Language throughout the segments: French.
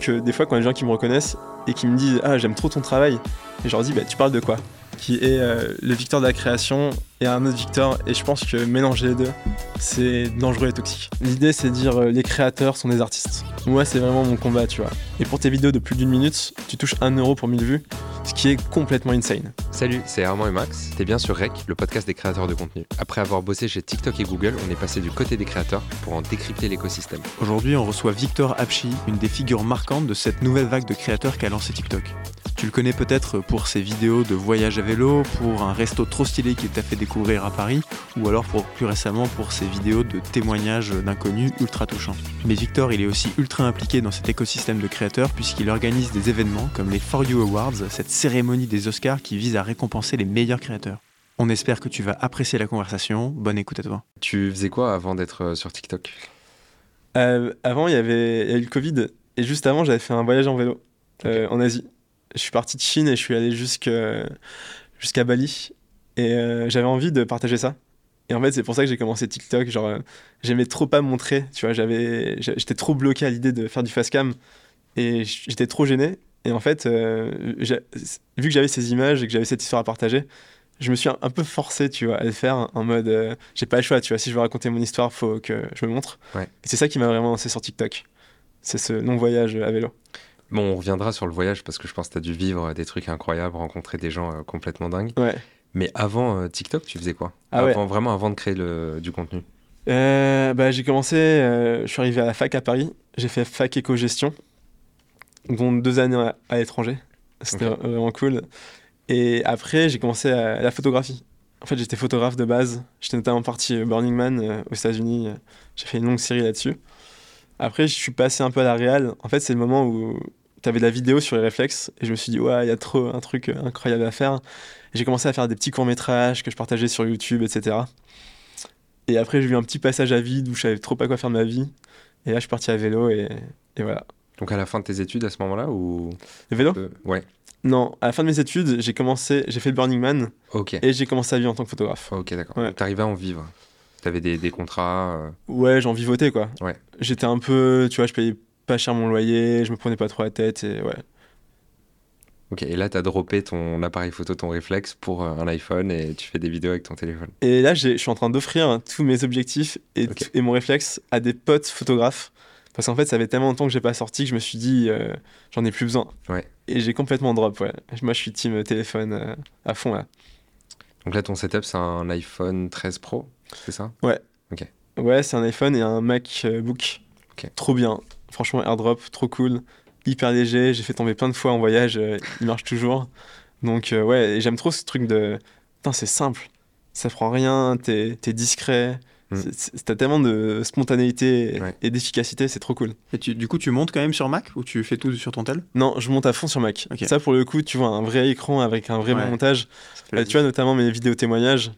que des fois, quand les gens qui me reconnaissent et qui me disent Ah, j'aime trop ton travail, et je leur dis Bah, tu parles de quoi? Qui est euh, le Victor de la création et un autre Victor, et je pense que mélanger les deux, c'est dangereux et toxique. L'idée, c'est de dire euh, Les créateurs sont des artistes. Moi, c'est vraiment mon combat, tu vois. Et pour tes vidéos de plus d'une minute, tu touches 1 euro pour 1000 vues, ce qui est complètement insane. Salut, c'est Armand et Max. T'es bien sur Rec, le podcast des créateurs de contenu. Après avoir bossé chez TikTok et Google, on est passé du côté des créateurs pour en décrypter l'écosystème. Aujourd'hui, on reçoit Victor Apchi, une des figures marquantes de cette nouvelle vague de créateurs qu'a lancé TikTok. Tu le connais peut-être pour ses vidéos de voyage à vélo, pour un resto trop stylé qu'il t'a fait découvrir à Paris, ou alors pour plus récemment pour ses vidéos de témoignages d'inconnus ultra touchants. Mais Victor, il est aussi ultra impliqué dans cet écosystème de créateurs puisqu'il organise des événements comme les For You Awards, cette cérémonie des Oscars qui vise à récompenser les meilleurs créateurs. On espère que tu vas apprécier la conversation. Bonne écoute à toi. Tu faisais quoi avant d'être euh, sur TikTok? Euh, avant, il y avait il y a eu le Covid, et juste avant, j'avais fait un voyage en vélo euh, en Asie. Je suis parti de Chine et je suis allé jusqu'à Bali, et euh, j'avais envie de partager ça. Et en fait, c'est pour ça que j'ai commencé TikTok. Genre, euh, j'aimais trop pas montrer, tu vois. J'avais, j'étais trop bloqué à l'idée de faire du fast cam, et j'étais trop gêné. Et en fait, euh, vu que j'avais ces images et que j'avais cette histoire à partager, je me suis un, un peu forcé, tu vois, à le faire en mode, euh, j'ai pas le choix, tu vois. Si je veux raconter mon histoire, faut que je me montre. Ouais. Et c'est ça qui m'a vraiment lancé sur TikTok. C'est ce non-voyage à vélo. Bon, on reviendra sur le voyage parce que je pense que t'as dû vivre des trucs incroyables, rencontrer des gens euh, complètement dingues. Ouais. Mais avant euh, TikTok, tu faisais quoi? Ah ouais. avant, Vraiment avant de créer le, du contenu? Euh, bah, j'ai commencé, euh, je suis arrivé à la fac à Paris. J'ai fait fac éco-gestion, dont deux années à, à l'étranger. C'était vraiment cool. Et après, j'ai commencé à, la photographie. En fait, j'étais photographe de base. J'étais notamment parti euh, Burning Man euh, aux États-Unis. J'ai fait une longue série là-dessus. Après, je suis passé un peu à la réal. En fait, c'est le moment où tu avais de la vidéo sur les réflexes. Et je me suis dit, ouais, il y a trop un truc euh, incroyable à faire. J'ai commencé à faire des petits courts-métrages que je partageais sur YouTube, etc. Et après, j'ai eu un petit passage à vide où je savais trop pas quoi faire de ma vie. Et là, je suis parti à vélo et, et voilà. Donc à la fin de tes études à ce moment-là ou? Le vélo? Euh, Ouais. Non, à la fin de mes études, j'ai commencé, j'ai fait le Burning Man Ok. et j'ai commencé à vivre en tant que photographe. Ok, d'accord. Ouais. T'arrivais à en vivre? T'avais des, des contrats. euh, Ouais, j'en vivotais quoi. Ouais. J'étais un peu, tu vois, je payais pas cher mon loyer, je me prenais pas trop la tête et ouais. Ok, et là, t'as droppé ton appareil photo, ton réflexe pour euh, un iPhone et tu fais des vidéos avec ton téléphone. Et là, j'ai- je suis en train d'offrir tous mes objectifs et, Ok. et mon réflexe à des potes photographes. Parce qu'en fait, ça fait tellement longtemps que j'ai pas sorti que je me suis dit, euh, j'en ai plus besoin. Ouais. Et j'ai complètement drop, ouais. Moi, je suis team téléphone euh, à fond là. Donc là, ton setup, c'est un iPhone 13 Pro, c'est ça? Ouais, c'est un iPhone et un MacBook. Ok. Trop bien. Franchement, AirDrop, trop cool. Hyper léger. J'ai fait tomber plein de fois en voyage. euh, il marche toujours. Donc, ouais, j'aime trop ce truc de. Putain, c'est simple. Ça prend rien. T'es es discret. Mm. T'as tellement de spontanéité et- Ouais. et d'efficacité. C'est trop cool. Et tu- du coup, tu montes quand même sur Mac ou tu fais tout sur ton tel? Non, je monte à fond sur Mac. Ok. Ça, pour le coup, tu vois, un vrai écran avec un vrai Ouais. montage. Euh, tu vois, notamment mes vidéos témoignages.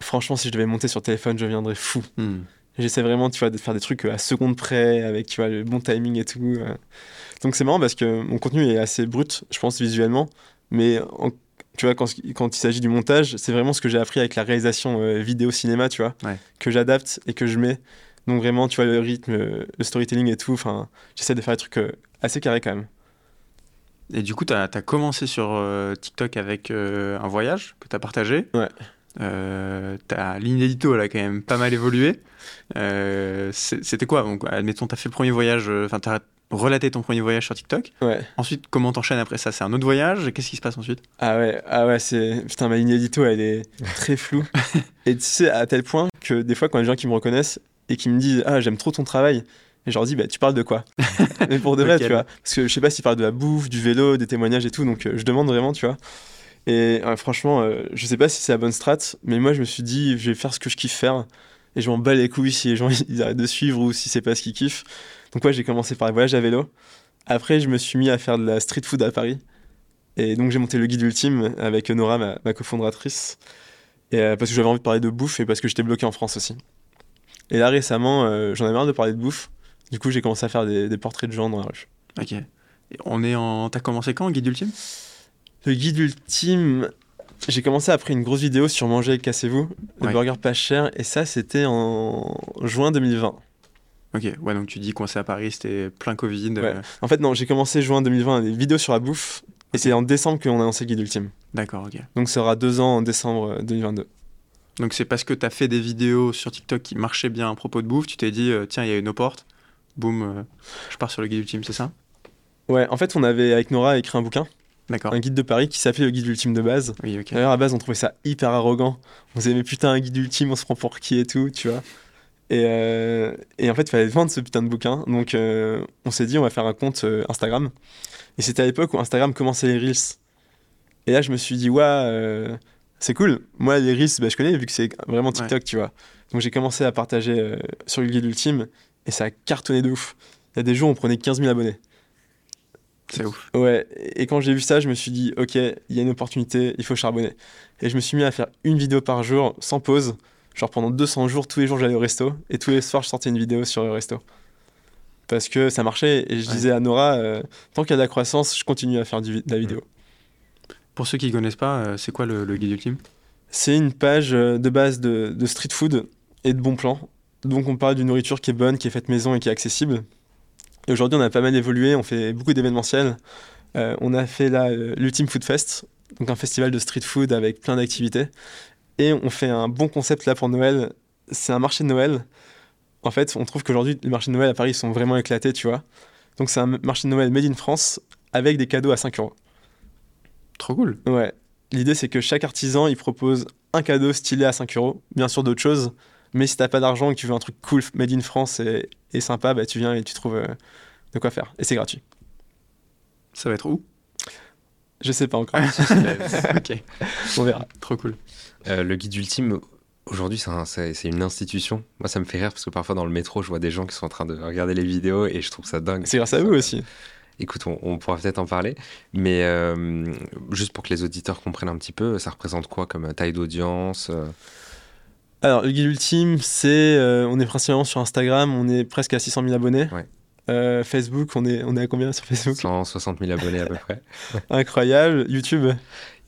Franchement, si je devais monter sur téléphone, je viendrais fou. Hmm. J'essaie vraiment, tu vois, de faire des trucs euh, à seconde près, avec, tu vois, le bon timing et tout. euh. Donc c'est marrant parce que mon contenu est assez brut, je pense, visuellement. Mais en- tu vois, quand, quand il s'agit du montage, c'est vraiment ce que j'ai appris avec la réalisation euh, vidéo-cinéma, tu vois, Ouais. que j'adapte et que je mets. Donc vraiment, tu vois, le rythme, le storytelling et tout, enfin, j'essaie de faire des trucs euh, assez carrés quand même. Et du coup, tu as, commencé sur euh, TikTok avec un voyage que tu as partagé. Ouais. Euh, ta ligne d'édito, elle a quand même pas mal évolué. Euh, C'était quoi? Donc, admettons, tu as fait le premier voyage, enfin, tu as relaté ton premier voyage sur TikTok. Ouais. Ensuite, comment t'enchaînes après ça? C'est un autre voyage? Qu'est-ce qui se passe ensuite? Ah ouais, ah ouais, c'est. Putain, ma ligne édito, elle est très floue. et tu sais, à tel point que des fois, quand les gens qui me reconnaissent et qui me disent Ah, j'aime trop ton travail, et je leur dis Bah, tu parles de quoi? Mais pour de vrai, tu vois. Parce que je sais pas s'ils parlent de la bouffe, du vélo, des témoignages et tout, donc euh, je demande vraiment, tu vois. Et euh, franchement, euh, je sais pas si c'est la bonne strat, mais moi, je me suis dit Je vais faire ce que je kiffe faire. Et je m'en bats les couilles si les gens ils arrêtent de suivre ou si c'est pas ce qu'ils kiffent. Donc, ouais, j'ai commencé par les voyages à vélo. Après, je me suis mis à faire de la street food à Paris. Et donc j'ai monté le guide ultime avec Nora, ma, ma cofondatrice, et, euh, parce que j'avais envie de parler de bouffe et parce que j'étais bloqué en France aussi. Et là récemment, euh, j'en avais marre de parler de bouffe. Du coup, j'ai commencé à faire des, des portraits de gens dans la rue. Ok. Et on est en. T'as commencé quand, Guide Ultime? Le guide ultime, j'ai commencé après une grosse vidéo sur manger et cassez-vous, le Ouais. burger pas cher, et ça c'était en juin 2020. Ok, ouais, donc tu dis coincé à Paris, c'était plein Covid. Ouais. euh, En fait, non, j'ai commencé juin 2020 à des vidéos sur la bouffe. Et c'est en décembre qu'on a lancé le guide ultime. D'accord, ok. Donc ça aura deux ans en décembre euh, 2022. Donc c'est parce que tu as fait des vidéos sur TikTok qui marchaient bien à propos de bouffe, tu t'es dit, euh, tiens, il y a une opporte, boum, euh, je pars sur le guide ultime, c'est ça? Ouais, en fait, on avait, avec Nora, écrit un bouquin, D'accord. un guide de Paris qui s'appelait le guide ultime de base. Oui, ok. D'ailleurs, à base, on trouvait ça hyper arrogant. On disait, mais putain, un guide ultime, on se prend pour qui et tout, tu vois. Et, euh, et en fait, il fallait vendre ce putain de bouquin. Donc, euh, on s'est dit, on va faire un compte euh, Instagram. Et c'était à l'époque où Instagram commençait les Reels. Et là, je me suis dit, ouais, c'est cool. Moi, les Reels, bah, je connais, vu que c'est vraiment TikTok, tu vois. Donc, j'ai commencé à partager sur le guide ultime. Et ça a cartonné de ouf. Il y a des jours, on prenait 15 000 abonnés. C'est ouf. Ouais, et quand j'ai vu ça, je me suis dit, ok, il y a une opportunité, il faut charbonner. Et je me suis mis à faire une vidéo par jour, sans pause. Genre pendant 200 jours, tous les jours j'allais au resto, et tous les soirs je sortais une vidéo sur le resto. Parce que ça marchait, et je Ouais. disais à Nora, euh, tant qu'il y a de la croissance, je continue à faire du de la vidéo. Pour ceux qui ne connaissent pas, euh, c'est quoi le, le guide ultime? C'est une page euh, de base de, de street food et de bons plans. Donc on parle d'une nourriture qui est bonne, qui est faite maison et qui est accessible. Et aujourd'hui on a pas mal évolué, on fait beaucoup d'événementiels. Euh, on a fait là l'Ultime Food Fest, donc un festival de street food avec plein d'activités. Et on fait un bon concept là pour Noël, c'est un marché de Noël. En fait on trouve qu'aujourd'hui les marchés de Noël à Paris sont vraiment éclatés, tu vois. Donc c'est un marché de Noël made in France avec des cadeaux à 5 euros. Trop cool. Ouais. L'idée, c'est que chaque artisan, il propose un cadeau stylé à 5 euros. Bien sûr, d'autres choses. Mais si t'as pas d'argent et que tu veux un truc cool, made in France et, et sympa, bah, tu viens et tu trouves euh, de quoi faire. Et c'est gratuit. Ça va être où? Je sais pas encore. Ok, On verra. trop cool. Euh, le guide ultime, aujourd'hui, c'est un- c'est c'est une institution. Moi, ça me fait rire parce que parfois dans le métro, je vois des gens qui sont en train de regarder les vidéos et je trouve ça dingue. C'est grâce à vous aussi. Écoute, on, on pourra peut-être en parler, mais euh, juste pour que les auditeurs comprennent un petit peu, ça représente quoi comme taille d'audience euh, Alors, le guide ultime, c'est. on est principalement sur Instagram, on est presque à 600 000 abonnés. Ouais. Euh, Facebook, on est, on est à combien sur Facebook? 160 000 abonnés à peu près. Incroyable. YouTube,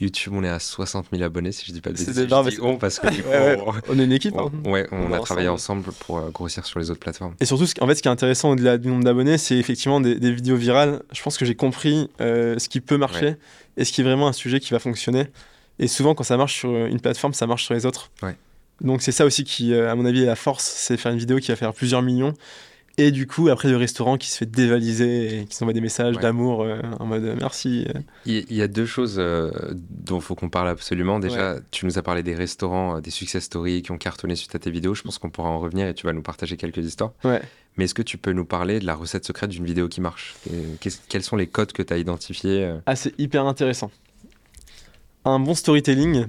YouTube, on est à 60 000 abonnés, si je dis pas de C'est bêtises. énorme, Je dis on parce que Ouais, on- on est une équipe. on- hein. ouais, on, On a travaillé ensemble. ensemble pour euh, grossir sur les autres plateformes. Et surtout, ce qui- en fait, ce qui est intéressant au-delà du nombre d'abonnés, c'est effectivement des, des vidéos virales. Je pense que j'ai compris euh, ce qui peut marcher et ce qui est vraiment un sujet qui va fonctionner. Et souvent, quand ça marche sur une plateforme, ça marche sur les autres. Ouais. Donc c'est ça aussi qui, euh, à mon avis, est la force, c'est faire une vidéo qui va faire plusieurs millions. Et du coup, après le restaurant qui se fait dévaliser et qui s'envoie des messages Ouais. d'amour euh, en mode euh, merci. euh. Il y a deux choses euh, dont il faut qu'on parle absolument. Déjà, tu nous as parlé des restaurants, des success stories qui ont cartonné suite à tes vidéos. Je pense qu'on pourra en revenir et tu vas nous partager quelques histoires. Ouais. Mais est-ce que tu peux nous parler de la recette secrète d'une vidéo qui marche? Quels sont les codes que tu as identifiés Ah, c'est hyper intéressant. Un bon storytelling.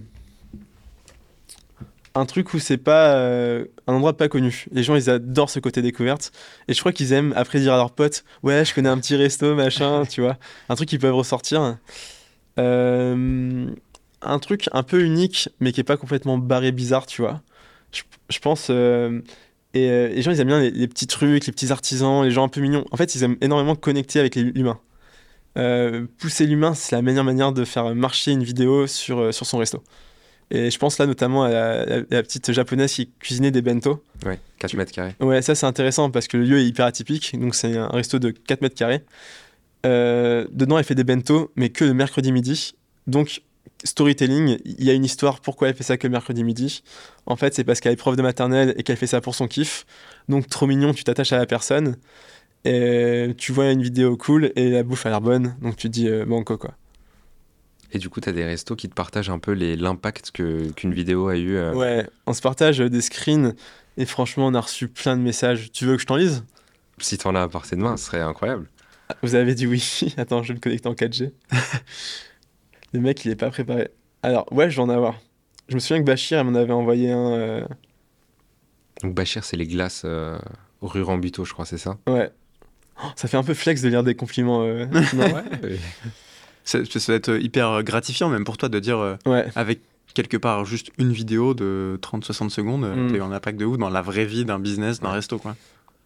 Un truc où c'est pas euh, un endroit pas connu. Les gens ils adorent ce côté découverte et je crois qu'ils aiment après dire à leurs potes ouais je connais un petit resto machin tu vois un truc qu'ils peuvent ressortir. Euh, un truc un peu unique mais qui est pas complètement barré bizarre tu vois. Je, pense euh, et les gens ils aiment bien les, les petits trucs les petits artisans les gens un peu mignons. En fait ils aiment énormément connecter avec l'humain. Pousser l'humain, c'est la meilleure manière de faire marcher une vidéo sur, sur son resto. Et je pense là notamment à la, petite japonaise qui cuisinait des bento. Ouais, 4 mètres carrés. Ouais, ça c'est intéressant parce que le lieu est hyper atypique. Donc c'est un resto de 4 mètres carrés. Euh, dedans, elle fait des bento, mais que le mercredi midi. Donc, storytelling, il y a une histoire pourquoi elle fait ça que le mercredi midi. En fait, c'est parce qu'elle est prof de maternelle et qu'elle fait ça pour son kiff. Donc, trop mignon, tu t'attaches à la personne. Et tu vois une vidéo cool et la bouffe a l'air bonne. Donc, tu te dis euh, banco quoi. Et du coup, tu as des restos qui te partagent un peu l'impact qu'une vidéo a eu. euh, Ouais, on se partage euh, des screens. Et franchement, on a reçu plein de messages. Tu veux que je t'en lise? Si tu en as à portée de main, ce serait incroyable. Vous avez dit oui. Attends, je vais me connecter en 4G. le mec, il est pas préparé. Alors, ouais, je vais en avoir. Je me souviens que Bachir, m'en avait envoyé un. euh, Donc, Bachir, c'est les glaces euh, rue Rambuteau, je crois, c'est ça? Ouais. Oh, ça fait un peu flex de lire des compliments. euh, non Ça, ça doit être hyper gratifiant même pour toi de dire euh, ouais. avec quelque part juste une vidéo de 30-60 secondes, Mm. t'as eu un impact de ouf dans la vraie vie d'un business, d'un resto quoi.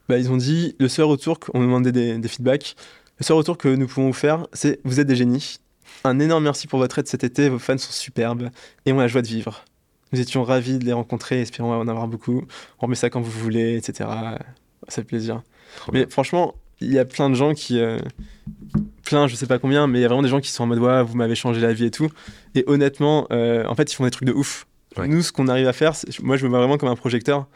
Bah, ils ont dit le seul retour qu'on nous demandait des, des feedbacks. Le seul retour que nous pouvons vous faire, c'est vous êtes des génies. Un énorme merci pour votre aide cet été. Vos fans sont superbes et on a la joie de vivre. Nous étions ravis de les rencontrer. Espérons en avoir beaucoup. On remet ça quand vous voulez, etc. Ça fait plaisir. Trop Mais bien. franchement, il y a plein de gens qui. euh, plein, je sais pas combien, mais il y a vraiment des gens qui sont en mode ouais, vous m'avez changé la vie et tout. Et honnêtement, euh, en fait, ils font des trucs de ouf. Ouais. Nous, ce qu'on arrive à faire, moi, je me vois vraiment comme un projecteur.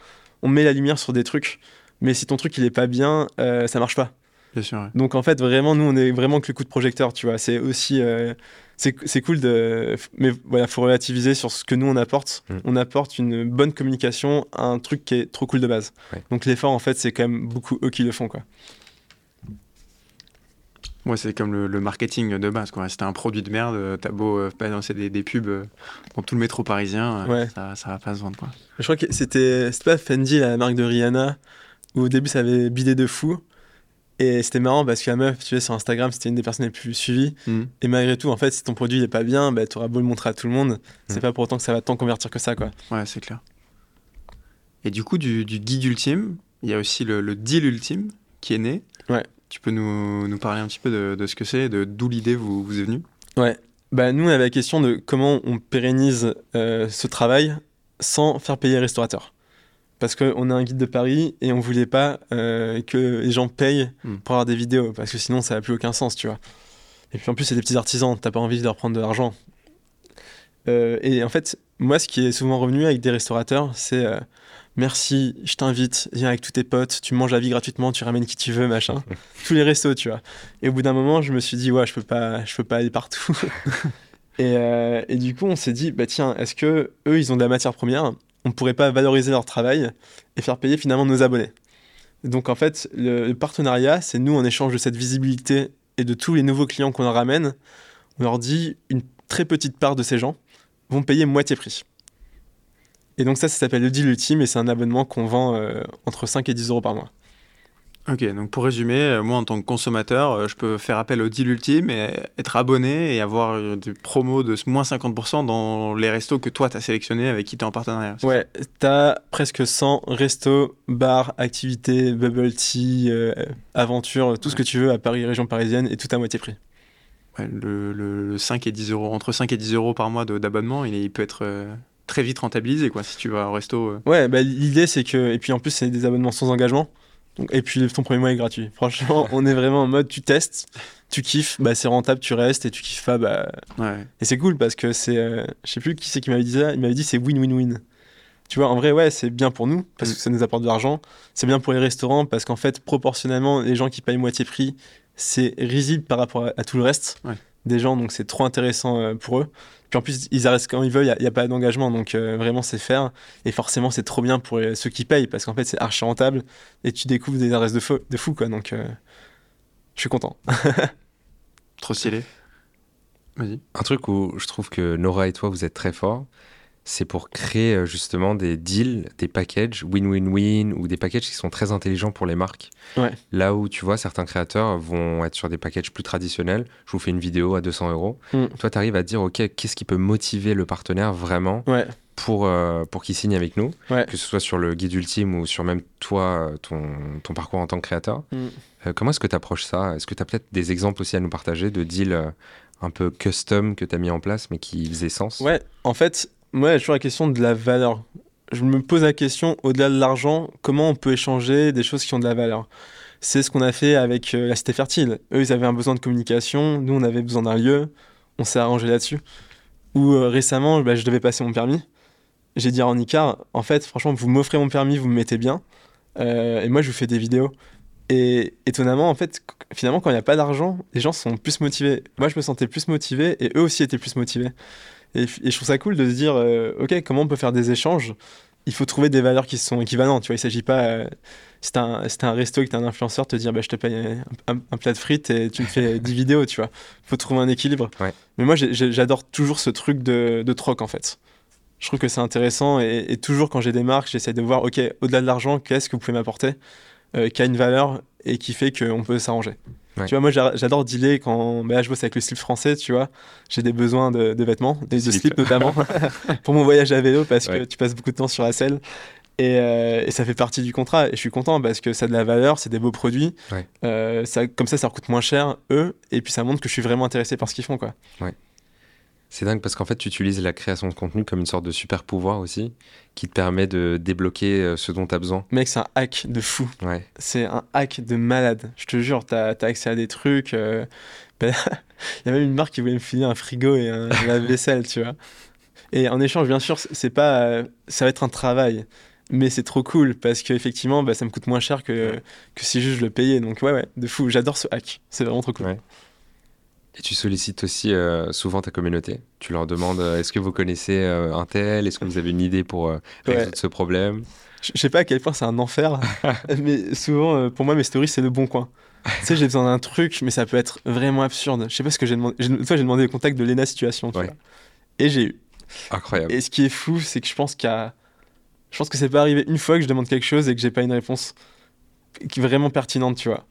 On met la lumière sur des trucs, mais si ton truc il est pas bien, euh, ça marche pas. Bien sûr. ouais. Donc en fait, vraiment, nous, on est vraiment que le coup de projecteur, tu vois. C'est aussi. euh, c'est cool de. Mais voilà, faut relativiser sur ce que nous, on apporte. Mm. On apporte une bonne communication à un truc qui est trop cool de base. Ouais. Donc l'effort, en fait, c'est quand même beaucoup eux qui le font, quoi. Ouais, c'est comme le, le marketing de base. Quoi. C'était un produit de merde, euh, t'as beau euh, balancer des, des pubs euh, dans tout le métro parisien, Ouais. ça, ça va pas se vendre. Quoi. Je crois que c'était c'était pas Fendi, la marque de Rihanna, où au début, ça avait bidé de fou. Et c'était marrant parce que la meuf, tu sais, sur Instagram, c'était une des personnes les plus suivies. Mhm. Et malgré tout, en fait, si ton produit il est pas bien, bah, tu auras beau le montrer à tout le monde. C'est Mm. pas pour autant que ça va tant convertir que ça, quoi. Ouais, c'est clair. Et du coup, du, du guide ultime, il y a aussi le, le deal ultime qui est né. Ouais. Tu peux nous, nous parler un petit peu de, de ce que c'est, de d'où l'idée vous, vous est venue? Ouais. Bah, nous, on avait la question de comment on pérennise euh, ce travail sans faire payer les restaurateurs. Parce qu'on a un guide de Paris et on voulait pas euh, que les gens payent Hmm. pour avoir des vidéos, parce que sinon, ça n'a plus aucun sens, tu vois. Et puis en plus, c'est des petits artisans, t'as pas envie de leur prendre de l'argent. Euh, et en fait, moi, ce qui est souvent revenu avec des restaurateurs, c'est merci, je t'invite, viens avec tous tes potes, tu manges la vie gratuitement, tu ramènes qui tu veux, machin. Tous les restos, tu vois. Et au bout d'un moment, je me suis dit, ouais, je peux pas, je peux pas aller partout. et, euh, et du coup, on s'est dit, bah tiens, est-ce que eux, ils ont de la matière première On pourrait pas valoriser leur travail et faire payer finalement nos abonnés? Donc en fait, le, le partenariat, c'est nous en échange de cette visibilité et de tous les nouveaux clients qu'on leur ramène, on leur dit une très petite part de ces gens vont payer moitié prix. Et donc ça, ça s'appelle le deal ultime et c'est un abonnement qu'on vend euh, entre 5 et 10 euros par mois. Ok, donc pour résumer, euh, moi en tant que consommateur, euh, je peux faire appel au deal ultime et être abonné et avoir des promos de moins 50% dans les restos que toi t'as sélectionnés avec qui t'es en partenariat. Ouais, t'as presque 100 restos, bars, activités, bubble tea, euh, aventures, tout ce que tu veux à Paris, région parisienne et tout à moitié prix. Ouais, le, le- le 5 et 10 euros, entre 5 et 10 euros par mois d'abonnement, il, peut être euh, très vite rentabilisé quoi, si tu vas au resto. euh. Ouais, bah, l'idée c'est que. Et puis en plus, c'est des abonnements sans engagement. Donc, et puis ton premier mois est gratuit. Franchement, on est vraiment en mode tu testes, tu kiffes, bah, c'est rentable, tu restes et tu kiffes pas. Bah... Ouais. Et c'est cool parce que c'est. euh, je sais plus qui c'est qui m'avait dit ça. Il m'avait dit c'est win-win-win. Tu vois, en vrai, ouais, c'est bien pour nous parce Mm. que ça nous apporte de l'argent. C'est bien pour les restaurants parce qu'en fait, proportionnellement, les gens qui payent moitié prix, c'est risible par rapport à, à tout le reste Ouais. des gens. Donc c'est trop intéressant euh, pour eux. Puis en plus, ils arrêtent quand ils veulent, il n'y a, pas d'engagement. Donc euh, vraiment, c'est faire. Et forcément, c'est trop bien pour les- ceux qui payent parce qu'en fait, c'est archi rentable et tu découvres des adresses de fou, de fou quoi. Donc euh, je suis content. Trop stylé. Vas-y. Un truc où je trouve que Nora et toi, vous êtes très forts, c'est pour créer euh, justement des deals, des packages win-win-win ou des packages qui sont très intelligents pour les marques. Ouais. Là où tu vois, certains créateurs vont être sur des packages plus traditionnels. Je vous fais une vidéo à 200 euros. Mm. Toi, tu arrives à dire, OK, qu'est-ce qui peut motiver le partenaire vraiment Ouais, pour, euh, pour qu'il signe avec nous, ouais. que ce soit sur le guide ultime ou sur même toi, euh, ton, ton parcours en tant que créateur. Mm. Euh, comment est-ce que tu approches ça? Est-ce que tu as peut-être des exemples aussi à nous partager de deals un peu custom que tu as mis en place mais qui faisaient sens? Ouais, en fait, a toujours la question de la valeur. Je me pose la question, au-delà de l'argent, comment on peut échanger des choses qui ont de la valeur? C'est ce qu'on a fait avec euh, la Cité Fertile. Eux, ils avaient un besoin de communication, nous, on avait besoin d'un lieu, on s'est arrangé là-dessus. Ou euh, récemment, bah, je devais passer mon permis. J'ai dit à Nicard, en fait, franchement, vous m'offrez mon permis, vous me mettez bien, euh, et moi, je vous fais des vidéos. Et étonnamment, en fait, finalement, quand il n'y a pas d'argent, les gens sont plus motivés. Moi, je me sentais plus motivé, et eux aussi étaient plus motivés. Et, et je trouve ça cool de se dire, euh, ok, comment on peut faire des échanges? Il faut trouver des valeurs qui sont équivalentes. Tu vois, il s'agit pas, euh, si t'as un, si un resto et que t'as un influenceur, te dire, bah, je te paye un, un- un plat de frites et tu me fais 10 vidéos, tu vois. Il faut trouver un équilibre. Ouais. Mais moi, j'adore toujours ce truc de, de troc, en fait. Je trouve que c'est intéressant et, et toujours quand j'ai des marques, j'essaie de voir, ok, au-delà de l'argent, qu'est-ce que vous pouvez m'apporter euh, qui a une valeur et qui fait qu'on peut s'arranger. Ouais. Tu vois, moi j'a- j'adore dealer quand bah, je bosse avec le slip français, tu vois. J'ai des besoins de, de vêtements, des de Slip. slip notamment, pour mon voyage à vélo parce que tu passes beaucoup de temps sur la selle. Et, euh, et ça fait partie du contrat. Et je suis content parce que ça a de la valeur, c'est des beaux produits. Ouais. Euh, ça, comme ça, ça leur coûte moins cher, eux. Et puis ça montre que je suis vraiment intéressé par ce qu'ils font. Quoi. C'est dingue parce qu'en fait, tu utilises la création de contenu comme une sorte de super pouvoir aussi, qui te permet de débloquer euh, ce dont tu as besoin. Mec, c'est un hack de fou. Ouais. C'est un hack de malade. Je te jure, t'as as accès à des trucs. euh, ben, Il y a même une marque qui voulait me filer un frigo et un lave-vaisselle, tu vois. Et en échange, bien sûr, c'est pas, euh, ça va être un travail, mais c'est trop cool parce qu'effectivement, bah, ça me coûte moins cher que, que si juste je le payais. Donc ouais, ouais, de fou. J'adore ce hack. C'est vraiment trop cool. Ouais. Et tu sollicites aussi euh, souvent ta communauté. Tu leur demandes euh, est-ce que vous connaissez euh, un tel? Est-ce que vous avez une idée pour résoudre Ouais. ce problème? Je sais pas à quel point c'est un enfer, mais souvent, pour moi, mes stories, c'est le bon coin. tu sais, j'ai besoin d'un truc, mais ça peut être vraiment absurde. Je sais pas ce que j'ai demandé. Une fois, j'ai demandé le contact de Lena Situation, tu Ouais. vois. Et j'ai eu. Incroyable. Et ce qui est fou, c'est que je pense qu'il a... Je pense que c'est pas arrivé une fois que je demande quelque chose et que j'ai pas une réponse qui est vraiment pertinente, tu vois.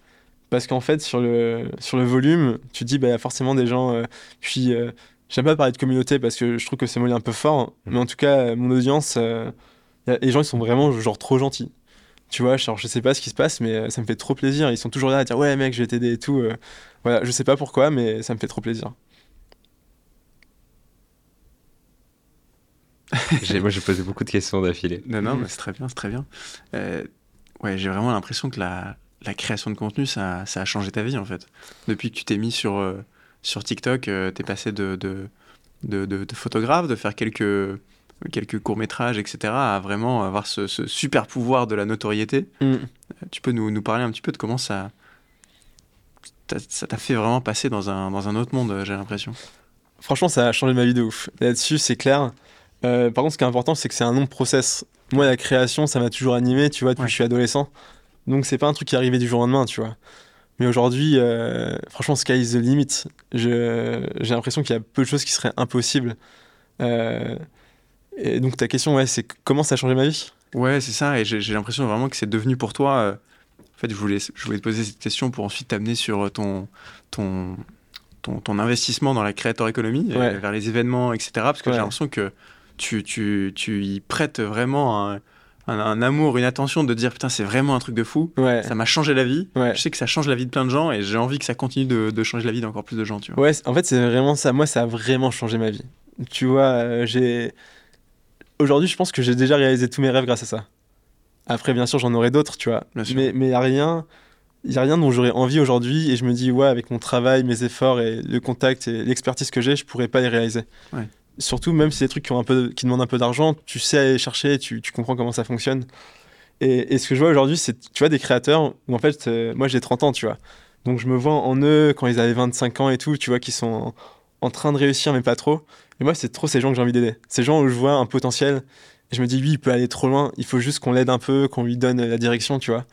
Parce qu'en fait, sur le, sur le volume, tu te dis, bah, il y a forcément des gens. euh, puis, euh, j'aime pas parler de communauté parce que je trouve que ce mot est un peu fort, mais en tout cas, euh, mon audience, euh, y a- les gens, ils sont vraiment genre trop gentils. Tu vois, genre, je sais pas ce qui se passe, mais ça me fait trop plaisir. Ils sont toujours là à dire, ouais, mec, je vais t'aider et tout. euh. voilà, je sais pas pourquoi, mais ça me fait trop plaisir. Moi, j'ai posé beaucoup de questions d'affilée. Non, non, mais c'est très bien, c'est très bien. Euh, ouais, j'ai vraiment l'impression que la, la création de contenu, ça, ça a changé ta vie, en fait. Depuis que tu t'es mis sur, euh, sur TikTok, tu t'es passé de, de, de, de- de photographe, de faire quelques, quelques courts-métrages, etc., à vraiment avoir ce, ce super pouvoir de la notoriété. Mm. Tu peux nous, nous parler un petit peu de comment ça t'a- ça t'a fait vraiment passer dans un, dans un autre monde, j'ai l'impression. Franchement, ça a changé ma vie de ouf. Là-dessus, c'est clair. Euh, par contre, ce qui est important, c'est que c'est un long process. Moi, la création, ça m'a toujours animé, tu vois, depuis Ouais. que je suis adolescent. Donc, c'est pas un truc qui est arrivé du jour au lendemain, tu vois. Mais aujourd'hui, euh, franchement, sky is the limit. J'ai l'impression qu'il y a peu de choses qui seraient impossibles. Euh, et donc, ta question, ouais, c'est comment ça a changé ma vie? Ouais, c'est ça, et j'ai l'impression vraiment que c'est devenu pour toi. euh, en fait, je voulais, je voulais te poser cette question pour ensuite t'amener sur ton, ton, ton, ton investissement dans la creator economy, euh, Ouais. vers les événements, etc. Parce que Ouais. j'ai l'impression que tu, tu, tu y prêtes vraiment un, un, un amour, une attention de dire putain, c'est vraiment un truc de fou. Ouais. Ça m'a changé la vie. Ouais. Je sais que ça change la vie de plein de gens et j'ai envie que ça continue de, de changer la vie d'encore plus de gens, tu vois. Ouais, en fait, c'est vraiment ça. Moi, ça a vraiment changé ma vie. Tu vois, euh, j'ai. Aujourd'hui, je pense que j'ai déjà réalisé tous mes rêves grâce à ça. Après, bien sûr, j'en aurai d'autres, tu vois. Mais il n'y a rien. Il y a rien dont j'aurais envie aujourd'hui et je me dis ouais avec mon travail, mes efforts et le contact et l'expertise que j'ai, je pourrais pas les réaliser. Ouais. Surtout même si c'est des trucs qui ont un peu qui demandent un peu d'argent, tu sais aller chercher, tu, comprends comment ça fonctionne. Et, ce que je vois aujourd'hui, c'est tu vois des créateurs où en fait euh, moi j'ai 30 ans, tu vois. Donc je me vois en eux quand ils avaient 25 ans et tout, tu vois qui sont en, train de réussir mais pas trop. Et moi c'est trop ces gens que j'ai envie d'aider. Ces gens où je vois un potentiel et je me dis lui il peut aller trop loin, il faut juste qu'on l'aide un peu, qu'on lui donne la direction, tu vois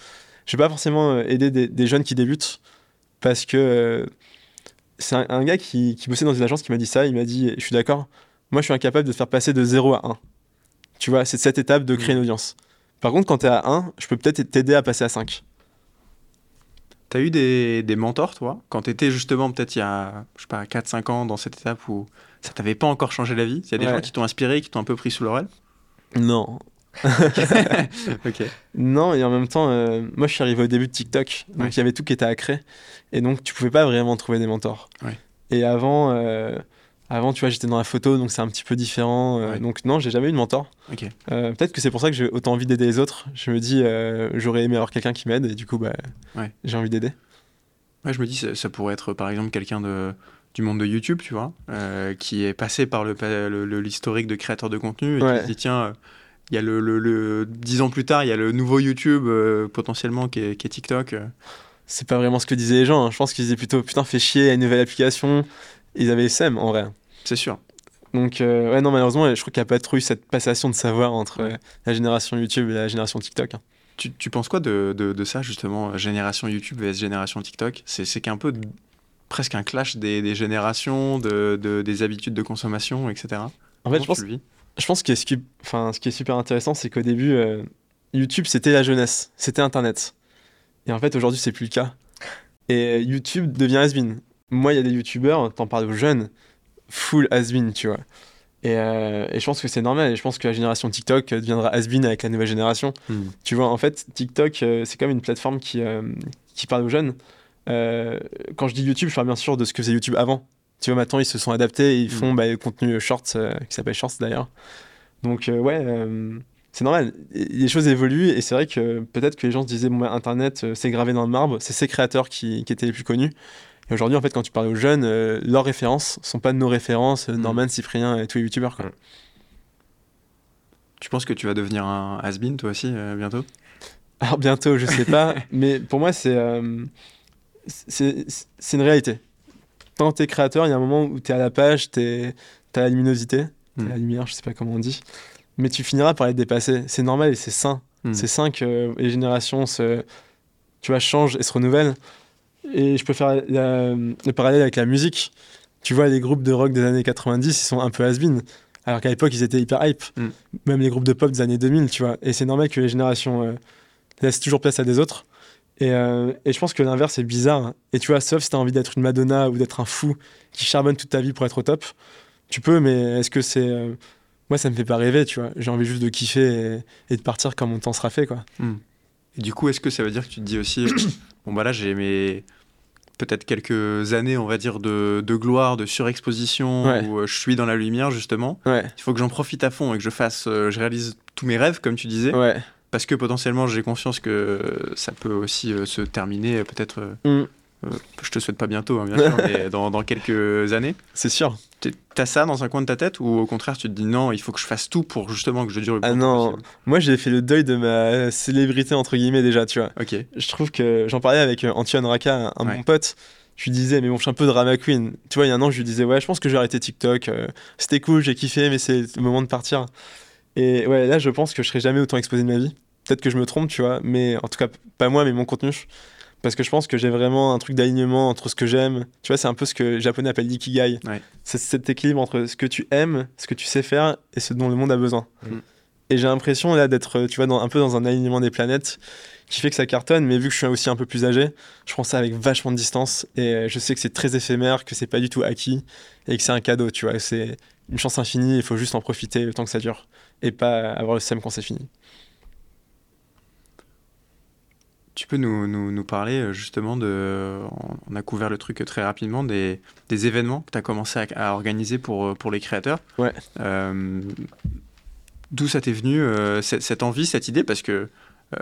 je vais pas forcément euh, aider des, des jeunes qui débutent parce que euh, c'est un, un gars qui, qui bossait dans une agence qui m'a dit ça. Il m'a dit Je suis d'accord, moi je suis incapable de te faire passer de 0 à 1. Tu vois, c'est cette étape de créer une audience. Par contre, quand tu es à 1, je peux peut-être t'aider à passer à 5. T'as eu des, des mentors, toi, quand t'étais justement peut-être il y a, je sais pas, 4-5 ans dans cette étape où ça t'avait pas encore changé la vie? Il y a des Ouais. gens qui t'ont inspiré, qui t'ont un peu pris sous leur aile? Non. Ok. Non, et en même temps, euh, moi je suis arrivé au début de TikTok, donc il Ouais. y avait tout qui était à créer, et donc tu pouvais pas vraiment trouver des mentors. Ouais. Et avant, euh, avant, tu vois, j'étais dans la photo, donc c'est un petit peu différent. euh, Ouais. Donc non, j'ai jamais eu de mentor. Ok. Euh, Peut-être que c'est pour ça que j'ai autant envie d'aider les autres. Je me dis, euh, j'aurais aimé avoir quelqu'un qui m'aide, et du coup, bah, Ouais. j'ai envie d'aider. Ouais, je me dis, ça, ça pourrait être par exemple quelqu'un de, du monde de YouTube, tu vois, qui est passé par le, l'historique de créateur de contenu et Ouais. qui se dit, tiens, il y a le, le, ans plus tard, il y a le nouveau YouTube potentiellement qui est, qui est TikTok. C'est pas vraiment ce que disaient les gens. hein. Je pense qu'ils disaient plutôt, putain, fais chier, a une nouvelle application. Ils avaient SEM en vrai. C'est sûr. Donc, euh, ouais, non, malheureusement, je crois qu'il n'y a pas trop eu cette passation de savoir entre Ouais. euh, la génération YouTube et la génération TikTok. hein. Tu, tu penses quoi de, de, de ça, justement, euh, génération YouTube vs génération TikTok? C'est, c'est qu'un peu de- presque un clash des, des générations, de, de- des habitudes de consommation, etc. En fait, Comment je pense Je que ce qui, enfin, ce qui est super intéressant, c'est qu'au début, euh, YouTube, c'était la jeunesse, c'était Internet. Et en fait, aujourd'hui, c'est plus le cas. Et YouTube devient has-been. Moi, il y a des YouTubeurs, t'en parles aux jeunes, full has-been, tu vois. Et, euh, et je pense que c'est normal. Et je pense que la génération TikTok euh, deviendra has-been avec la nouvelle génération. Hmm. Tu vois, en fait, TikTok, euh, c'est comme une plateforme qui, euh, qui parle aux jeunes. Quand je dis YouTube, je parle bien sûr de ce que faisait YouTube avant. Tu vois, maintenant, ils se sont adaptés et ils Mm. font bah, le contenu Shorts, euh, qui s'appelle Shorts d'ailleurs. Donc, ouais, c'est normal. Les choses évoluent et c'est vrai que peut-être que les gens se disaient, bon, bah, Internet, c'est gravé dans le marbre, c'est ces créateurs qui, qui étaient les plus connus. Et aujourd'hui, en fait, quand tu parles aux jeunes, euh, leurs références sont pas nos références, euh, Mm. Norman, Cyprien et tous les youtubeurs. Quoi. Mm. Tu penses que tu vas devenir un has-been toi aussi euh, bientôt? Alors bientôt, je sais pas, mais pour moi, c'est euh, une réalité. Quand tu es créateur, il y a un moment où tu es à la page, tu as la luminosité, Mm. la lumière, je sais pas comment on dit, mais tu finiras par être dépassé. C'est normal et c'est sain. C'est sain que les générations se, tu vois, changent et se renouvellent. Et je peux faire la- le parallèle avec la musique. Tu vois, les groupes de rock des années 90, ils sont un peu has-been. Alors qu'à l'époque, ils étaient hyper hype. Mm. Même les groupes de pop des années 2000, tu vois. Et c'est normal que les générations euh, laissent toujours place à des autres. Et, euh, et je pense que l'inverse est bizarre. Et tu vois, sauf si tu as envie d'être une Madonna ou d'être un fou qui charbonne toute ta vie pour être au top, tu peux, mais est-ce que c'est. euh, Moi, ça me fait pas rêver, tu vois. J'ai envie juste de kiffer et, et de partir quand mon temps sera fait, quoi. Et du coup, est-ce que ça veut dire que tu te dis aussi, bon bah là j'ai mes peut-être quelques années, on va dire, de, de gloire, de surexposition, Ouais. où euh, je suis dans la lumière justement. Ouais, Il faut que j'en profite à fond et que je fasse, euh, je réalise tous mes rêves, comme tu disais, ouais. parce que potentiellement j'ai conscience que ça peut aussi euh, se terminer peut-être. Mm. euh, je te souhaite pas bientôt, hein, bien sûr, mais dans, dans quelques années. C'est sûr. T'as ça dans un coin de ta tête ou au contraire tu te dis non, il faut que je fasse tout pour justement que je dure le plus Ah non. possible? Moi, j'ai fait le deuil de ma célébrité, entre guillemets, déjà, tu vois. Ok. je trouve que j'en parlais avec euh, Antoine Raka, un, Ouais. bon pote. Je lui disais, mais bon, je suis un peu drama queen. Tu vois, il y a un an, je lui disais, ouais, je pense que je vais arrêter TikTok. euh, C'était cool, j'ai kiffé, mais c'est le moment de partir. Et ouais, là, je pense que je serai jamais autant exposé de ma vie. Peut-être que je me trompe, tu vois, mais en tout cas, pas moi, mais mon contenu. Parce que je pense que j'ai vraiment un truc d'alignement entre ce que j'aime. Tu vois, c'est un peu ce que les Japonais appellent l'ikigai. Ouais. C'est cet équilibre entre ce que tu aimes, ce que tu sais faire et ce dont le monde a besoin. Mm. Et j'ai l'impression là d'être, tu vois, dans, un peu dans un alignement des planètes qui fait que ça cartonne. Mais vu que je suis aussi un peu plus âgé, je prends ça avec vachement de distance et euh, je sais que c'est très éphémère, que c'est pas du tout acquis et que c'est un cadeau, tu vois. C'est une chance infinie. Il faut juste en profiter le temps que ça dure et pas avoir le seum quand c'est fini. Tu peux nous, nous, nous parler euh, justement de. on- a couvert le truc très rapidement des, des événements que tu as commencé à, à organiser pour, euh, pour les créateurs. Ouais. Euh, D'où ça t'est venu, euh, cette, cette envie, cette idée? Parce que euh,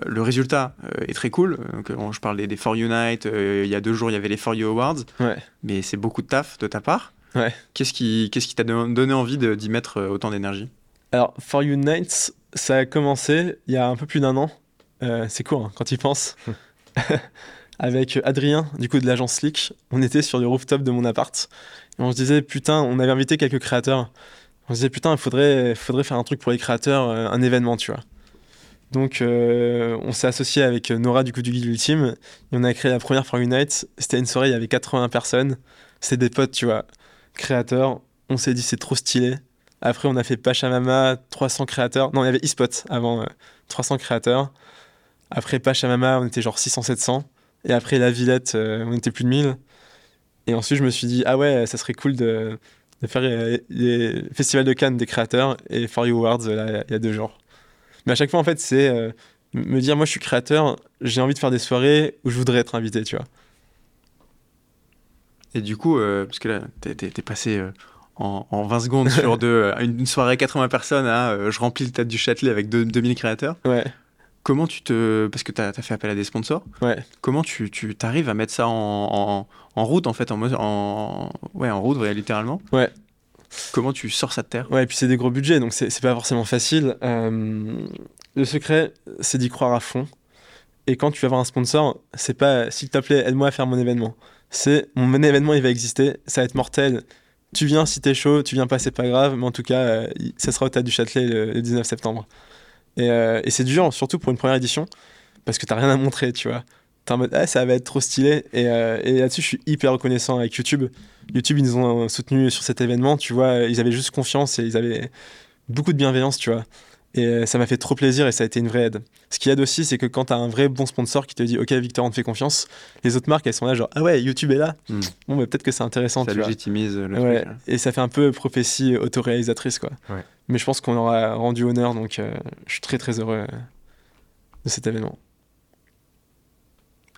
le résultat euh, est très cool. Donc, on- je parlais des For Unite, euh, il y a deux jours, il y avait les For You Awards. Ouais. Mais c'est beaucoup de taf de ta part. Ouais. Qu'est-ce qui qui t'a don- donné envie d'y mettre autant d'énergie? Alors, For You Nights, ça a commencé il y a un peu plus d'un an. Euh, c'est court hein, quand tu y penses. Avec Adrien, du coup de l'agence Slick, on était sur le rooftop de mon appart. Et on se disait, putain, on avait invité quelques créateurs. On se disait, putain, il faudrait, faudrait faire un truc pour les créateurs, euh, un événement, tu vois. Donc, euh, on s'est associé avec Nora du coup du Guide Ultime. Et on a créé la première For Night. C'était une soirée, il y avait 80 personnes. C'était des potes, tu vois, créateurs. On s'est dit, c'est trop stylé. Après, on a fait Pachamama, 300 créateurs. Non, il y avait eSpot avant, euh, 300 créateurs. Après Pachamama, on était genre 600-700. Et après La Villette, euh, on était plus de 1000. Et ensuite, je me suis dit, ah ouais, ça serait cool de, de faire euh, les festivals de Cannes des créateurs et For You Awards, euh, là, il y a deux jours. Mais à chaque fois, en fait, c'est euh, me dire, moi, je suis créateur, j'ai envie de faire des soirées où je voudrais être invité, tu vois. Et du coup, parce que là, t'es, t'es- t'es passé en, en 20 secondes sur de, une, soirée 80 personnes à euh, je remplis le théâtre du Châtelet avec deux- 2000 créateurs. Ouais, Comment tu te. Parce que tu as, fait appel à des sponsors. ouais. Comment tu, tu arrives à mettre ça en, en, en route, en fait, en, en, ouais, en route, ouais, littéralement Ouais. Comment tu sors ça de terre? Ouais, et puis c'est des gros budgets, donc c'est pas forcément facile. Euh, le secret, c'est d'y croire à fond. Et quand tu vas avoir un sponsor, c'est pas s'il te plaît, aide-moi à faire mon événement. C'est mon événement, il va exister, ça va être mortel. Tu viens si t'es chaud, tu viens pas, c'est pas grave, mais en tout cas, euh, ça sera au Théâtre du Châtelet le, le 19 septembre. Et, euh, et c'est dur, surtout pour une première édition, parce que t'as rien à montrer, tu vois. T'es en mode, ah, ça va être trop stylé. Et, euh, et là-dessus, je suis hyper reconnaissant avec YouTube. YouTube, ils nous ont soutenus sur cet événement, tu vois. Ils avaient juste confiance et ils avaient beaucoup de bienveillance, tu vois. Et euh, ça m'a fait trop plaisir et ça a été une vraie aide. Ce qui aide aussi, c'est que quand t'as un vrai bon sponsor qui te dit, OK, Victor, on te fait confiance, les autres marques, elles sont là, genre, ah ouais, YouTube est là. Hmm. Bon, bah, peut-être que c'est intéressant, Ça tu vois. légitimise le Ouais, truc. hein. et ça fait un peu prophétie autoréalisatrice, quoi. Ouais. Mais je pense qu'on aura rendu honneur, donc euh, je suis très très heureux euh, de cet événement.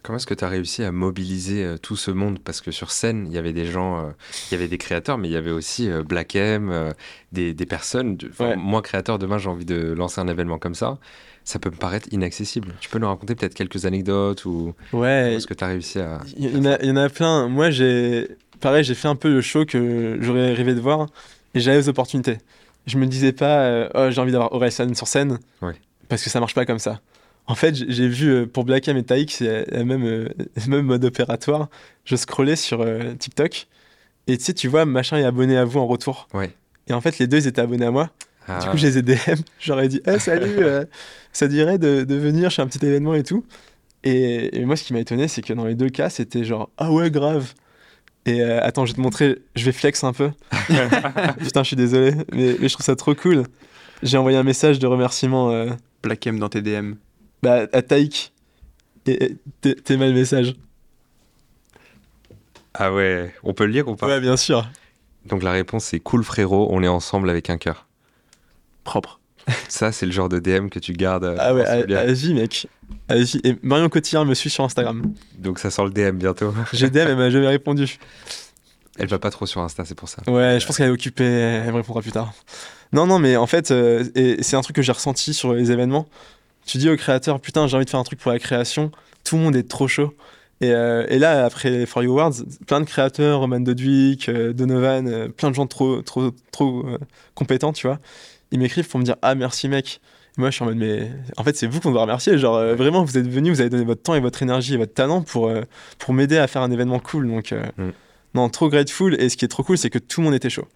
Comment est-ce que tu as réussi à mobiliser euh, tout ce monde? Parce que sur scène, il y avait des gens, euh, il y avait des créateurs, mais il y avait aussi euh, Black M, des, des, personnes. Moi, créateur, demain, j'ai envie de lancer un événement comme ça. Ça peut me paraître inaccessible. Tu peux nous raconter peut-être quelques anecdotes ou ouais, est-ce que tu as réussi à. Il y, en a, plein. Moi, j'ai. Pareil, j'ai fait un peu le show que j'aurais rêvé de voir et j'avais les opportunités. Je me disais pas, oh, j'ai envie d'avoir Orelsan sur scène. Parce que ça marche pas comme ça. En fait, j'ai vu euh, pour Black M et Taïk, c'est le même, euh, même mode opératoire. Je scrollais sur euh, TikTok et tu sais, tu vois, machin est abonné à vous en retour. Ouais. Et en fait, les deux, ils étaient abonnés à moi. Du coup, ah. je les ai DM. J'aurais dit, hey, salut, ça dirait de, de, venir chez un petit événement et tout. Et, moi, ce qui m'a étonné, c'est que dans les deux cas, c'était genre, ah ouais, grave. Et attends, je vais te montrer, je vais flex un peu. Putain, je suis désolé, mais, mais, je trouve ça trop cool. J'ai envoyé un message de remerciement. Black M dans tes DM. Bah, à Taïk. T'es mal message. Ah ouais, on peut le lire ou pas? Ouais, bien sûr. Donc la réponse c'est cool frérot, on est ensemble avec un cœur. Propre. Ça, c'est le genre de DM que tu gardes. Euh, ah ouais, vas-y mec. Vas-y. Et Marion Cotillard me suit sur Instagram. Donc ça sort le DM bientôt. J'ai DM, elle m'a jamais répondu. Elle va pas trop sur Insta, c'est pour ça. Ouais, je pense qu'elle est occupée, elle me répondra plus tard. Non, non, mais en fait, euh, c'est un truc que j'ai ressenti sur les événements tu dis au créateur, putain, j'ai envie de faire un truc pour la création, tout le monde est trop chaud. Et, euh, et là, après les For You Awards, plein de créateurs, Roman Dodwick, euh, Donovan, plein de gens trop, trop, trop compétents, tu vois, ils m'écrivent pour me dire Ah, merci mec. Et moi, je suis en mode Mais en fait, c'est vous qu'on doit remercier. Genre, vraiment, vous êtes venu, vous avez donné votre temps et votre énergie et votre talent pour, pour m'aider à faire un événement cool. Donc, mm. non, trop grateful. Et ce qui est trop cool, c'est que tout le monde était chaud.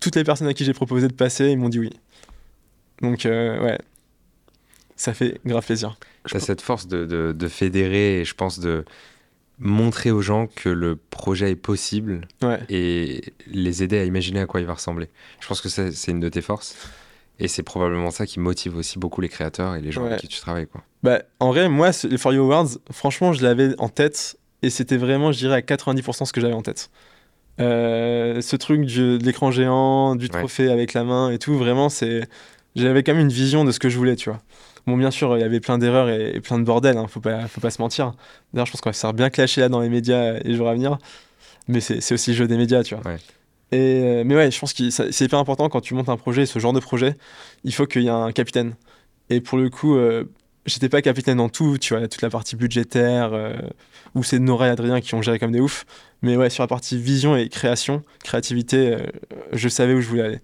Toutes les personnes à qui j'ai proposé de passer, ils m'ont dit oui. Donc, ouais, ça fait grave plaisir. Tu as cette force de, de, fédérer et je pense de montrer aux gens que le projet est possible et les aider à imaginer à quoi il va ressembler. Je pense que c'est une de tes forces. Et c'est probablement ça qui motive aussi beaucoup les créateurs et les gens avec qui tu travailles. Quoi. Bah, en vrai, moi, les For You Awards, franchement, je l'avais en tête et c'était vraiment, je dirais, à 90% ce que j'avais en tête. Euh, ce truc de l'écran géant, du trophée avec la main et tout, vraiment, c'est j'avais quand même une vision de ce que je voulais, tu vois. Bon, bien sûr, il y avait plein d'erreurs et, plein de bordel, hein, faut, pas, faut pas se mentir. D'ailleurs, je pense qu'on va se faire bien clasher là dans les médias les jours à venir. Mais c'est aussi le jeu des médias, tu vois. Et, euh, mais ouais, je pense que c'est hyper important quand tu montes un projet, ce genre de projet, il faut qu'il y ait un capitaine. Et pour le coup, euh, j'étais pas capitaine dans tout, tu vois, toute la partie budgétaire, euh, où c'est Nora et Adrien qui ont géré comme des oufs. Mais ouais, sur la partie vision et création, créativité, je savais où je voulais aller.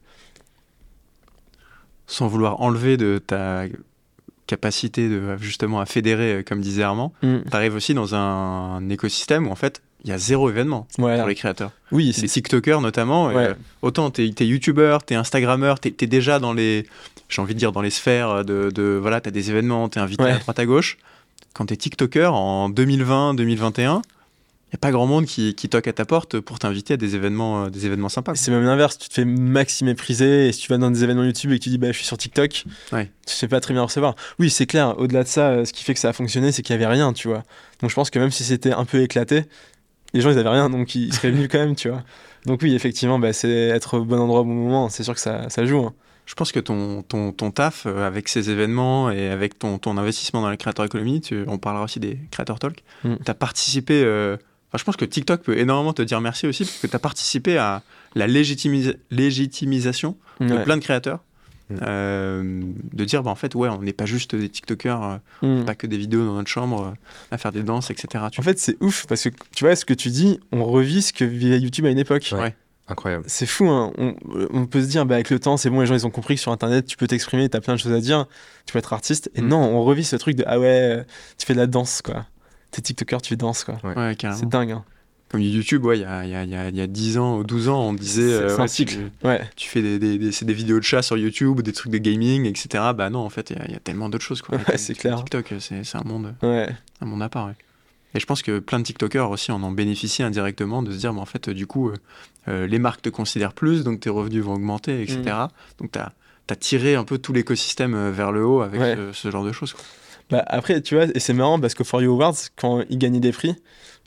Sans vouloir enlever de ta capacité de, justement à fédérer, euh, comme disait Armand, mm. tu arrives aussi dans un, écosystème où en fait il y a zéro événement pour les créateurs. Oui, les TikTokers notamment. Euh, autant tu es, youtubeur, tu es instagrammeur, tu es, déjà dans les, j'ai envie de dire, dans les sphères de, de voilà, tu as des événements, tu es invité à droite à gauche. Quand tu es TikToker en 2020, 2021, n'y a pas grand monde qui, qui, toque à ta porte pour t'inviter à des événements, euh, des événements sympas. C'est même l'inverse, tu te fais maxi mépriser et si tu vas dans des événements YouTube et que tu dis bah, je suis sur TikTok, ouais. tu fais pas très bien recevoir. Oui, c'est clair, au-delà de ça, euh, ce qui fait que ça a fonctionné, c'est qu'il y avait rien, tu vois. Donc je pense que même si c'était un peu éclaté, les gens ils avaient rien donc ils seraient venus quand même, tu vois. Donc oui, effectivement, bah, c'est être au bon endroit au bon moment, c'est sûr que ça, ça joue. Hein. Je pense que ton, ton, ton, taf euh, avec ces événements et avec ton, ton investissement dans la créateur économie, tu, on parlera aussi des créateurs talk, mm. tu as participé je pense que TikTok peut énormément te dire merci aussi parce que tu as participé à la légitimisation de plein de créateurs. Euh, de dire bah, en fait ouais on n'est pas juste des tiktokers euh, mm. pas que des vidéos dans notre chambre euh, à faire des danses etc en fait c'est ouf parce que tu vois ce que tu dis on revit ce que vivait YouTube à une époque ouais. incroyable c'est fou hein. on, peut se dire bah, avec le temps c'est bon les gens ils ont compris que sur internet tu peux t'exprimer tu as plein de choses à dire tu peux être artiste et mm. non on revit ce truc de ah ouais tu fais de la danse quoi t'es TikToker, tu danses, quoi. Ouais, carrément. C'est dingue. Hein. Comme YouTube, ouais, il y a, y, a, y a 10 ans ou 12 ans, on disait. C'est euh, un cycle. Tu, ouais. tu fais des, des, des, des, vidéos de chat sur YouTube, des trucs de gaming, etc. Bah non, en fait, il y, a tellement d'autres choses, quoi. Ouais, c'est clair. TikTok, c'est un monde. Ouais. Un monde à part, ouais. Et je pense que plein de TikTokers aussi en ont bénéficié indirectement de se dire, mais en fait, du coup, euh, euh, les marques te considèrent plus, donc tes revenus vont augmenter, etc. Mm. Donc tu as, as, tiré un peu tout l'écosystème vers le haut avec ce, ce, genre de choses. Quoi. Bah, après, tu vois, et c'est marrant parce que For You Awards, quand ils gagnaient des prix,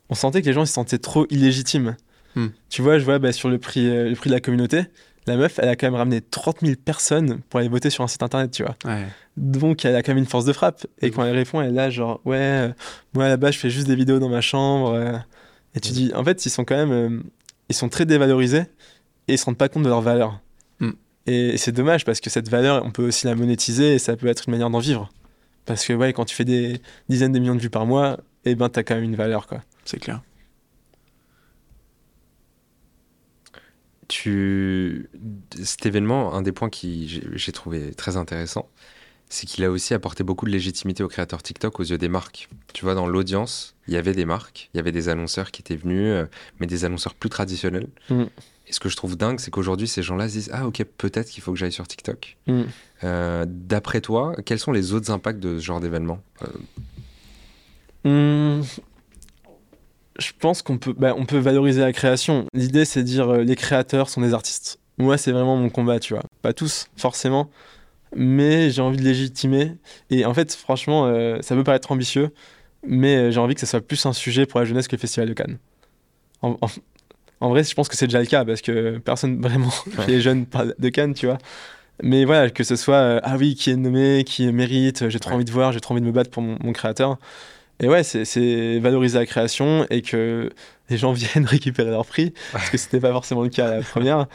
on sentait que les gens se sentaient trop illégitimes. Hmm. Tu vois, je vois bah, sur le prix, euh, le prix de la communauté, la meuf, elle a quand même ramené 30 000 personnes pour aller voter sur un site internet, tu vois. Donc, elle a quand même une force de frappe. Et quand elle répond, elle est là, genre, ouais, euh, moi là-bas, je fais juste des vidéos dans ma chambre. Euh. et tu dis, en fait, ils sont quand même. ils sont très dévalorisés et ils se rendent pas compte de leur valeur. Hmm. Et, c'est dommage parce que cette valeur, on peut aussi la monétiser et ça peut être une manière d'en vivre. Parce que, ouais, quand tu fais des dizaines de millions de vues par mois, eh ben, t'as quand même une valeur, quoi. C'est clair. tu... Cet événement, un des points qui j'ai trouvé très intéressant, c'est qu'il a aussi apporté beaucoup de légitimité aux créateurs TikTok aux yeux des marques. Tu vois, dans l'audience, il y avait des marques, il y avait des annonceurs qui étaient venus, euh, mais des annonceurs plus traditionnels. Mm. Et ce que je trouve dingue, c'est qu'aujourd'hui, ces gens-là se disent Ah, ok, peut-être qu'il faut que j'aille sur TikTok. Mm. Euh, d'après toi, quels sont les autres impacts de ce genre d'événement euh, mm je pense qu'on peut, bah, on peut valoriser la création. L'idée, c'est de dire euh, les créateurs sont des artistes. Moi, c'est vraiment mon combat, tu vois. Pas tous, forcément, mais j'ai envie de légitimer. Et en fait, franchement, euh, ça peut paraître ambitieux, mais euh, j'ai envie que ce soit plus un sujet pour la jeunesse que le Festival de Cannes. En, vrai, je pense que c'est déjà le cas, parce que personne vraiment qui est jeune parle de Cannes, tu vois. Mais voilà, que ce soit, ah oui, qui est nommé, qui mérite, j'ai trop envie de voir, j'ai trop envie de me battre pour mon créateur. Et ouais, c'est valoriser la création et que les gens viennent récupérer leur prix, parce que c'était pas forcément le cas à la première,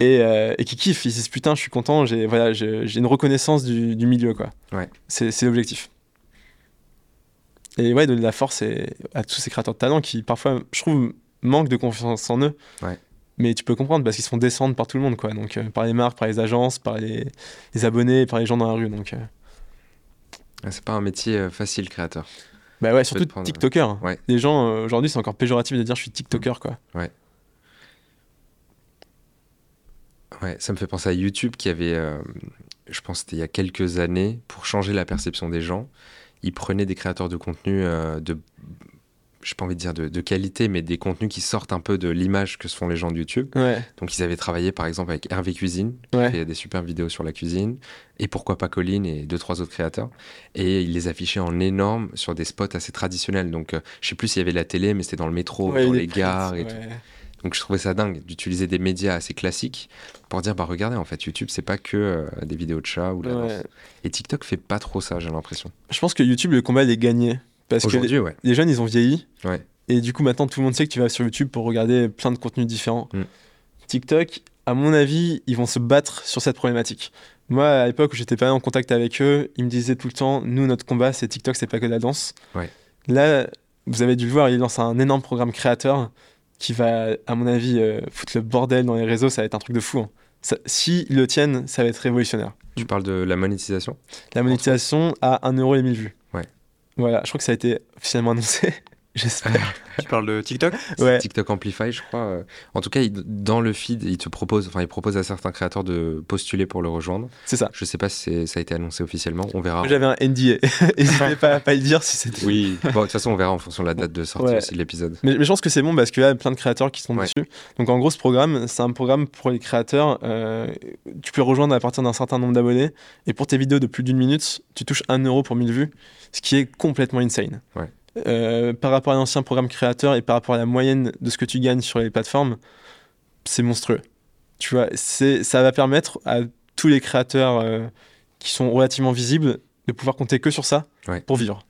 et, euh, et qui kiffent, ils disent putain, je suis content, j'ai voilà, une reconnaissance du, du, milieu, quoi. Ouais. C'est l'objectif. Et ouais, donner de la force à tous ces créateurs de talent qui, parfois, je trouve, manquent de confiance en eux. Ouais. Mais tu peux comprendre parce qu'ils se font descendre par tout le monde, quoi. Donc, euh, par les marques, par les agences, par les, les, abonnés, par les gens dans la rue. Donc, euh. c'est pas un métier facile, créateur. Bah ouais, surtout TikToker. Les gens, euh, aujourd'hui, c'est encore péjoratif de dire je suis TikToker, quoi. Ouais. Ouais, ça me fait penser à YouTube qui avait, euh, je pense c'était il y a quelques années, pour changer la perception des gens, ils prenaient des créateurs de contenu euh, de je pas envie de dire de, qualité, mais des contenus qui sortent un peu de l'image que se font les gens de YouTube. Donc ils avaient travaillé par exemple avec Hervé Cuisine, qui fait des super vidéos sur la cuisine, et pourquoi pas Colline et deux, trois autres créateurs. Et ils les affichaient en énorme sur des spots assez traditionnels. Donc euh, je sais plus s'il y avait la télé, mais c'était dans le métro, dans les gares et tout. Donc je trouvais ça dingue d'utiliser des médias assez classiques pour dire bah regardez en fait YouTube c'est pas que euh, des vidéos de chats ou de la Et TikTok fait pas trop ça j'ai l'impression. Je pense que YouTube le combat il est gagné parce que les, jeunes, ils ont vieilli. Et du coup, maintenant, tout le monde sait que tu vas sur YouTube pour regarder plein de contenus différents. Mm. TikTok, à mon avis, ils vont se battre sur cette problématique. Moi, à l'époque où j'étais pas en contact avec eux, ils me disaient tout le temps nous, notre combat, c'est TikTok, c'est pas que de la danse. Là, vous avez dû le voir, ils lancent un énorme programme créateur qui va, à mon avis, euh, foutre le bordel dans les réseaux. Ça va être un truc de fou. Hein. S'ils le tiennent, ça va être révolutionnaire. Tu parles de la monétisation? La monétisation à 1 euro et 1000 vues. Voilà, je crois que ça a été officiellement annoncé. J'espère. tu parles de TikTok ouais. TikTok Amplify, je crois. Euh. En tout cas, dans le feed, il te propose, enfin, il propose à certains créateurs de postuler pour le rejoindre. C'est ça. Je sais pas si ça a été annoncé officiellement. On verra. J'avais un NDA. N'hésitez pas à pas le dire si c'était. Oui. Bon, de toute façon, on verra en fonction de la date de sortie aussi de l'épisode. Mais, je pense que c'est bon parce qu'il y a plein de créateurs qui sont dessus. Donc, en gros, ce programme, c'est un programme pour les créateurs. Euh, tu peux rejoindre à partir d'un certain nombre d'abonnés. Et pour tes vidéos de plus d'une minute, tu touches 1 euro pour 1000 vues, ce qui est complètement insane. Ouais. Euh, par rapport à l'ancien programme créateur et par rapport à la moyenne de ce que tu gagnes sur les plateformes, c'est monstrueux. Tu vois, ça va permettre à tous les créateurs euh, qui sont relativement visibles de pouvoir compter que sur ça pour vivre.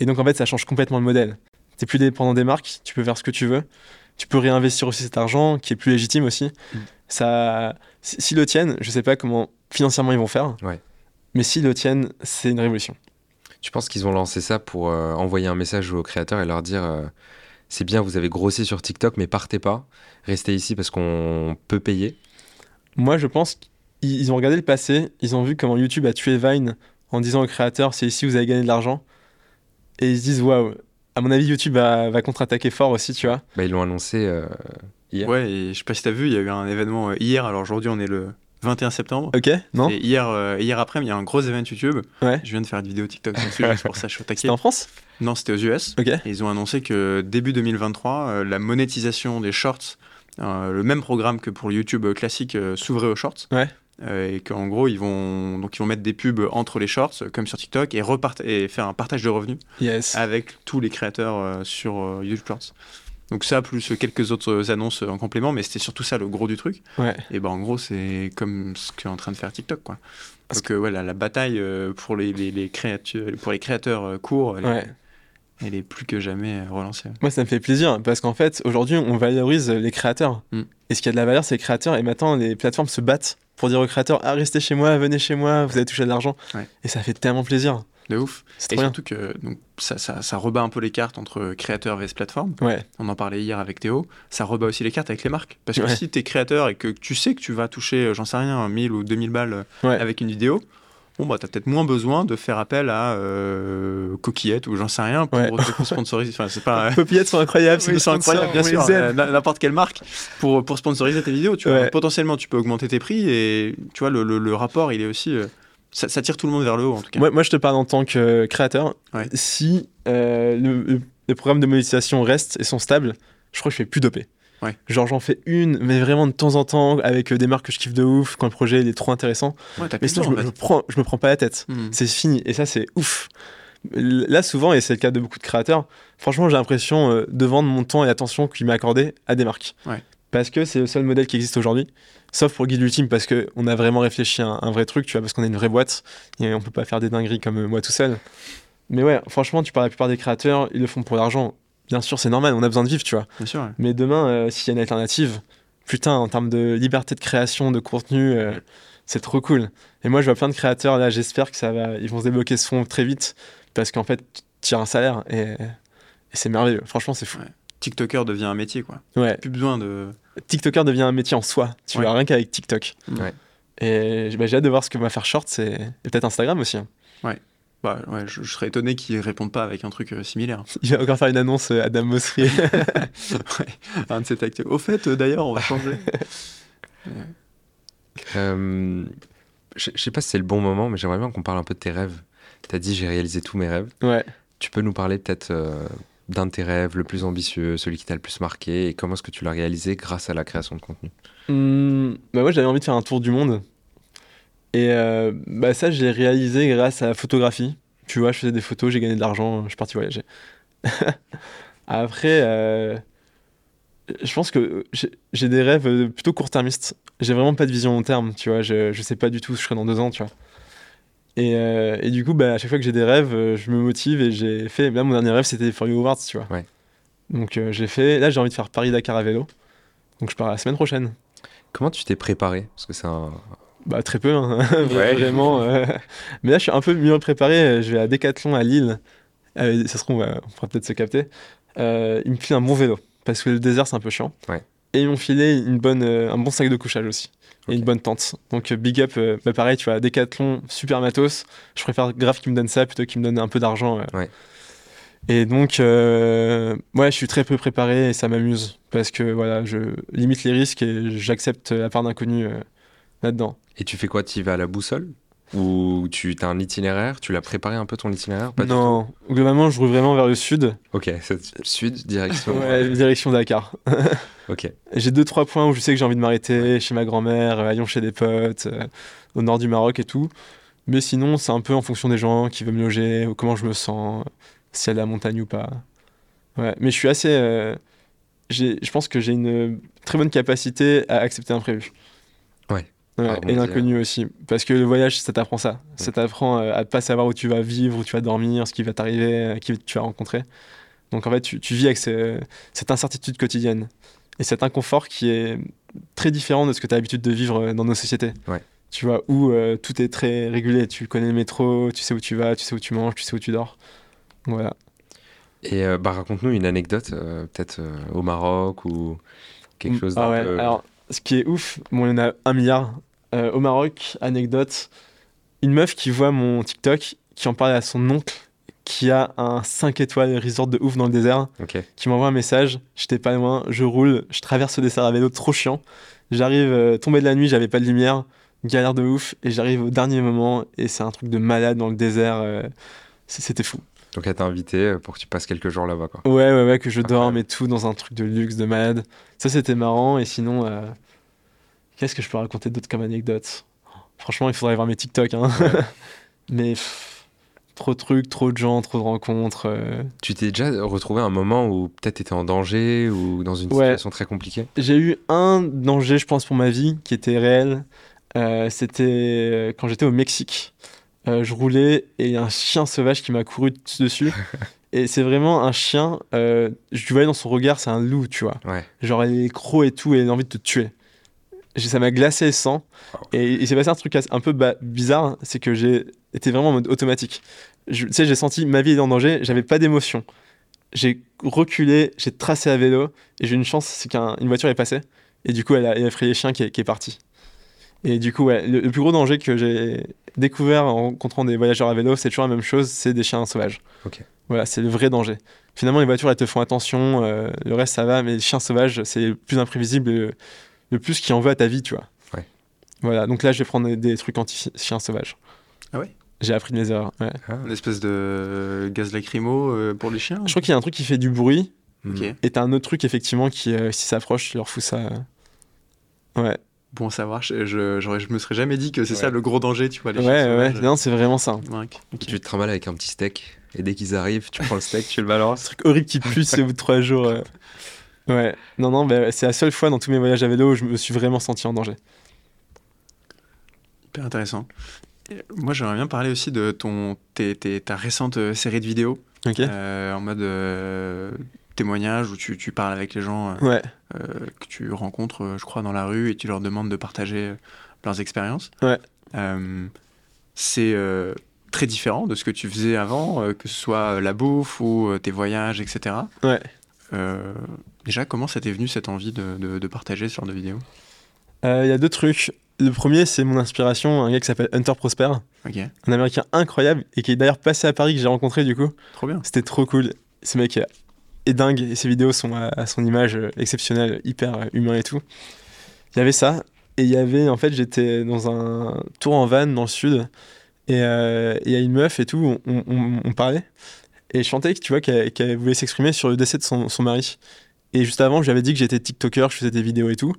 Et donc en fait, ça change complètement le modèle. Tu plus dépendant des marques, tu peux faire ce que tu veux. Tu peux réinvestir aussi cet argent qui est plus légitime aussi. Mm. Ça, s'ils le tiennent, je sais pas comment financièrement ils vont faire. Mais s'ils le tiennent, c'est une révolution. Tu penses qu'ils ont lancé ça pour euh, envoyer un message aux créateurs et leur dire euh, c'est bien, vous avez grossi sur TikTok, mais partez pas, restez ici parce qu'on peut payer Moi, je pense qu'ils ont regardé le passé, ils ont vu comment YouTube a tué Vine en disant aux créateurs c'est ici, vous avez gagné de l'argent. Et ils se disent waouh, à mon avis, YouTube va, contre-attaquer fort aussi, tu vois. Bah, ils l'ont annoncé euh, hier. Ouais, et je sais pas si t'as vu, il y a eu un événement hier, alors aujourd'hui on est le 21 septembre. Ok, non Et hier, euh, hier après, il y a un gros événement YouTube. Ouais. Je viens de faire une vidéo TikTok dessus, juste pour ça, je suis C'était en France Non, c'était aux US. Ok. ils ont annoncé que début 2023, euh, la monétisation des shorts, euh, le même programme que pour le YouTube classique, s'ouvrait aux shorts. Ouais. et qu'en gros, ils vont, donc, ils vont mettre des pubs entre les shorts, comme sur TikTok, et, et faire un partage de revenus yes. avec tous les créateurs sur YouTube Shorts. Donc ça, plus quelques autres annonces en complément, mais c'était surtout ça le gros du truc. Ouais. Et ben en gros, c'est comme ce qu'est en train de faire TikTok, quoi. Parce que voilà, la bataille pour les, les, créateurs, pour les créateurs courts, elle, est plus que jamais relancée. Moi, ça me fait plaisir parce qu'en fait, aujourd'hui, on valorise les créateurs. Mm. Et ce qui a de la valeur, c'est les créateurs. Et maintenant, les plateformes se battent pour dire aux créateurs ah, restez chez moi, venez chez moi, vous allez toucher de l'argent. Et ça fait tellement plaisir. De ouf. Et surtout que donc, ça, ça, ça, rebat un peu les cartes entre créateurs et plateforme. Ouais. On en parlait hier avec Théo. Ça rebat aussi les cartes avec les marques. Parce que si tu es créateur et que tu sais que tu vas toucher, euh, j'en sais rien, 1000 ou 2000 balles avec une vidéo, bon, bah, tu as peut-être moins besoin de faire appel à euh, Coquillette ou j'en sais rien pour te sponsoriser. Enfin, c'est pas... Coquillettes sont incroyables, c'est sont incroyables, bien sûr. Euh, n'importe quelle marque pour, pour sponsoriser tes vidéos. Tu vois. Potentiellement, tu peux augmenter tes prix et tu vois, le, le, rapport, il est aussi. Euh, ça, ça, tire tout le monde vers le haut, en tout cas. Moi, moi je te parle en tant que créateur. Si le, les programmes de monétisation restent et sont stables, je crois que je fais plus d'OP. Genre j'en fais une, mais vraiment de temps en temps, avec euh, des marques que je kiffe de ouf, quand le projet il est trop intéressant. mais sinon, je, me, prends, je me prends pas la tête. Hmm. C'est fini. Et ça, c'est ouf. Là, souvent, et c'est le cas de beaucoup de créateurs, franchement, j'ai l'impression euh, de vendre mon temps et l'attention qui m'est accordé à des marques. Parce que c'est le seul modèle qui existe aujourd'hui. Sauf pour Guide Ultime, parce qu'on a vraiment réfléchi à un, vrai truc, tu vois, parce qu'on est une vraie boîte et on peut pas faire des dingueries comme euh, moi tout seul. Mais ouais, franchement, tu parles à la plupart des créateurs, ils le font pour l'argent bien sûr, c'est normal, on a besoin de vivre, tu vois. Bien sûr. Mais demain, euh, s'il y a une alternative, putain, en termes de liberté de création, de contenu, euh, c'est trop cool. Et moi, je vois plein de créateurs, là, j'espère que ça va, ils vont se débloquer ce fond très vite, parce qu'en fait, tu tires un salaire et, c'est merveilleux. Franchement, c'est fou. TikToker devient un métier, quoi. Ouais. Plus besoin de. TikToker devient un métier en soi. Tu vois, rien qu'avec TikTok. Ouais. Et bah, j'ai hâte de voir ce que va faire Short, et peut-être Instagram aussi. Hein. Ouais. Bah, ouais, je, serais étonné qu'ils répondent pas avec un truc euh, similaire. Il va encore faire une annonce euh, Adam Mosserier. ouais, un de ses acteurs. Au fait, euh, d'ailleurs, on va changer. je sais pas si c'est le bon moment, mais j'aimerais bien qu'on parle un peu de tes rêves. Tu as dit j'ai réalisé tous mes rêves. Ouais. Tu peux nous parler peut-être d'un de tes rêves le plus ambitieux, celui qui t'a le plus marqué, et comment est-ce que tu l'as réalisé grâce à la création de contenu? Mmh, bah Moi, j'avais envie de faire un tour du monde. Et euh, bah ça, j'ai réalisé grâce à la photographie. Tu vois, je faisais des photos, j'ai gagné de l'argent, je suis parti voyager. Après, euh, je pense que j'ai des rêves plutôt court-termistes. J'ai vraiment pas de vision long terme, tu vois. Je, je sais pas du tout ce que je serai dans deux ans, tu vois. Et, euh, et du coup, bah, à chaque fois que j'ai des rêves, je me motive et j'ai fait. Là, mon dernier rêve, c'était For You Awards, tu vois. Ouais. Donc, j'ai fait. Là, j'ai envie de faire Paris-Dakar à vélo. Donc, je pars la semaine prochaine. Comment tu t'es préparé? Parce que c'est un, bah, très peu, hein. vraiment. Euh. Mais là, je suis un peu mieux préparé. Je vais à Decathlon à Lille. Euh, ça se trouve, on pourra peut-être se capter. Euh, ils me filent un bon vélo parce que le désert, c'est un peu chiant. Et ils m'ont filé une bonne, un bon sac de couchage aussi. Et une bonne tente. Donc, big up. Bah, pareil, tu vois, Decathlon, super matos. Je préfère grave qu'ils me donnent ça plutôt qu'ils me donnent un peu d'argent. Et donc, ouais, je suis très peu préparé et ça m'amuse parce que voilà, je limite les risques et j'accepte la part d'inconnu là-dedans. Et tu fais quoi? Tu vas à la boussole? Ou tu as un itinéraire? Tu l'as préparé un peu ton itinéraire? Non, globalement, je roule vraiment vers le sud. Ok, sud, direction. ouais, direction Dakar. ok. J'ai deux, trois points où je sais que j'ai envie de m'arrêter chez ma grand-mère, à Lyon chez des potes, euh, au nord du Maroc et tout. Mais sinon, c'est un peu en fonction des gens qui veulent me loger, ou comment je me sens, si elle a la montagne ou pas. Ouais, mais je suis assez. Euh, je pense que j'ai une très bonne capacité à accepter l'imprévu. Ouais. Ouais, et l'inconnu aussi. Parce que le voyage, ça t'apprend ça. Ça t'apprend euh, à ne pas savoir où tu vas vivre, où tu vas dormir, ce qui va t'arriver, qui tu vas rencontrer. Donc en fait, tu, tu vis avec cette incertitude quotidienne. Et cet inconfort qui est très différent de ce que tu as l'habitude de vivre euh, dans nos sociétés. Ouais. Tu vois, où euh, tout est très régulé. Tu connais le métro, tu sais où tu vas, tu sais où tu manges, tu sais où tu dors. Voilà. Et bah, raconte-nous une anecdote, peut-être au Maroc ou quelque mm. chose ah ouais. Alors, ce qui est ouf, bon, il y en a un milliard. Euh, au Maroc, anecdote, une meuf qui voit mon TikTok, qui en parle à son oncle, qui a un 5 étoiles resort de ouf dans le désert, qui m'envoie un message. J'étais pas loin, je roule, je traverse le désert à vélo, trop chiant. J'arrive, euh, tombé de la nuit, j'avais pas de lumière, galère de ouf, et j'arrive au dernier moment, et c'est un truc de malade dans le désert. Euh, c'était fou. Donc elle t'a invité pour que tu passes quelques jours là-bas, quoi. Ouais, ouais, ouais, que je dorme et tout dans un truc de luxe, de malade. Ça, c'était marrant, et sinon, Qu'est-ce que je peux raconter d'autre comme anecdote? Franchement, il faudrait voir mes TikTok. Hein. Mais trop de trucs, trop de gens, trop de rencontres. Euh. Tu t'es déjà retrouvé un moment où peut-être tu étais en danger ou dans une situation très compliquée? J'ai eu un danger, je pense, pour ma vie qui était réel. Euh, c'était quand j'étais au Mexique. je roulais et il y a un chien sauvage qui m'a couru dessus. et c'est vraiment un chien. je voyais dans son regard, c'est un loup, tu vois. Genre, il est croc et tout et il a envie de te tuer ça m'a glacé le sang. Et il s'est passé un truc un peu bizarre, hein, c'est que j'ai été vraiment en mode automatique. Tu sais, j'ai senti ma vie est en danger, j'avais pas d'émotion. J'ai reculé, j'ai tracé à vélo, et j'ai eu une chance, c'est qu'une voiture est passée, et du coup, elle a, effrayé le chien qui est, parti. Et du coup, ouais, le, plus gros danger que j'ai découvert en rencontrant des voyageurs à vélo, c'est toujours la même chose, c'est des chiens sauvages. Voilà, c'est le vrai danger. Finalement, les voitures, elles te font attention, euh, le reste, ça va, mais les chiens sauvages, c'est plus imprévisible le plus qui en veut à ta vie, tu vois. Ouais. Voilà, donc là, je vais prendre des, trucs anti-chiens sauvages. Ah ouais? J'ai appris de mes erreurs. Ouais. Ah. Une espèce de gaz lacrymo euh, pour les chiens Je crois qu'il y a un truc qui fait du bruit. Ok. Et t'as un autre truc, effectivement, qui, euh, si s'approche, tu leur fous ça. Euh. Ouais. Bon à savoir, je, je, je, me serais jamais dit que c'est ça le gros danger, tu vois. Les ouais, ouais, non, c'est vraiment ça. Tu te trimbales avec un petit steak, et dès qu'ils arrivent, tu prends le steak, tu le balances. un truc horrible qui pue au bout de trois jours. Ouais, non, non, bah, c'est la seule fois dans tous mes voyages à vélo où je me suis vraiment senti en danger. Hyper intéressant. Moi, j'aimerais bien parler aussi de ton, ta récente euh, série de vidéos. Euh, en mode euh, témoignage où tu, tu, parles avec les gens que tu rencontres, je crois, dans la rue et tu leur demandes de partager leurs expériences. Ouais. c'est très différent de ce que tu faisais avant, que ce soit la bouffe ou tes voyages, etc. Ouais. Déjà, comment ça t'est venu cette envie de, de, partager ce genre de vidéo? Euh, Il y a deux trucs. Le premier, c'est mon inspiration, un gars qui s'appelle Hunter Prosper. Un américain incroyable et qui est d'ailleurs passé à Paris, que j'ai rencontré du coup. Trop bien. C'était trop cool. Ce mec est dingue et ses vidéos sont à, son image exceptionnelle, hyper humain et tout. Il y avait ça. Et il y avait, en fait, j'étais dans un tour en van dans le sud. Et euh, il y a une meuf et tout, on, on, parlait. Et je chantais, tu vois, qu'elle voulait s'exprimer sur le décès de son, son mari. Et juste avant, j'avais dit que j'étais TikToker, je faisais des vidéos et tout.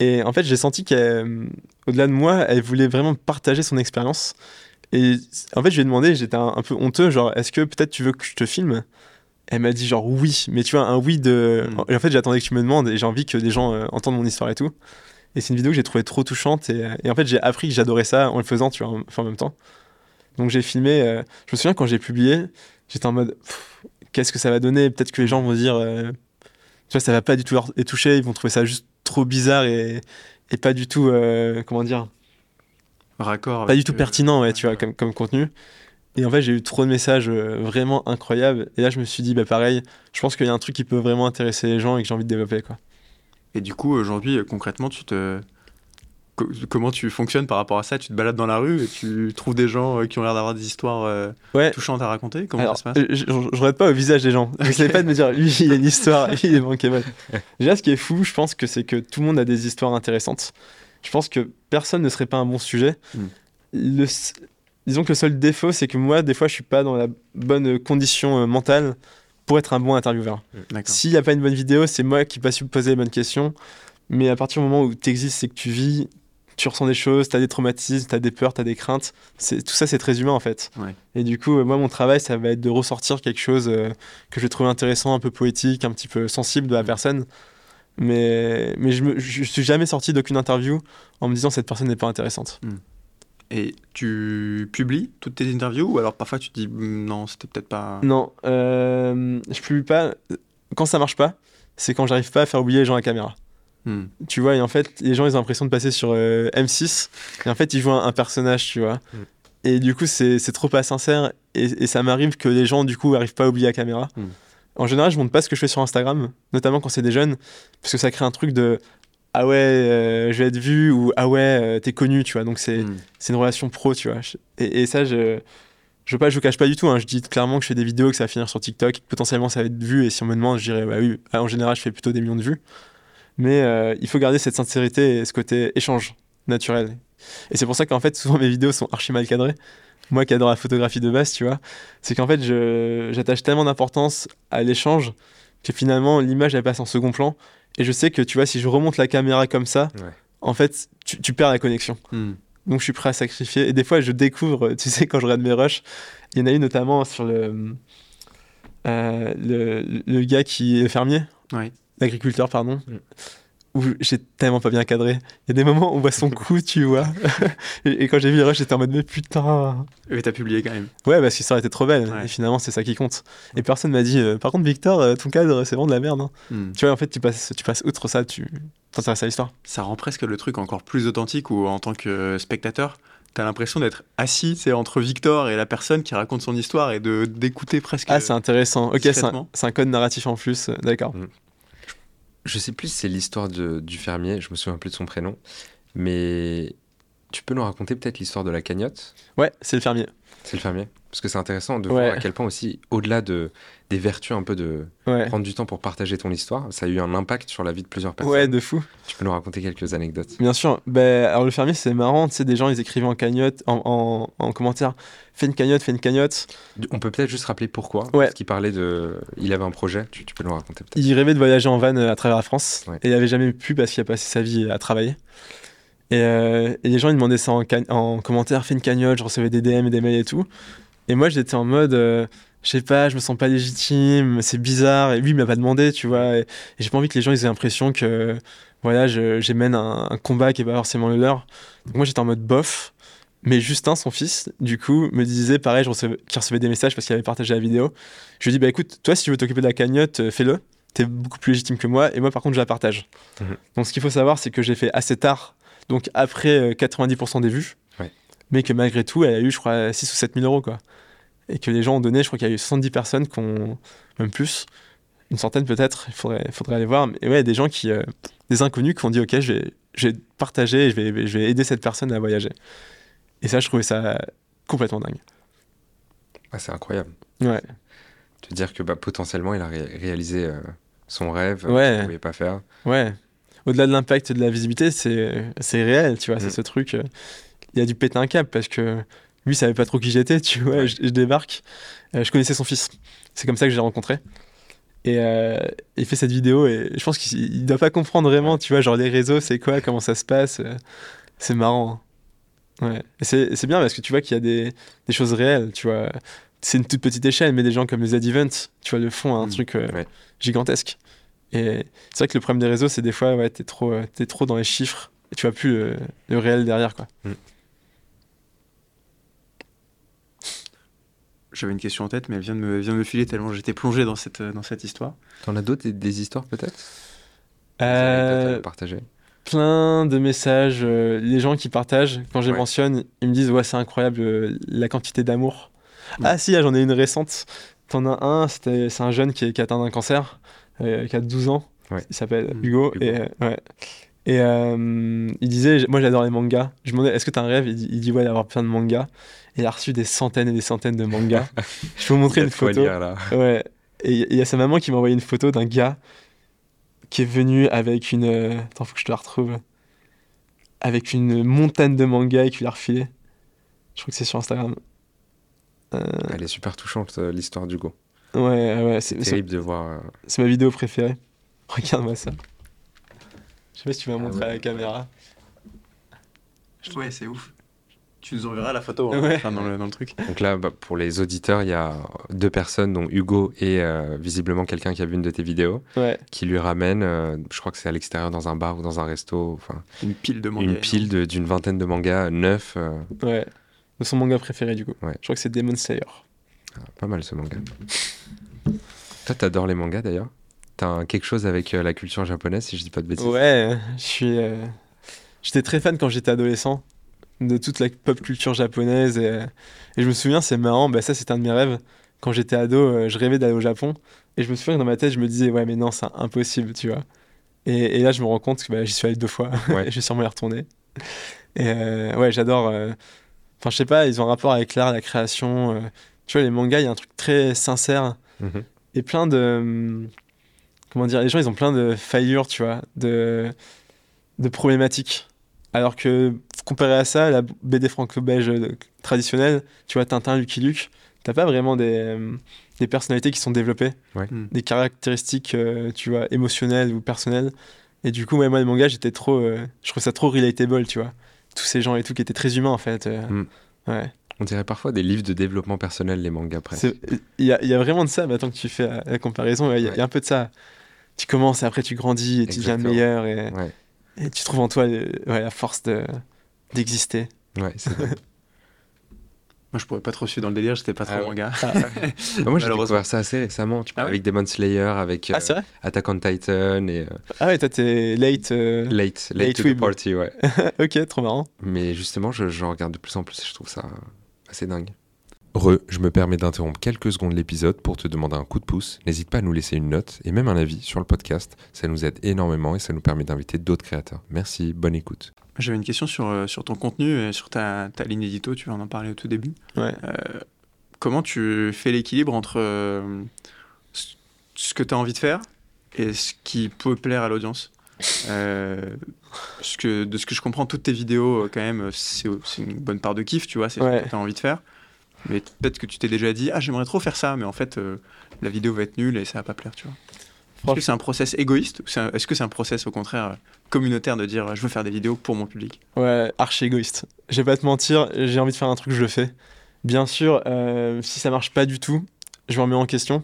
Et en fait, j'ai senti qu'au-delà de moi, elle voulait vraiment partager son expérience. Et en fait, je lui ai demandé, j'étais un, peu honteux, genre, est-ce que peut-être tu veux que je te filme? Elle m'a dit genre oui, mais tu vois, un oui de... Hmm. Et en fait, j'attendais que tu me demandes et j'ai envie que des gens euh, entendent mon histoire et tout. Et c'est une vidéo que j'ai trouvée trop touchante. Et, et en fait, j'ai appris que j'adorais ça en le faisant, tu vois, en, même temps. Donc j'ai filmé, euh, je me souviens quand j'ai publié, j'étais en mode, qu'est-ce que ça va donner? Peut-être que les gens vont dire... Euh, tu vois, ça va pas du tout leur toucher, ils vont trouver ça juste trop bizarre et, et pas du tout, euh, comment dire? Raccord. Pas du tout euh, pertinent, ouais, tu vois, comme, comme contenu. Et en fait, j'ai eu trop de messages euh, vraiment incroyables. Et là, je me suis dit, bah pareil, je pense qu'il y a un truc qui peut vraiment intéresser les gens et que j'ai envie de développer, quoi. Et du coup, aujourd'hui, concrètement, tu te, comment tu fonctionnes par rapport à ça? Tu te balades dans la rue et tu trouves des gens euh, qui ont l'air d'avoir des histoires euh, touchantes à raconter? Comment ça se passe? Je ne regarde pas au visage des gens. Je ne pas de me dire, lui, il a une histoire, lui, il est bankable. Déjà, ce qui est fou, je pense que c'est que tout le monde a des histoires intéressantes. Je pense que personne ne serait pas un bon sujet. Hmm. Le, disons que le seul défaut, c'est que moi, des fois, je suis pas dans la bonne condition euh, mentale pour être un bon intervieweur. S'il n'y a pas une bonne vidéo, c'est moi qui pas su poser les bonnes questions. Mais à partir du moment où tu existes, c'est que tu vis, tu ressens des choses, tu as des traumatismes, tu as des peurs, tu as des craintes. Tout ça, c'est très humain en fait. Et du coup, moi, mon travail, ça va être de ressortir quelque chose euh, que je trouve intéressant, un peu poétique, un petit peu sensible de la personne. Mais, mais je, ne suis jamais sorti d'aucune interview en me disant cette personne n'est pas intéressante. Hmm. Et tu publies toutes tes interviews ou alors parfois tu te dis hmm, non, c'était peut-être pas. Non, euh, je publie pas. Quand ça marche pas, c'est quand j'arrive pas à faire oublier les gens à la caméra. Hmm. Tu vois, et en fait, les gens, ils ont l'impression de passer sur euh, M6, et en fait, ils jouent un, personnage, tu vois. Hmm. Et du coup, c'est trop pas sincère, et, ça m'arrive que les gens, du coup, arrivent pas à oublier la caméra. Hmm. En général, je montre pas ce que je fais sur Instagram, notamment quand c'est des jeunes, parce que ça crée un truc de ah ouais, euh, je vais être vu, ou ah ouais, euh, t'es connu, tu vois. Donc, c'est une relation pro, tu vois. Et, ça, je. Je, pas, je vous cache pas du tout, hein. je dis clairement que je fais des vidéos, que ça va finir sur TikTok, potentiellement ça va être vu, et si on me demande, je dirais, bah oui, en général, je fais plutôt des millions de vues. Mais euh, il faut garder cette sincérité et ce côté échange naturel. Et c'est pour ça qu'en fait, souvent mes vidéos sont archi mal cadrées. Moi qui adore la photographie de base, tu vois, c'est qu'en fait, j'attache tellement d'importance à l'échange que finalement, l'image, elle passe en second plan. Et je sais que, tu vois, si je remonte la caméra comme ça, en fait, tu, perds la connexion. Hmm. Donc, je suis prêt à sacrifier. Et des fois, je découvre, tu sais, quand je regarde mes rushs, Il y en a eu notamment sur le, euh, le, le, gars qui est fermier. L'agriculteur, pardon. Mm où j'ai tellement pas bien cadré. Il y a des moments où on voit son cou, tu vois. et, quand j'ai vu le rush, j'étais en mode, mais putain. Et t'as publié quand même. Ouais, parce que ça aurait été trop belle. Et finalement, c'est ça qui compte. Et personne m'a dit, euh, par contre, Victor, euh, ton cadre, c'est vraiment de la merde. Hein. Hmm. Tu vois, en fait, tu passes, tu passes outre ça, tu t'intéresses à l'histoire. Ça rend presque le truc encore plus authentique où, en tant que spectateur, t'as l'impression d'être assis c'est entre Victor et la personne qui raconte son histoire et de d'écouter presque. Ah, c'est intéressant. Ok, c'est un, code narratif en plus. D'accord. Je sais plus si c'est l'histoire du fermier, je me souviens plus de son prénom, mais tu peux nous raconter peut-être l'histoire de la cagnotte? Ouais, c'est le fermier. C'est le fermier. Parce que c'est intéressant de voir à quel point aussi, au-delà de, des vertus un peu de prendre du temps pour partager ton histoire, ça a eu un impact sur la vie de plusieurs personnes. Ouais, de fou. Tu peux nous raconter quelques anecdotes Bien sûr. Ben, alors le fermier, c'est marrant, tu sais, des gens, ils écrivaient en cagnotte, en, en, commentaire, fais une cagnotte, fais une cagnotte. On peut peut-être juste rappeler pourquoi. Ouais. Parce qu'il parlait de... Il avait un projet, tu, peux nous raconter peut-être. Il rêvait de voyager en van euh, à travers la France, et il n'avait jamais pu parce qu'il a passé sa vie à travailler. Et, euh, et, les gens ils demandaient ça en, en, commentaire, fais une cagnotte, je recevais des DM et des mails et tout. Et moi, j'étais en mode, euh, je sais pas, je me sens pas légitime, c'est bizarre. Et lui, il m'a pas demandé, tu vois. Et, j'ai pas envie que les gens aient l'impression que, voilà, j'émène un, un, combat qui est pas forcément le leur. Donc moi, j'étais en mode bof. Mais Justin, son fils, du coup, me disait pareil, je recevais, qui recevait des messages parce qu'il avait partagé la vidéo. Je lui ai dit, bah écoute, toi, si tu veux t'occuper de la cagnotte, euh, fais-le. T'es beaucoup plus légitime que moi. Et moi, par contre, je la partage. Mhm. Donc, ce qu'il faut savoir, c'est que j'ai fait assez tard, donc après 90% euh, des vues. Mais que malgré tout, elle a eu, je crois, 6 ou 7 000 euros, quoi et que les gens ont donné, je crois qu'il y a eu 70 personnes qui ont, même plus, une centaine peut-être, il faudrait, faudrait aller voir. Mais ouais, des gens qui, euh, des inconnus qui ont dit, ok, je vais, je vais partager, je vais, je vais aider cette personne à voyager. Et ça, je trouvais ça complètement dingue. Ah, c'est incroyable. Ouais. De dire que bah, potentiellement, il a réalisé euh, son rêve ouais. qu'il ne pouvait pas faire. Ouais. Au-delà de l'impact de la visibilité, c'est réel, tu vois, c'est mm. ce truc. Euh, il a dû péter un câble parce que lui, il savait pas trop qui j'étais, tu vois. Je, débarque. Euh, je connaissais son fils. C'est comme ça que j'ai rencontré. Et euh, il fait cette vidéo et je pense qu'il doit pas comprendre vraiment, tu vois, genre les réseaux, c'est quoi, comment ça se passe. Euh, c'est marrant. Hein. Ouais. c'est bien parce que tu vois qu'il y a des, des, choses réelles, tu vois. C'est une toute petite échelle, mais des gens comme les Z-Event, tu vois, le font un mm. truc gigantesque. Et c'est vrai que le problème des réseaux, c'est des fois, ouais, t'es trop, es trop dans les chiffres et tu vois plus le, réel derrière, quoi. Mm. J'avais une question en tête, mais elle vient de me, vient de me filer tellement j'étais plongé dans cette, dans cette histoire. T'en as d'autres, des, histoires peut-être? Euh, partager Plein de messages. Euh, les gens qui partagent, quand je les mentionne, ils me disent Ouais, c'est incroyable euh, la quantité d'amour. Mm. Ah, si, ah, j'en ai une récente. T'en as un, c'est un jeune qui, est, qui a atteint d'un cancer, euh, qui a 12 ans. Il s'appelle mm. Hugo. Et, ouais. Et il disait, moi j'adore les mangas. Je me demandais, est-ce que tu as un rêve? Il dit, il dit, ouais, d'avoir plein de mangas il a reçu des centaines et des centaines de mangas. je peux vous montrer une photo. Ouais. Et il y a sa maman qui m'a envoyé une photo d'un gars qui est venu avec une. Euh, attends, faut que je te la retrouve. Avec une montagne de mangas et qui l'a refilé. Je crois que c'est sur Instagram. Euh, Elle est super touchante, euh, l'histoire d'Hugo. Ouais, ouais. C'est terrible de voir. C'est ma vidéo préférée. Regarde-moi ça. Je sais pas si tu vas ah montrer à la caméra. Ouais, c'est ouf. Tu nous enverras la photo hein, dans, le, truc. Donc là, bah, pour les auditeurs, il y a deux personnes, dont Hugo et euh, visiblement quelqu'un qui a vu une de tes vidéos, qui lui ramène, euh, je crois que c'est à l'extérieur dans un bar ou dans un resto. Une pile de mangas. Une pile d'une vingtaine de mangas neufs. Euh. Ouais, de son manga préféré du coup. Je crois que c'est Demon Slayer. Ah, pas mal ce manga. Toi, t'adores les mangas d'ailleurs T'as quelque chose avec la culture japonaise, si je dis pas de bêtises Ouais, je suis. J'étais très fan quand j'étais adolescent de toute la pop culture japonaise. Et, je me souviens, c'est marrant, bah, ça c'est un de mes rêves. Quand j'étais ado, euh, je rêvais d'aller au Japon. Et je me souviens que dans ma tête, je me disais, ouais, mais non, c'est impossible, tu vois. Et, là, je me rends compte que bah, j'y suis allé deux fois. et je vais sûrement y retourner. Et euh, ouais, j'adore. Euh, enfin, je sais pas, ils ont un rapport avec l'art, la création. tu vois, les mangas, il y a un truc très sincère. Mhm. Et plein de. Comment dire Les gens, ils ont plein de faillures, tu vois, de, de problématiques. Alors que comparé à ça, la BD franco-belge traditionnelle, tu vois, Tintin, Lucky Luke, t'as pas vraiment des, euh, des, personnalités qui sont développées, hmm. des caractéristiques, euh, tu vois, émotionnelles ou personnelles. Et du coup, moi, les mangas, j'étais trop, euh, je trouve ça trop relatable, tu vois. Tous ces gens et tout qui étaient très humains, en fait. Hmm. Ouais. On dirait parfois des livres de développement personnel, les mangas presque. Il y a, y a, vraiment de ça, maintenant que tu fais la, comparaison, il y, a un peu de ça. Tu commences et après tu grandis et tu deviens meilleur et, et, tu trouves en toi la force d'exister. ouais, c'est Moi, je pourrais pas trop suivre dans le délire, j'étais pas trop ah manga. Ah bah, moi, j'ai découvert ça assez récemment, tu ah avec Demon Slayer, avec ah, euh, Attack on Titan. Et, euh, Ah ouais, toi, t'es late, euh, late. Late, to the party, ouais. ok, trop marrant. Mais justement, je, je, regarde de plus en plus et je trouve ça assez dingue. Re, je me permets d'interrompre quelques secondes l'épisode pour te demander un coup de pouce. N'hésite pas à nous laisser une note et même un avis sur le podcast. Ça nous aide énormément et ça nous permet d'inviter d'autres créateurs. Merci, bonne écoute. J'avais une question sur, euh, sur ton contenu et sur ta, ta, ligne édito, tu vas en parler au tout début. Ouais. Euh, comment tu fais l'équilibre entre euh, ce que tu as envie de faire et ce qui peut plaire à l'audience? Que, De ce que je comprends, toutes tes vidéos, quand même, c'est une bonne part de kiff, tu vois, c'est ce que tu as envie de faire. Mais peut-être que tu t'es déjà dit, ah, j'aimerais trop faire ça, mais en fait, la vidéo va être nulle et ça va pas plaire, tu vois. Est-ce que c'est un process égoïste Est-ce que c'est un process au contraire communautaire de dire je veux faire des vidéos pour mon public? Ouais, archi égoïste. Je vais pas te mentir, j'ai envie de faire un truc, je le fais. Bien sûr, euh, si ça marche pas du tout, je me remets en question.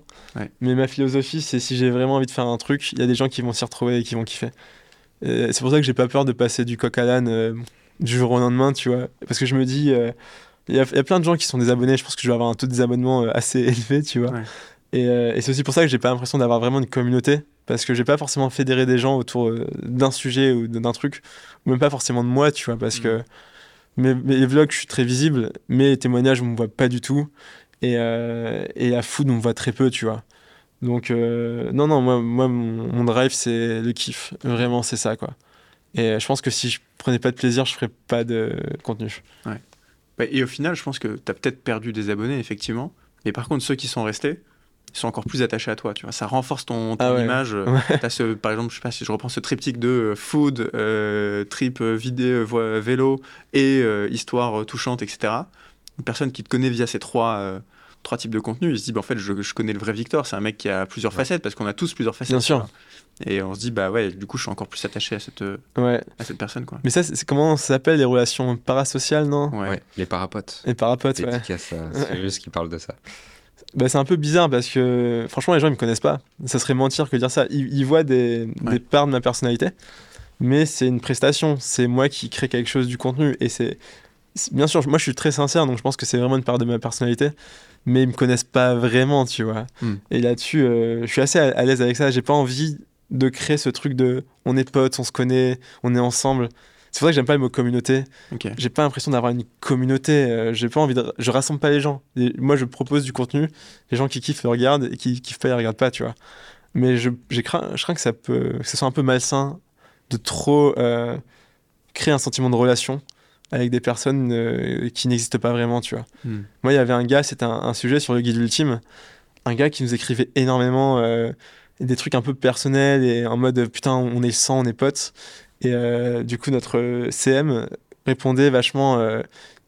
Mais ma philosophie, c'est si j'ai vraiment envie de faire un truc, il y a des gens qui vont s'y retrouver et qui vont kiffer. C'est pour ça que j'ai pas peur de passer du coq à l'âne euh, du jour au lendemain, tu vois. Parce que je me dis, euh, il y, a plein de gens qui sont des abonnés, je pense que je vais avoir un taux de désabonnement assez élevé, tu vois. Euh, et, c'est aussi pour ça que j'ai pas l'impression d'avoir vraiment une communauté, parce que j'ai pas forcément fédéré des gens autour euh, d'un sujet ou d'un truc, ou même pas forcément de moi, tu vois, parce mm. que mes, mes, vlogs, je suis très visible, mes témoignages, on me voit pas du tout, et, euh, et la food, on voit très peu, tu vois. Donc, non, non, moi, moi mon, drive, c'est le kiff. Vraiment, c'est ça, quoi. Et je pense que si je prenais pas de plaisir, je ferais pas de contenu. Ouais. Bah, et au final, je pense que tu as peut-être perdu des abonnés, effectivement. Mais par contre, ceux qui sont restés, ils sont encore plus attachés à toi, tu vois. Ça renforce ton, ton ah image. As ce, par exemple, je sais pas si je reprends ce triptyque de euh, food, euh, trip, euh, vidéo, vélo et histoire touchante, etc. Une personne qui te connaît via ces trois, trois types de contenus, il se dit, bah, en fait, je, je connais le vrai Victor. C'est un mec qui a plusieurs facettes parce qu'on a tous plusieurs facettes. Bien sûr. Et on se dit, bah ouais, du coup, je suis encore plus attaché à cette, ouais. à cette personne. Quoi. Mais ça, c'est comment ça s'appelle les relations parasociales, non ouais. les parapotes. Les parapotes, ouais. C'est juste qui parle de ça. Bah, c'est un peu bizarre parce que franchement, les gens ils me connaissent pas. Ça serait mentir que dire ça. Ils, voient des, des, parts de ma personnalité, mais c'est une prestation. C'est moi qui crée quelque chose du contenu. Et c'est. Bien sûr, moi je suis très sincère, donc je pense que c'est vraiment une part de ma personnalité, mais ils me connaissent pas vraiment, tu vois. Hmm. Et là-dessus, euh, je suis assez à, l'aise avec ça. J'ai pas envie de créer ce truc de on est potes, on se connaît, on est ensemble. C'est pour ça que j'aime pas le mot communauté. J'ai pas l'impression d'avoir une communauté. Euh, j'ai pas envie de. Je rassemble pas les gens. moi, je propose du contenu. Les gens qui kiffent le regardent et qui kiffent pas, ils regardent pas, tu vois. Mais je, crains, je crains que ça peut, que ce soit un peu malsain de trop euh, créer un sentiment de relation avec des personnes euh, qui n'existent pas vraiment, tu vois. Hmm. Moi, il y avait un gars, c'était un, sujet sur le guide ultime, un gars qui nous écrivait énormément des trucs un peu personnels et en mode putain, on est sang, on est potes. Et euh, du coup, notre CM répondait vachement euh,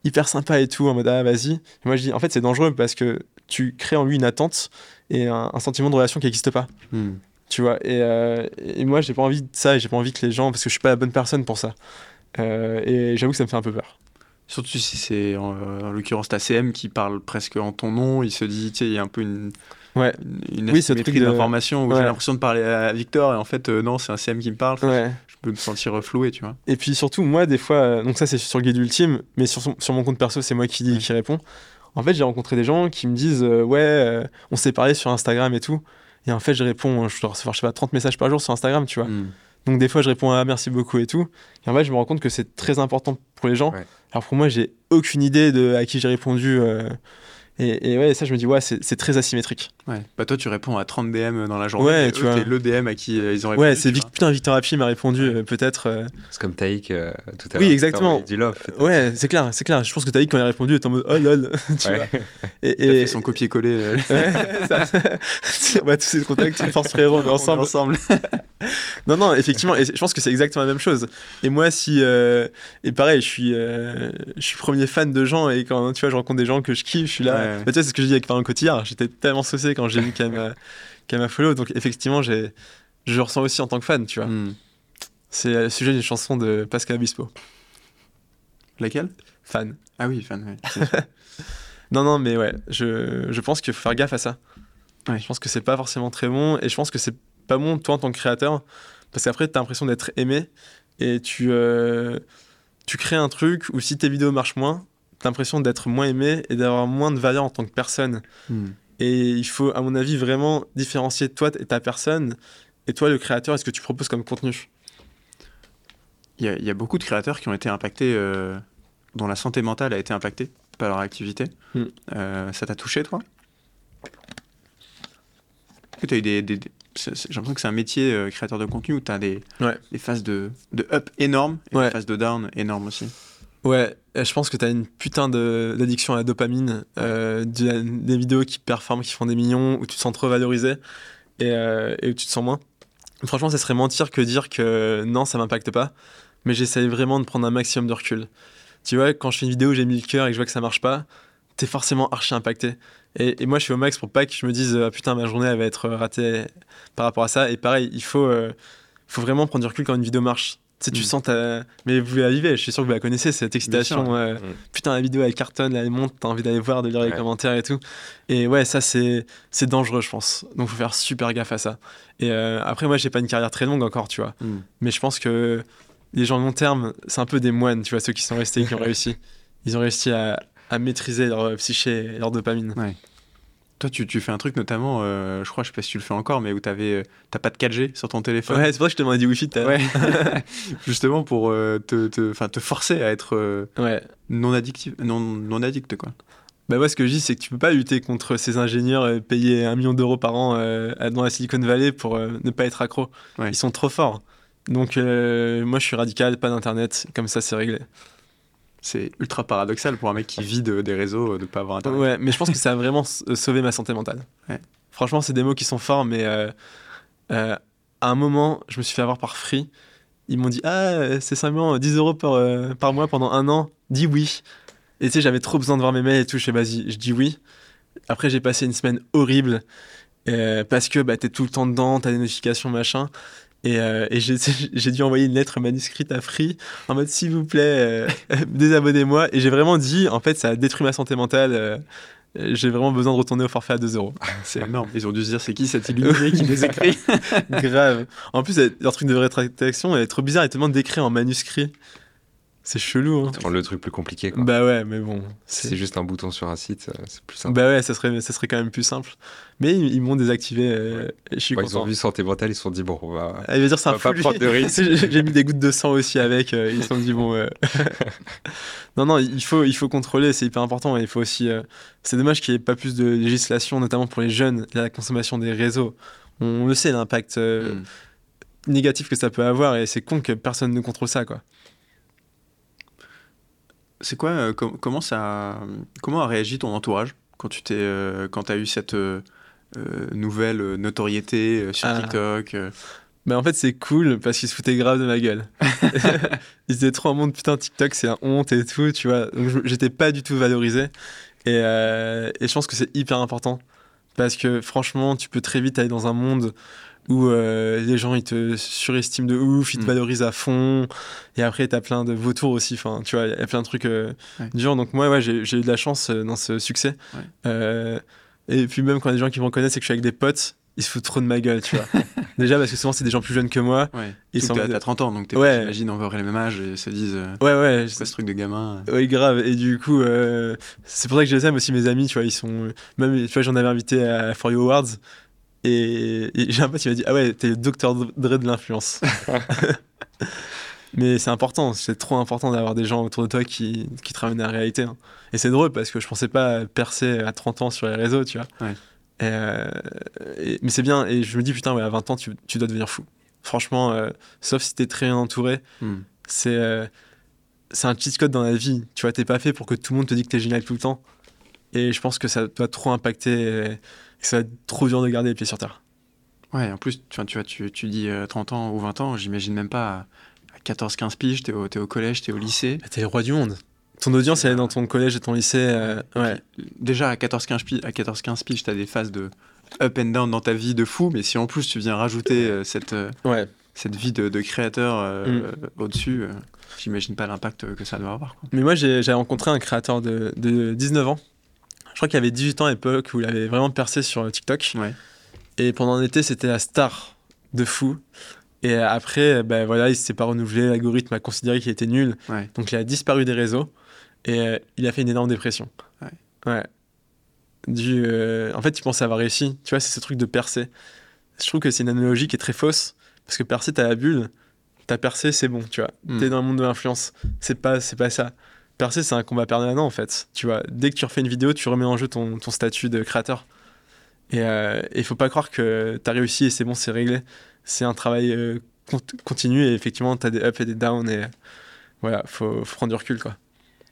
hyper sympa et tout, en mode ah vas-y. Moi je dis en fait c'est dangereux parce que tu crées en lui une attente et un, sentiment de relation qui n'existe pas. Hmm. Tu vois, et, euh, et moi j'ai pas envie de ça et j'ai pas envie que les gens, parce que je suis pas la bonne personne pour ça. Et j'avoue que ça me fait un peu peur. Surtout si c'est en, en l'occurrence ta CM qui parle presque en ton nom, il se dit, tu sais, il y a un peu une ouais. une oui, d'information où j'ai l'impression de parler à Victor et en fait euh, non c'est un CM qui me parle. Je peux me sentir floué tu vois. Et puis surtout moi des fois euh, donc ça c'est sur le guide ultime mais sur, sur mon compte perso c'est moi qui, qui réponds. En fait j'ai rencontré des gens qui me disent euh, ouais on s'est parlé sur Instagram et tout. Et en fait je réponds je dois recevoir je sais pas 30 messages par jour sur Instagram tu vois. Hmm. Donc des fois je réponds ah merci beaucoup et tout. Et en fait je me rends compte que c'est très important pour les gens. Alors pour moi j'ai aucune idée de à qui j'ai répondu et, ouais, ça, je me dis, ouais, c'est très asymétrique. Ouais. Bah, toi, tu réponds à 30 DM dans la journée. Ouais, tu vois. le DM à qui euh, ils ont répondu. Ouais, c'est putain, Victor Happy m'a répondu, euh, peut-être. Euh. C'est comme Taïk tout à l'heure. Oui, exactement. ouais, c'est clair, c'est clair. Je pense que Taïk, quand il a répondu, était en mode, oh lol. tu vois. Et, et... fait son copier-coller. ouais, ouais, tous ces contacts, force frérot, on est ensemble. ensemble. non, non, effectivement, et je pense que c'est exactement la même chose. Et moi, si. Et pareil, je suis, je suis premier fan de gens, et quand tu vois, je rencontre des gens que je kiffe, je suis là. Bah, tu sais, c'est ce que je dis avec Parent Cotillard. J'étais tellement saucé quand j'ai vu qu'elle m'a follow. Donc, effectivement, je ressens aussi en tant que fan, tu vois. Hmm. C'est le sujet d'une chanson de Pascal Obispo. Laquelle? Fan. Ah oui, fan, oui. non, non, mais ouais, je, je pense qu'il faut faire gaffe à ça. Je pense que c'est pas forcément très bon et je pense que c'est pas bon, toi, en tant que créateur, parce qu'après, tu as l'impression d'être aimé et tu, euh, tu crées un truc où si tes vidéos marchent moins, l'impression d'être moins aimé et d'avoir moins de valeur en tant que personne. Hmm. Et il faut, à mon avis, vraiment différencier toi et ta personne et toi, le créateur, est-ce que tu proposes comme contenu? Il y, a, beaucoup de créateurs qui ont été impactés, euh, dont la santé mentale a été impactée par leur activité. Hmm. Euh, ça t'a touché, toi? Tu as eu des, j'ai l'impression que c'est un métier euh, créateur de contenu où tu as des, des phases de, de up énormes et des phases de down énormes aussi. Ouais, je pense que tu as une putain d'addiction à la dopamine, euh, des vidéos qui performent, qui font des millions, où tu te sens trop valorisé et, euh, et où tu te sens moins. Franchement, ça serait mentir que dire que non, ça m'impacte pas, mais j'essaye vraiment de prendre un maximum de recul. Tu vois, quand je fais une vidéo où j'ai mis le cœur et que je vois que ça marche pas, t'es forcément archi impacté. Et, moi, je suis au max pour pas que je me dise, ah, putain, ma journée, elle va être ratée par rapport à ça. Et pareil, il euh, faut vraiment prendre du recul quand une vidéo marche. Tu sais, tu mm. sens ta... Mais vous la vivez, je suis sûr que vous la connaissez, cette excitation. Mm. Putain, la vidéo, elle cartonne, elle monte, t'as envie d'aller voir, de lire les commentaires et tout. Et ouais, ça, c'est dangereux, je pense. Donc, faut faire super gaffe à ça. Et euh, après, moi, j'ai pas une carrière très longue encore, tu vois. Mm. Mais je pense que les gens long terme, c'est un peu des moines, tu vois, ceux qui sont restés, qui ont réussi. Ils ont réussi à, à maîtriser leur psyché et leur dopamine. Ouais. Toi, tu, tu, fais un truc notamment, euh, je crois, je sais pas si tu le fais encore, mais où tu euh, t'as pas de 4G sur ton téléphone. Ouais, c'est pour ça que je te demandais du Wi-Fi. Ouais. Justement pour euh, te, te, te, forcer à être ouais. non, addictif, non, non addict, quoi. Bah moi, ce que je dis, c'est que tu peux pas lutter contre ces ingénieurs payer un million d'euros par an dans la Silicon Valley pour ne pas être accro. Ils sont trop forts. Donc, moi, je suis radical, pas d'internet, comme ça, c'est réglé c'est ultra paradoxal pour un mec qui vit des réseaux de ne pas avoir internet. Ouais, mais je pense que ça a vraiment euh, sauvé ma santé mentale. Franchement, c'est des mots qui sont forts, mais euh, euh, à un moment, je me suis fait avoir par Free. Ils m'ont dit Ah, c'est simplement 10 euros par, par mois pendant un an. Dis oui. Et tu sais, j'avais trop besoin de voir mes mails et tout. Je sais, vas-y, je dis oui. Après, j'ai passé une semaine horrible parce que bah, t'es tout le temps dedans, t'as des notifications, machin. Et, euh, et j'ai dû envoyer une lettre manuscrite à Free en mode s'il vous plaît, euh, désabonnez-moi. Et j'ai vraiment dit, en fait, ça a détruit ma santé mentale. Euh, j'ai vraiment besoin de retourner au forfait à 2 euros. C'est énorme. Ils ont dû se dire c'est qui cet illuminé qui les écrit? Grave. En plus, leur truc de rétractation est trop bizarre. Ils te demandent d'écrire en manuscrit. C'est chelou. Hein. le truc plus compliqué. Quoi. Bah ouais, mais bon. C'est juste un bouton sur un site, euh, c'est plus simple. Bah ouais, ça serait, ça serait quand même plus simple. Mais ils, m'ont désactivé. Euh, je suis Ils ont vu santé mentale, ils se sont dit bon, on va. Ah, va dire ça pas prendre de risque. J'ai mis des gouttes de sang aussi avec. Euh, ils se sont dit bon. non, non, il faut, il faut contrôler, c'est hyper important. il faut aussi. c'est dommage qu'il n'y ait pas plus de législation, notamment pour les jeunes, la consommation des réseaux. On le sait, l'impact hmm. négatif que ça peut avoir, et c'est con que personne ne contrôle ça, quoi. C'est quoi, euh, comment ça, comment a réagi ton entourage quand tu t'es, euh, quand as eu cette euh, nouvelle notoriété sur ah. TikTok mais en fait, c'est cool parce qu'ils se foutaient grave de ma gueule. ils étaient trop en monde, putain, TikTok, c'est un honte et tout, tu vois. Donc, j'étais pas du tout valorisé. Et, et je pense que c'est hyper important. Parce que franchement, tu peux très vite aller dans un monde où euh, les gens ils te surestiment de ouf, ils te mm. valorisent à fond, et après t'as plein de vautours aussi, enfin tu vois, il y a plein de trucs euh, durs. Donc moi, ouais, j'ai eu de la chance euh, dans ce succès. et puis même quand des gens qui me reconnaissent et que je suis avec des potes, ils se foutent trop de ma gueule, tu vois. Déjà parce que souvent c'est des gens plus jeunes que moi. Ouais. Ils sont à 30 ans, donc ouais. j'imagine on va le même âge et se disent. ouais ouais. C'est ce truc de gamin. Oui grave. Et du coup, c'est pour ça que je les aime aussi mes amis, tu vois, ils sont même, tu vois, j'en avais invité à For You Awards. Et, j'ai un pote qui m'a dit Ah ouais, t'es le docteur Dre de l'influence. Mais c'est important, c'est trop important d'avoir des gens autour de toi qui, qui te ramènent à la réalité. Hein. Et c'est drôle parce que je pensais pas percer à 30 ans sur les réseaux, tu vois. Euh, mais c'est bien, et je me dis Putain, ouais, à 20 ans, tu, tu dois devenir fou. Franchement, euh, sauf si t'es très entouré, hmm. c'est euh, c'est un cheat code dans la vie. Tu vois, t'es pas fait pour que tout le monde te dise que t'es génial tout le temps. Et je pense que ça doit trop impacter ça va être trop dur de garder les pieds sur terre. Ouais, en plus, tu, tu vois, tu, tu dis 30 euh, ans ou 20 ans, j'imagine même pas à 14-15 piges, t'es au, es au collège, t'es au lycée. T'es le roi du monde. Ton audience, elle est dans ton collège et ton lycée. Euh, ouais. Déjà, à 14-15 piges, à 14 piges, t'as des phases de up and down dans ta vie de fou, mais si en plus tu viens rajouter euh, cette, ouais. cette vie de, créateur mm. au-dessus, j'imagine pas l'impact que ça doit avoir. Mais moi, j'ai rencontré un créateur de, de 19 ans. Je crois qu'il avait 18 ans à l'époque où il avait vraiment percé sur TikTok. Et pendant un été, c'était la star de fou. Et après, ben voilà, il s'est pas renouvelé, l'algorithme a considéré qu'il était nul. Donc il a disparu des réseaux et euh, il a fait une énorme dépression. Ouais. Du, euh, en fait, il pensait avoir réussi. Tu vois, c'est ce truc de percer. Je trouve que c'est une analogie qui est très fausse parce que percer, t'as la bulle. T'as percé, c'est bon, tu vois. Hmm. T'es dans le monde de l'influence. C'est pas, c'est pas ça. Percer, c'est un combat permanent en fait. Tu vois, dès que tu refais une vidéo, tu remets en jeu ton, statut de créateur. Et euh, il faut pas croire que t'as réussi et c'est bon, c'est réglé c'est un travail euh, continu et effectivement, tu as des ups et des downs et voilà, faut, faut prendre du recul quoi.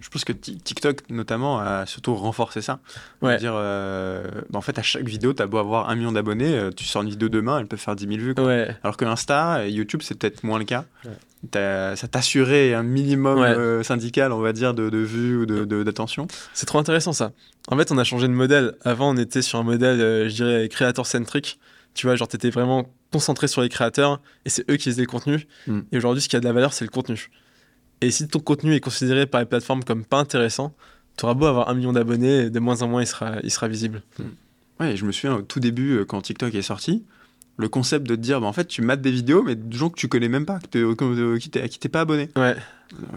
Je pense que TikTok, notamment, a surtout renforcé ça. Ouais. dire, euh, bah, en fait, à chaque vidéo, tu as beau avoir un million d'abonnés, euh, tu sors une vidéo demain, elle peut faire 10 000 vues. Ouais. Alors que Insta et YouTube, c'est peut-être moins le cas. Ça t'assurait un minimum syndical, on va dire, de, de vues ou d'attention. De, c'est trop intéressant ça. En fait, on a changé de modèle. Avant, on était sur un modèle, je dirais, créateur-centrique. Tu vois, genre, tu étais vraiment concentré sur les créateurs et c'est eux qui faisaient le contenu. Mm. Et aujourd'hui, ce qui a de la valeur, c'est le contenu. Et si ton contenu est considéré par les plateformes comme pas intéressant, tu auras beau avoir un million d'abonnés, de moins en moins, il sera, il sera visible. Mm. Ouais, je me souviens au tout début, euh, quand TikTok est sorti, le concept de te dire, bah, en fait, tu mates des vidéos, mais de gens que tu connais même pas, que euh, qui t'es pas abonné. Ouais.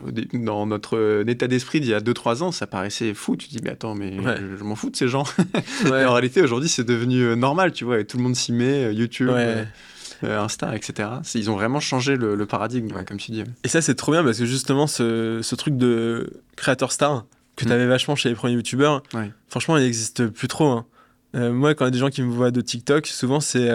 Euh, dans notre état d'esprit d'il y a 2-3 ans, ça paraissait fou. Tu te dis, mais attends, mais je, m'en fous de ces gens. Ouais. en réalité, aujourd'hui, c'est devenu normal, tu vois, et tout le monde s'y met, YouTube. Insta, etc. Ils ont vraiment changé le, paradigme, comme tu dis. Et ça, c'est trop bien parce que justement, ce, ce truc de créateur star que mm. tu avais vachement chez les premiers youtubeurs, franchement, il n'existe plus trop. Hein. moi, quand il y a des gens qui me voient de TikTok, souvent c'est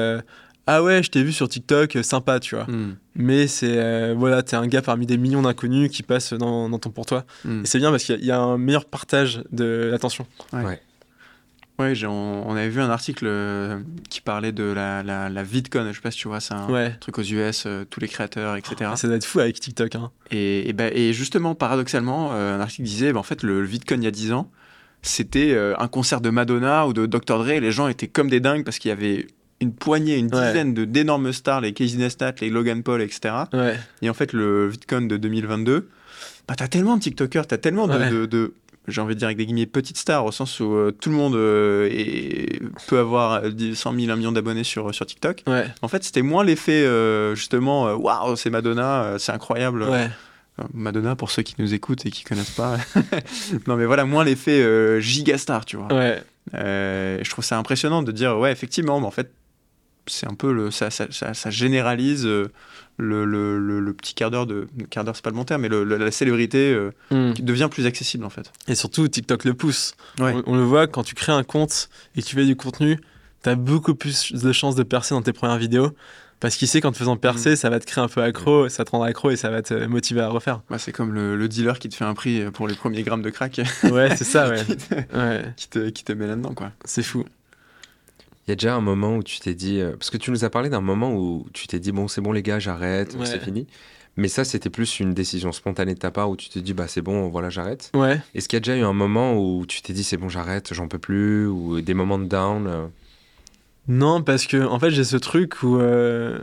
ah ouais, je t'ai vu sur TikTok, euh, sympa, tu vois. Hmm. Mais c'est, euh, voilà, t'es un gars parmi des millions d'inconnus qui passent dans, ton pour toi. Hmm. Et c'est bien parce qu'il y, a un meilleur partage de l'attention. Ouais. ouais. On, avait vu un article euh, qui parlait de la, la, VidCon, je sais pas si tu vois, c'est un truc aux US, tous les créateurs, etc. ça doit être fou avec TikTok. Hein. Et, et, bah, et, justement, paradoxalement, un article disait, bah, en fait, le, VidCon il y a 10 ans, c'était un concert de Madonna ou de Dr. Dre, et les gens étaient comme des dingues parce qu'il y avait une poignée, une dizaine de d'énormes stars, les Casey Neistat, les Logan Paul, etc. Et en fait, le VidCon de 2022, bah, t'as tellement de TikTokers, t'as tellement de, de, j'ai envie de dire avec des guillemets, petites stars, au sens où euh, tout le monde euh, peut avoir 100 000, 1 million d'abonnés sur, sur TikTok. En fait, c'était moins l'effet, euh, justement, waouh, c'est Madonna, c'est incroyable. Madonna, pour ceux qui nous écoutent et qui connaissent pas. non, mais voilà, moins l'effet gigastar, tu vois. je trouve ça impressionnant de dire, ouais, effectivement, mais en fait, c'est un peu le, ça, ça, ça, généralise euh, le, le, le, petit quart d'heure de quart d'heure c'est pas le bon terme mais la célébrité euh, hmm. qui devient plus accessible en fait et surtout TikTok le pousse on, le voit quand tu crées un compte et que tu fais du contenu tu as beaucoup plus de chances de percer dans tes premières vidéos parce qu'il sait qu'en te faisant percer, hmm. ça va te créer un peu accro, ça te rendra accro et ça va te motiver à refaire. Bah, c'est comme le, dealer qui te fait un prix pour les premiers grammes de crack. Ouais, c'est ça, ouais. qui, te, qui te met là-dedans, quoi. C'est fou. Il y a déjà un moment où tu t'es dit. Euh, parce que tu nous as parlé d'un moment où tu t'es dit, bon, c'est bon, les gars, j'arrête, c'est fini. Mais ça, c'était plus une décision spontanée de ta part où tu t'es dit, bah, c'est bon, voilà, j'arrête. Ouais. Est-ce qu'il y a déjà eu un moment où tu t'es dit, c'est bon, j'arrête, j'en peux plus, ou des moments de down euh? Non, parce que, en fait, j'ai ce truc où, euh,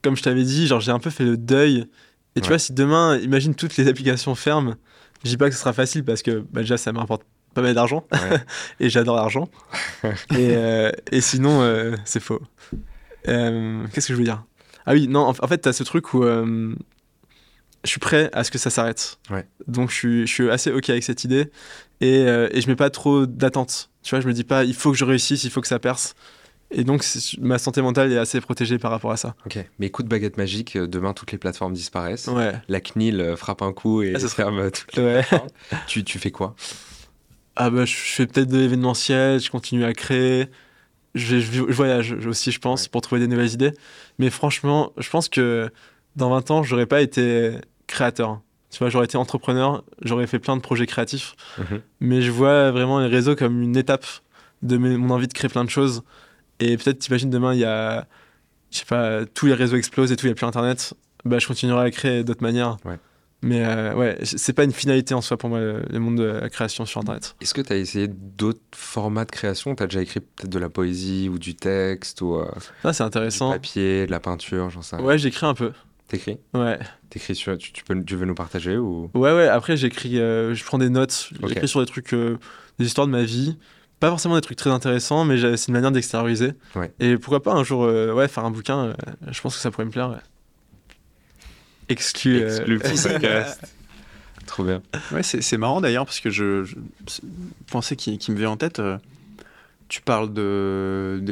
comme je t'avais dit, genre, j'ai un peu fait le deuil. Et tu vois, si demain, imagine toutes les applications ferment, je dis pas que ce sera facile parce que, bah, déjà, ça me rapporte pas mal d'argent. et j'adore l'argent. et, euh, et, sinon, euh, c'est faux. Euh, qu'est-ce que je veux dire? Ah oui, non, en, fait, tu as ce truc où je suis prêt à ce que ça s'arrête. Donc, je suis, je suis, assez OK avec cette idée. Et, et je mets pas trop d'attente. Tu vois, je me dis pas, il faut que je réussisse, il faut que ça perce. Et donc, ma santé mentale est assez protégée par rapport à ça. Ok. Mais coup de baguette magique, demain, toutes les plateformes disparaissent. Ouais. La CNIL frappe un coup et ah, ferme toutes les ouais. tu, tu fais quoi? Ah bah, je fais peut-être de l'événementiel, je continue à créer. Je, je, voyage aussi, je pense, pour trouver des nouvelles idées. Mais franchement, je pense que dans 20 ans, j'aurais pas été créateur. Tu vois, j'aurais été entrepreneur, j'aurais fait plein de projets créatifs. Mhm. Mais je vois vraiment les réseaux comme une étape de mon envie de créer plein de choses. Et peut-être, t'imagines, demain, il y a, je sais pas, tous les réseaux explosent et tout, il n'y a plus Internet. Bah, je continuerai à créer d'autres manières. Mais euh, ouais, c'est pas une finalité en soi pour moi, le monde de la création sur Internet. Est-ce que tu as essayé d'autres formats de création? Tu as déjà écrit peut-être de la poésie ou du texte ou euh, ah, c'est intéressant. du papier, de la peinture, j'en sais rien. Ouais, j'écris un peu. T'écris? Ouais. T'écris sur, tu, tu, peux, tu veux nous partager ou? Ouais, ouais. Après, j'écris, euh, je prends des notes. J'écris sur des trucs, des histoires de ma vie. Pas forcément des trucs très intéressants, mais c'est une manière d'extérioriser. Ouais. Et pourquoi pas un jour, ouais, faire un bouquin. je pense que ça pourrait me plaire. Ouais. Exclu. Exclu Trop bien. Ouais, c'est marrant d'ailleurs parce que je, pensais qui, qui, me vient en tête. Euh, tu parles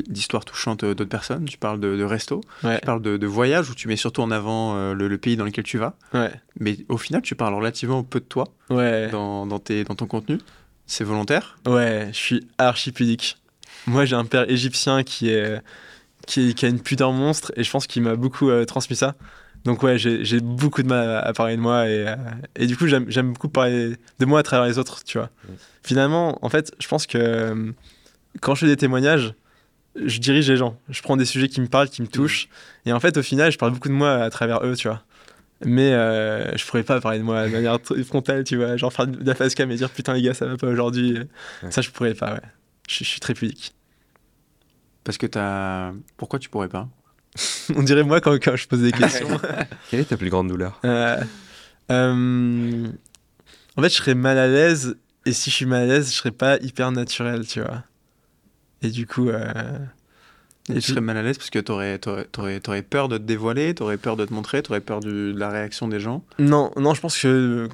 d'histoires touchantes d'autres personnes, tu parles de, de resto, tu parles de, de, voyage où tu mets surtout en avant euh, le, pays dans lequel tu vas. Ouais. Mais au final, tu parles relativement peu de toi ouais. dans, dans, tes, dans ton contenu. C'est volontaire Ouais, je suis archi pudique. Moi, j'ai un père égyptien qui, est, qui, qui, a une pudeur monstre et je pense qu'il m'a beaucoup euh, transmis ça. Donc ouais, j'ai beaucoup de mal à, parler de moi et, euh, et du coup j'aime beaucoup parler de moi à travers les autres, tu vois. Finalement, en fait, je pense que euh, quand je fais des témoignages, je dirige les gens. Je prends des sujets qui me parlent, qui me touchent. Et en fait, au final, je parle beaucoup de moi à travers eux, tu vois. Mais euh, je pourrais pas parler de moi de manière frontale, tu vois. Genre faire de la face cam et dire putain les gars, ça va pas aujourd'hui. Ça, je pourrais pas, ouais. Je, je suis très pudique. Parce que t'as. Pourquoi tu pourrais pas? On dirait moi quand, quand, je pose des questions. Quelle est ta plus grande douleur? Euh, euh, En fait, je serais mal à l'aise. Et si je suis mal à l'aise, je serais pas hyper naturel, tu vois. Et du coup. Euh, et tu serais mal à l'aise parce que t'aurais, aurais, aurais, peur de te dévoiler, t'aurais peur de te montrer, t'aurais peur de la réaction des gens? Non, non, je pense que.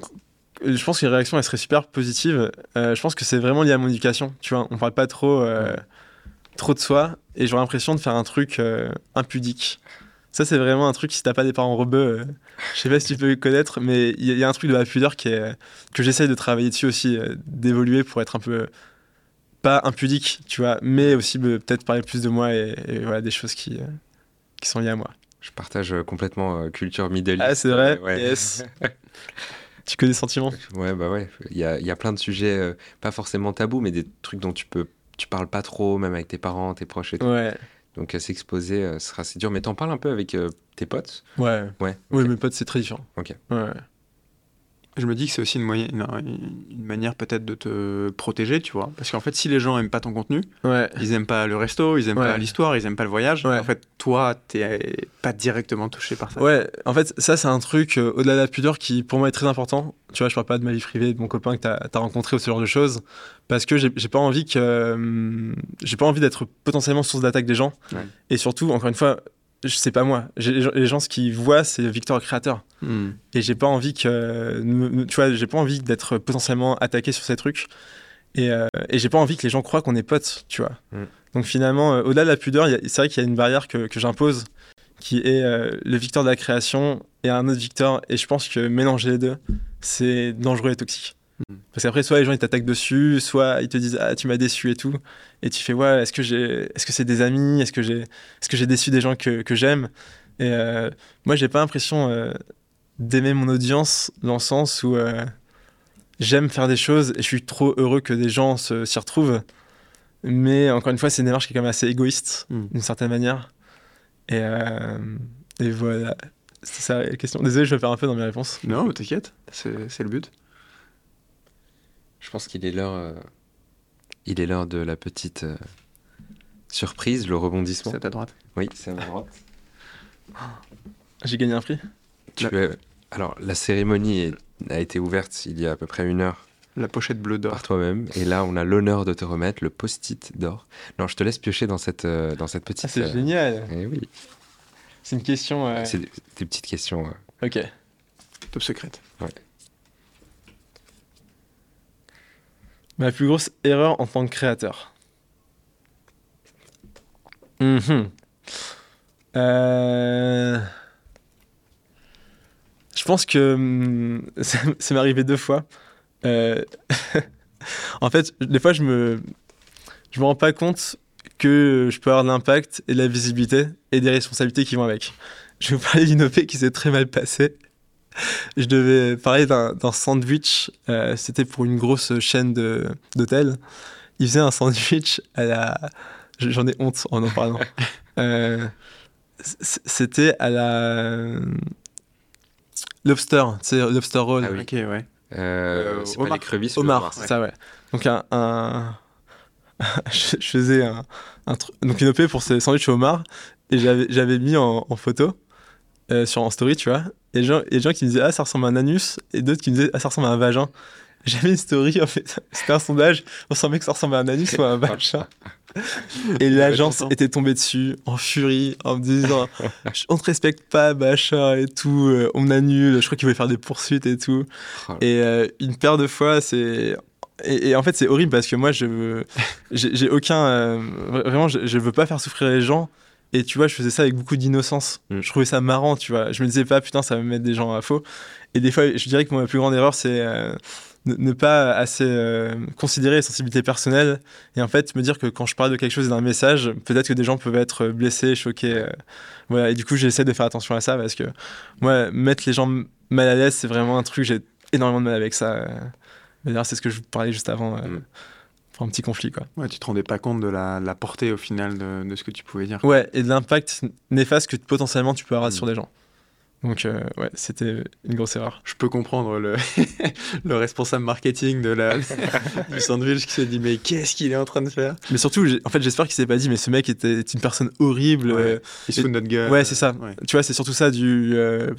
Je pense que les réactions, elles seraient super positives. je pense que c'est vraiment lié à mon éducation. Tu vois, on parle pas trop trop de soi et j'aurais l'impression de faire un truc euh, impudique. Ça, c'est vraiment un truc, si t'as pas des parents rebeux, euh, je sais pas si tu peux le connaître, mais il y, a un truc de la pudeur qui est, que j'essaye de travailler dessus aussi, euh, d'évoluer pour être un peu, pas impudique, tu vois, mais aussi peut-être parler plus de moi et, voilà, des choses qui, qui sont liées à moi. Je partage complètement culture Middle Ah, c'est vrai? Yes Tu connais sentiments Ouais, bah ouais. Il y a, y a, plein de sujets, pas forcément tabous, mais des trucs dont tu peux tu parles pas trop, même avec tes parents, tes proches et tout. Ouais. Donc s'exposer, euh, sera assez dur. Mais t'en parles un peu avec euh, tes potes? Ouais. Ouais. Oui, mes potes, c'est très différent. Ok. Ouais. Je me dis que c'est aussi une, une manière peut-être de te protéger, tu vois. Parce qu'en fait, si les gens aiment pas ton contenu, ouais. ils aiment pas le resto, ils aiment pas l'histoire, ils aiment pas le voyage, en fait, toi, t'es pas directement touché par ça. Ouais, en fait, ça, c'est un truc, euh, au-delà de la pudeur, qui pour moi est très important. Tu vois, je parle pas de ma vie privée, de mon copain que t'as as rencontré ou ce genre de choses, parce que j'ai pas envie que. Hum, j'ai pas envie d'être potentiellement source d'attaque des gens. Et surtout, encore une fois, je sais pas moi. Les gens, ce qu'ils voient, c'est Victor le créateur. Hmm. Et j'ai pas envie que. Tu vois, j'ai pas envie d'être potentiellement attaqué sur ces trucs. Et, euh, et j'ai pas envie que les gens croient qu'on est potes, tu vois. Hmm. Donc finalement, euh, au-delà de la pudeur, c'est vrai qu'il y a une barrière que, que j'impose, qui est euh, le Victor de la création et un autre Victor. Et je pense que mélanger les deux, c'est dangereux et toxique. Hmm. Parce qu'après, soit les gens ils t'attaquent dessus, soit ils te disent ah tu m'as déçu et tout, et tu fais ouais est-ce que j'ai, est-ce que c'est des amis, est-ce que j'ai, est-ce que j'ai déçu des gens que, que j'aime? Et euh, moi j'ai pas l'impression euh, d'aimer mon audience dans le sens où euh, j'aime faire des choses et je suis trop heureux que des gens s'y retrouvent. Mais encore une fois c'est une démarche qui est quand même assez égoïste hmm. d'une certaine manière. Et, et voilà, c'est ça la question. Désolé je vais faire un peu dans mes réponses. Non t'inquiète, c'est le but. Je pense qu'il est l'heure. Euh, il est l'heure de la petite euh, surprise, le rebondissement. C'est à droite. Oui, c'est à droite. J'ai gagné un prix. Tu Alors, la cérémonie a été ouverte il y a à peu près une heure. La pochette bleue d'or. Par toi-même. Et là, on a l'honneur de te remettre le post-it d'or. Non, je te laisse piocher dans cette, euh, dans cette petite. Ah, c'est génial. Eh oui. C'est une question. C'est des, petites questions. Ok. Top secrète. Ouais. Ma plus grosse erreur en tant que créateur. Mhm. Euh, je pense que hum, ça, m'est arrivé deux fois. Euh, en fait, des fois, je me, je me rends pas compte que je peux avoir de l'impact et de la visibilité et des responsabilités qui vont avec. Je vais vous parler d'une OP qui s'est très mal passée. je devais parler d'un sandwich. Euh, c'était pour une grosse chaîne d'hôtels. Il faisait un sandwich à la. J'en ai honte en en parlant. Euh, c'était à la. Lobster, c'est Lobster Roll. Ah oui. Ok, ouais. Euh, c'est pas crevisses. Omar, ça, ouais. Donc, un. un- je, je faisais un, un truc. Donc, une OP pour ces sandwichs au homard. Et j'avais j'avais mis en, en photo euh, sur en story, tu vois. Et des gens, et des gens qui me disaient, ah, ça ressemble à un anus. Et d'autres qui me disaient, ah, ça ressemble à un vagin. J'avais une story, en fait. C'était un sondage. On sentait que ça ressemble à un anus ou à un vagin. Et l'agence était tombée dessus en furie en me disant on te respecte pas machin et tout euh, on annule je crois qu'ils voulaient faire des poursuites et tout Oh et euh, une paire de fois c'est et, et en fait c'est horrible parce que moi je veux j'ai aucun euh, vraiment je, je veux pas faire souffrir les gens et tu vois je faisais ça avec beaucoup d'innocence. Mm. je trouvais ça marrant tu vois. Je me disais pas putain ça va me mettre des gens à faux. Et des fois je dirais que ma plus grande erreur c'est euh, ne, pas assez euh, considérer les sensibilités personnelles et en fait me dire que quand je parle de quelque chose et d'un message peut-être que des gens peuvent être blessés choqués euh, voilà. Et du coup j'essaie de faire attention à ça parce que moi mettre les gens mal à l'aise c'est vraiment un truc j'ai énormément de mal avec ça d'ailleurs c'est ce que je vous parlais juste avant Mm. Pour un petit conflit quoi Ouais, tu te rendais pas compte de la, la portée au final de, de ce que tu pouvais dire. ouais et de l'impact néfaste que potentiellement tu peux avoir Mm. sur des gens donc euh, ouais c'était une grosse erreur Je peux comprendre le, le responsable marketing de la, du sandwich qui s'est dit mais qu'est-ce qu'il est en train de faire? Mais surtout en fait j'espère qu'il s'est pas dit mais ce mec était est une personne horrible Ouais. euh, Il se fout de notre gueule. Ouais, c'est ça. Ouais. Tu vois, c'est surtout ça du. euh,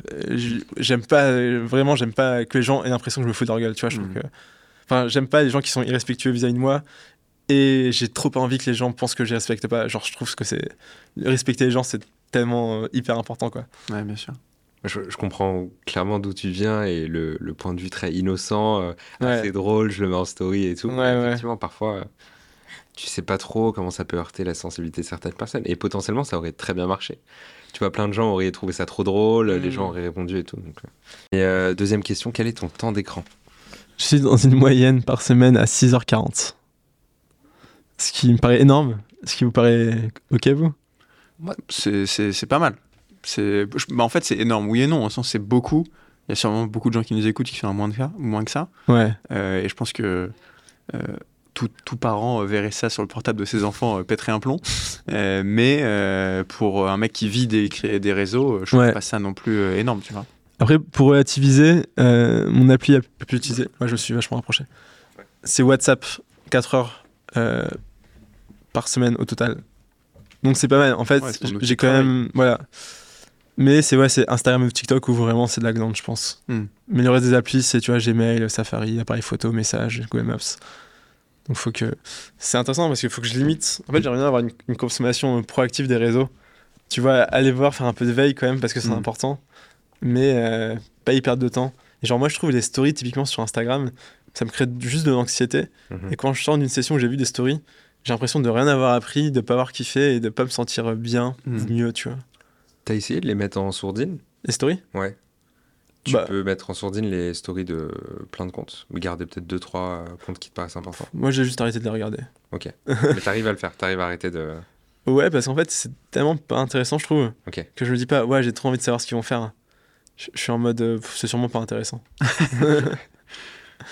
j'aime pas, euh, vraiment, j'aime pas que les gens aient l'impression que je me fous de leur gueule, tu vois. Je trouve Mhm. que. Enfin, j'aime pas les gens qui sont irrespectueux vis-à-vis de moi. Et j'ai trop pas envie que les gens pensent que je les respecte pas. Genre, je trouve que c'est. Respecter les gens, c'est tellement euh, hyper important, quoi. Ouais, bien sûr. Je, je comprends clairement d'où tu viens et le, le point de vue très innocent, euh, Ouais. assez drôle, je le mets en story et tout. Ouais, ouais. Effectivement, parfois, euh, tu sais pas trop comment ça peut heurter la sensibilité de certaines personnes. Et potentiellement, ça aurait très bien marché. Tu vois, plein de gens auraient trouvé ça trop drôle, les Mm. gens auraient répondu et tout. donc. Et euh, deuxième question, quel est ton temps d'écran? Je suis dans une moyenne par semaine à 6h40. Ce qui me paraît énorme. Ce qui vous paraît OK, vous? C'est- C'est c'est pas mal. Je- bah, en fait, c'est énorme. Oui et non. En sens, c'est beaucoup. Il y a sûrement beaucoup de gens qui nous écoutent qui font moins, de cas, moins que ça. Ouais. Euh, et je pense que euh, tout, tout parent euh, verrait ça sur le portable de ses enfants, euh, un plomb. Euh, mais pour un mec qui vit des, des réseaux, je trouve Ouais. pas ça non plus énorme, tu vois. Après, pour relativiser, euh, mon appli la plus utilisée, moi je me suis vachement rapproché, c'est WhatsApp, 4 heures euh, par semaine au total. Donc c'est pas mal. En fait, Ouais, j'ai quand même. Voilà. Mais c'est ouais, c'est Instagram ou TikTok où vraiment c'est de la glande, je pense. Hmm. Mais le reste des applis, c'est tu vois, Gmail, Safari, appareil photo, message, Google Maps. Donc faut que. C'est intéressant parce qu'il faut que je limite. En fait, j'aimerais bien avoir une, une consommation proactive des réseaux. Tu vois, aller voir, faire un peu de veille quand même parce que c'est Hmm. important. Mais euh, pas y perdre de temps. Et genre, moi, je trouve les stories typiquement sur Instagram, ça me crée juste de l'anxiété. Mhm. Et quand je sors d'une session où j'ai vu des stories, j'ai l'impression de rien avoir appris, de pas avoir kiffé et de pas me sentir bien ou mieux, tu vois. T'as essayé de les mettre en sourdine? Les stories? Ouais. Tu Bah. peux mettre en sourdine les stories de plein de comptes. Ou garder peut-être deux, trois euh, comptes qui te paraissent importants. Moi, j'ai juste arrêté de les regarder. Ok. Mais t'arrives à le faire, t'arrives à arrêter de. Ouais, parce qu'en fait, c'est tellement pas intéressant, je trouve, Ok. que je me dis pas, ouais, j'ai trop envie de savoir ce qu'ils vont faire. Je, je suis en mode, euh, c'est sûrement pas intéressant.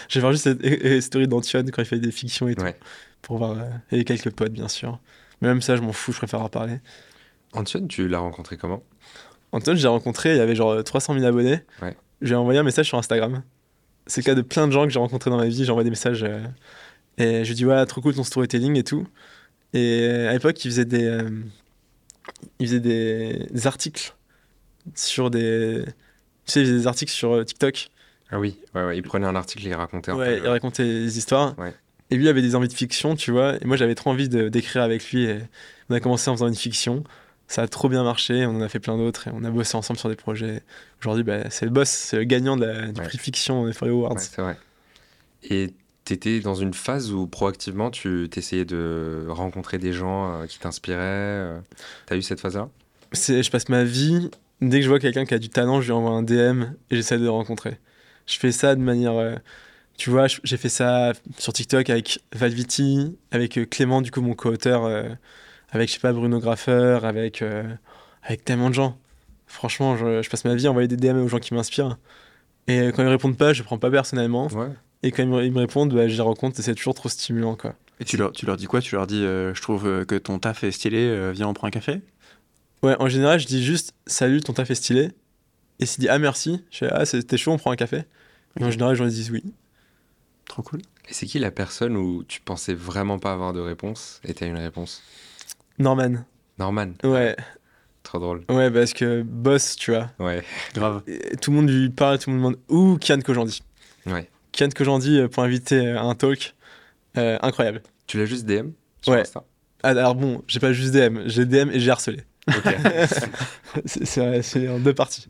je vais voir juste les, stories d'Antoine quand il fait des fictions et tout. Ouais. Pour voir. euh, et quelques potes, bien sûr. Mais même ça, je m'en fous, je préfère en parler. Antoine, tu l'as rencontré comment? Antoine, j'ai rencontré, il y avait genre 300 000 abonnés. Ouais. J'ai envoyé un message sur Instagram. C'est le cas de plein de gens que j'ai rencontrés dans ma vie. J'ai envoyé des messages euh, et je lui dis ouais, trop cool ton storytelling et tout. Et à l'époque, il faisait des, euh, il faisait des, des articles sur des, tu sais, il faisait des articles sur euh, TikTok. Ah oui, ouais, ouais, il prenait un article et il racontait un Ouais, peu. il racontait des histoires. Ouais. Et lui avait des envies de fiction, tu vois. Et moi, j'avais trop envie d'écrire avec lui. Et on a commencé en faisant une fiction. Ça a trop bien marché. On en a fait plein d'autres. Et on a bossé ensemble sur des projets. Aujourd'hui, bah, c'est le boss, c'est le gagnant de la- du Ouais. prix fiction des Forêt Awards. Ouais, c'est vrai. Et t'étais dans une phase où proactivement tu t'essayais de rencontrer des gens euh, qui t'inspiraient. euh, T'as eu cette phase-là? Je passe ma vie, dès que je vois quelqu'un qui a du talent, je lui envoie un DM et j'essaie de le rencontrer. Je fais ça de manière. euh, tu vois, j'ai fait ça sur TikTok avec Valviti, avec euh, Clément, du coup, mon co-auteur, euh, avec, je sais pas, Bruno Graffeur, avec, euh, avec tellement de gens. Franchement, je, je passe ma vie à envoyer des DM aux gens qui m'inspirent. Et quand ils répondent pas, je prends pas personnellement. Ouais. Et quand ils me, ils me répondent, bah, je les rencontre et c'est toujours trop stimulant, quoi. Et tu leur, tu leur dis quoi? Tu leur dis je trouve que ton taf est stylé, viens on prend un café? Ouais, en général, je dis juste salut, ton taf est stylé. Et s'il dit ah merci, je fais ah c'était chaud, on prend un café. Et en général, gens disent oui. Trop cool. Et c'est qui la personne où tu pensais vraiment pas avoir de réponse et t'as une réponse? Norman. Norman Ouais. Trop drôle. Ouais, parce que boss, tu vois. Ouais. Grave. tout le monde lui parle, tout le monde demande où Kian Kojandi? Ouais. Kian Kojandi euh, pour inviter à un talk. Euh, incroyable. Tu l'as juste DM sur Ouais. Insta? Ah, alors bon, j'ai pas juste DM, j'ai DM et j'ai harcelé. Ok. C'est- en deux parties.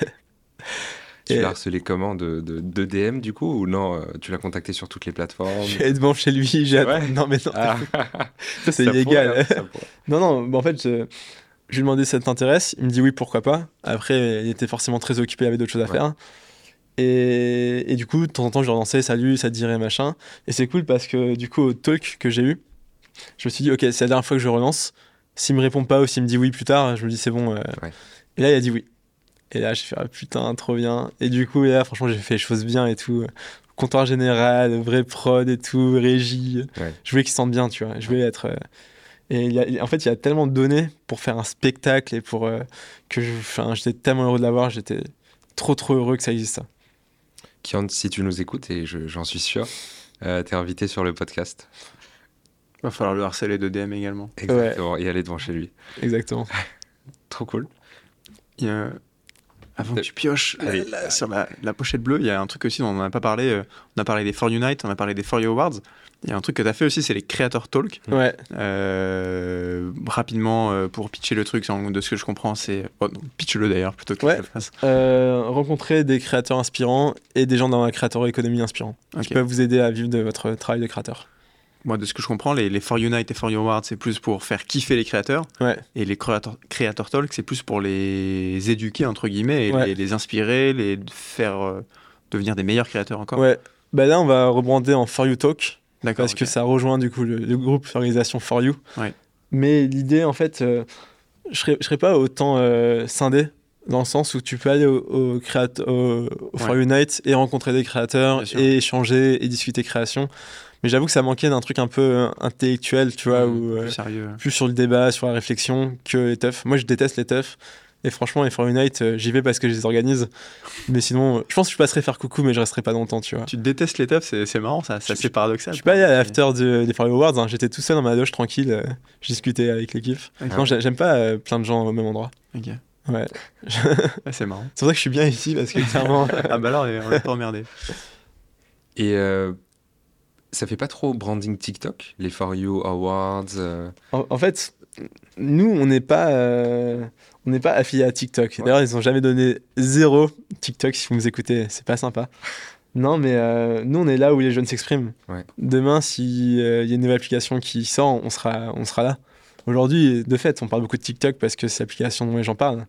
tu l'as harcelé comment de, de, de DM du coup ou non euh, Tu l'as contacté sur toutes les plateformes? Allé devant chez lui, j'ai Ouais. Non, mais non, Ah. ça c'est illégal. pourrait, hein. Non, non, bah, en fait, je, je lui ai demandé si ça t'intéresse. Il me dit oui, pourquoi pas. Après, il était forcément très occupé, il avait d'autres choses à Ouais. faire. Et, et du coup, de temps en temps, je lui relançais salut, ça te dirait machin. Et c'est cool parce que du coup, au talk que j'ai eu, je me suis dit, ok, c'est la dernière fois que je relance. S'il me répond pas ou s'il me dit oui plus tard, je me dis c'est bon. euh. Ouais. Et là, il a dit oui. Et là, j'ai fait ah, putain, trop bien. Et du coup, là, franchement, j'ai fait les choses bien et tout. Comptoir général, vrai prod et tout, régie. Ouais. Je voulais qu'il se sente bien, tu vois. Je voulais être. euh, Et il y a- en fait, il y a tellement de données pour faire un spectacle et pour euh, que je, j'étais tellement heureux de l'avoir. J'étais trop trop heureux que ça existe ça. Kian, si tu nous écoutes, et je- j'en suis sûr, euh, t'es invité sur le podcast. Va falloir le harceler de DM également. Exactement. Et aller devant chez lui. Exactement. Trop cool. Il y a- Avant que Euh, tu pioches allez. la- sur la, la pochette bleue, il y a un truc aussi dont on n'a pas parlé. euh, On a parlé des For Unite, on a parlé des For You Awards. Il y a un truc que tu as fait aussi, c'est les Creator Talk. Ouais. Euh, rapidement, euh, pour pitcher le truc, de ce que je comprends, c'est. Oh, pitch-le d'ailleurs, plutôt que Ouais. je le fasse. Euh, rencontrer des créateurs inspirants et des gens dans la créateur économie inspirants Ok. qui peuvent vous aider à vivre de votre travail de créateur. Moi, de ce que je comprends, les, les For Unite et For You Awards, c'est plus pour faire kiffer les créateurs. Ouais. Et les Creator, creator Talk, c'est plus pour les éduquer, entre guillemets, et Ouais. les, les inspirer, les faire euh, devenir des meilleurs créateurs encore. Ouais. Bah là, on va rebrander en For You Talk D'accord. parce que ça rejoint du coup le, le groupe d'organisation For You. Ouais. Mais l'idée, en fait, euh, je serais, je serais pas autant euh, scindé dans le sens où tu peux aller au, au, créat- au, au For Ouais. You Night et rencontrer des créateurs et échanger et discuter création. Mais j'avoue que ça manquait d'un truc un peu euh, intellectuel, tu vois, Mmh, euh, plus sérieux. plus sur le débat, sur la réflexion que les teufs. Moi, je déteste les teufs. Et franchement, les For Unite, euh, j'y vais parce que je les organise. Mais sinon, euh, je pense que je passerai faire coucou, mais je resterai pas longtemps, tu vois. Tu détestes les teufs, c'est marrant, ça, c'est paradoxal. Je suis pas allé à l'after de- des For Awards, hein. j'étais tout seul dans ma loge tranquille, euh, je discutais avec l'équipe. Ok. Non, j'ai- j'aime pas plein de gens au même endroit. Ok. Ouais. Ouais, c'est marrant. C'est pour ça que je suis bien ici, parce que clairement. ah bah alors, on est pas emmerdé. Et ça fait pas trop branding TikTok, les For You Awards euh, en, en fait, nous, on n'est pas, euh, on n'est pas affilié à TikTok. Ouais. D'ailleurs, ils ont jamais donné zéro TikTok si vous nous écoutez. C'est pas sympa. Non, mais euh, nous, on est là où les jeunes s'expriment. Ouais. Demain, s'il y a une nouvelle application qui sort, on sera, on sera là. Aujourd'hui, de fait, on parle beaucoup de TikTok parce que c'est l'application dont les gens parlent.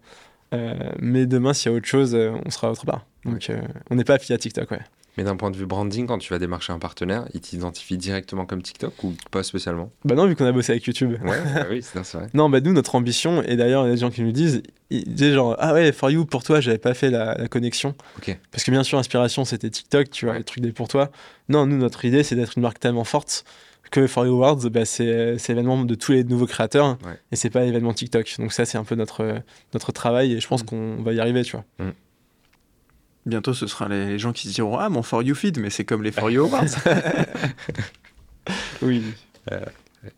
Euh, mais demain, s'il y a autre chose, euh, on sera autre part. Donc, euh, on n'est pas affilié à TikTok, ouais. Mais d'un point de vue branding, quand tu vas démarcher un partenaire, il t'identifie directement comme TikTok ou pas spécialement? Bah non, vu qu'on a bossé avec YouTube. Ouais, bah oui, c'est vrai. Non, bah nous, notre ambition, et d'ailleurs, il y a des gens qui nous disent, ils disaient genre, ah ouais, For You, pour toi, j'avais pas fait la, la connexion. Ok. Parce que bien sûr, l'inspiration, c'était TikTok, tu vois, Ouais. les trucs des pour toi. Non, nous, notre idée, c'est d'être une marque tellement forte que For You Awards, bah, c'est l'événement de tous les nouveaux créateurs, Ouais. et c'est pas l'événement TikTok. Donc ça, c'est un peu notre, notre travail, et je pense Mm. qu'on va y arriver, tu vois. Bientôt, ce sera les les gens qui se diront Ah, mon For You feed, mais c'est comme les For You Awards. Oui. Euh,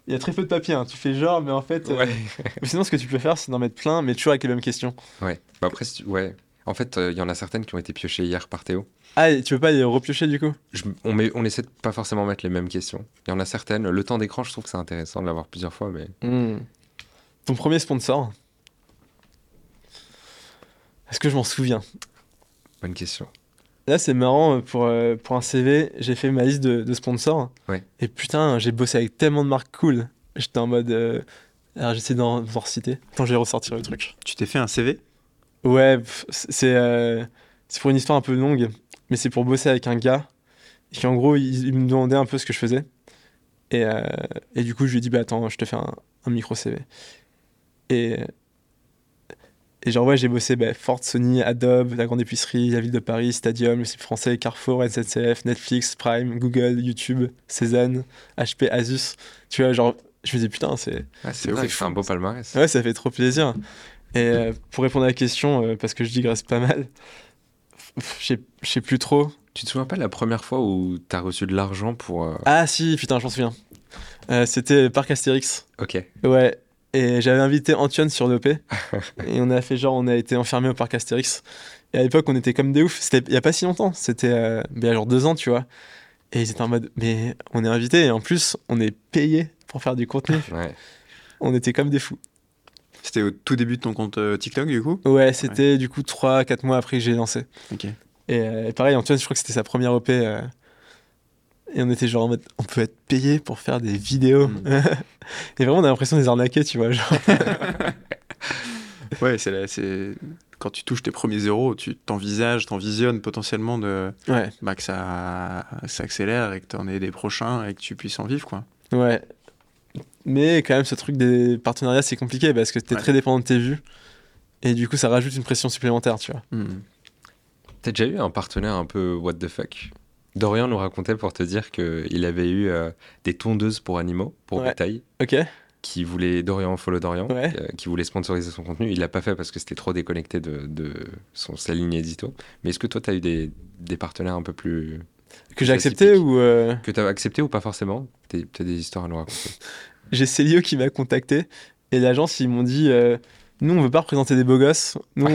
Il y a très peu de papier, hein. tu fais genre, mais en fait, euh, Ouais. mais sinon, ce que tu peux faire, c'est d'en mettre plein, mais toujours avec les mêmes questions. ouais. Bah après, si tu- ouais. En fait, euh, il y en a certaines qui ont été piochées hier par Théo. Ah, et tu peux pas les repiocher du coup? Je- on, met, on essaie de pas forcément mettre les mêmes questions. Il y en a certaines. Le temps d'écran, je trouve que c'est intéressant de l'avoir plusieurs fois, mais Hmm. Ton premier sponsor? Est-ce que je m'en souviens? Bonne question. Là, c'est marrant, euh, pour, euh, pour un CV, j'ai fait ma liste de, de sponsors. Ouais. Et putain, j'ai bossé avec tellement de marques cool. J'étais en mode. euh, Alors, j'essaie d'en reciter. Attends, je vais ressortir le truc. tu t'es fait un CV Ouais, c'est euh, c'est pour une histoire un peu longue, mais c'est pour bosser avec un gars. Et qui, en gros, il, il me demandait un peu ce que je faisais. Et, euh, et du coup, je lui ai dit, bah attends, je te fais un, un micro CV. Et, et genre, ouais, j'ai bossé bah, Ford, Sony, Adobe, la grande épicerie, la ville de Paris, Stadium, le site français, Carrefour, SNCF, Netflix, Prime, Google, YouTube, Cézanne, HP, Asus. Tu vois, genre, je me dis, putain, c'est. Ah, c'est fou. c'est un beau palmarès. Ouais, ça fait trop plaisir. Et pour répondre à la question, parce que je digresse pas mal, je sais plus trop. Tu te souviens pas de la première fois où tu as reçu de l'argent pour. Ah si, putain, je m'en souviens. C'était Parc Astérix. Ok. Ouais. Et j'avais invité Antoine sur l'OP. et on a fait genre, on a été enfermé au Parc Astérix. Et à l'époque, on était comme des oufs. C'était il y a pas si longtemps. C'était il y a genre deux ans, tu vois. Et ils étaient en mode, mais on est invité et en plus, on est payé pour faire du contenu. Ouais. On était comme des fous. C'était au tout début de ton compte euh, TikTok, du coup? Ouais, c'était du coup 3-4 mois après que j'ai lancé. Ok. Euh, et, pareil, Antoine, je crois que c'était sa première OP. Et on était genre en mode, on peut être payé pour faire des vidéos. Mm. et vraiment, on a l'impression des arnaqués, tu vois. Genre. ouais, c'est quand tu touches tes premiers zéros, tu t'envisages, t'envisionnes potentiellement de, bah, que ça, s'accélère et que tu en aies des prochains et que tu puisses en vivre. Quoi. Ouais. Mais quand même, ce truc des partenariats, c'est compliqué parce que tu es très dépendant de tes vues. Et du coup, ça rajoute une pression supplémentaire, tu vois. Hmm. T'as déjà eu un partenaire un peu what the fuck? Dorian nous racontait pour te dire qu'il avait eu euh, des tondeuses pour animaux, pour ouais. bétail. Ok qui voulait Dorian Follow Dorian, euh, qui voulait sponsoriser son contenu. Il l'a pas fait parce que c'était trop déconnecté de, de son, sa ligne édito. Mais est-ce que toi, tu as eu des, des, partenaires un peu plus. Que j'ai accepté ou. Euh... Que tu as accepté ou pas forcément? Tu as des histoires à nous raconter. j'ai Célio qui m'a contacté et l'agence, ils m'ont dit. Nous, on veut pas représenter des beaux gosses. Nous,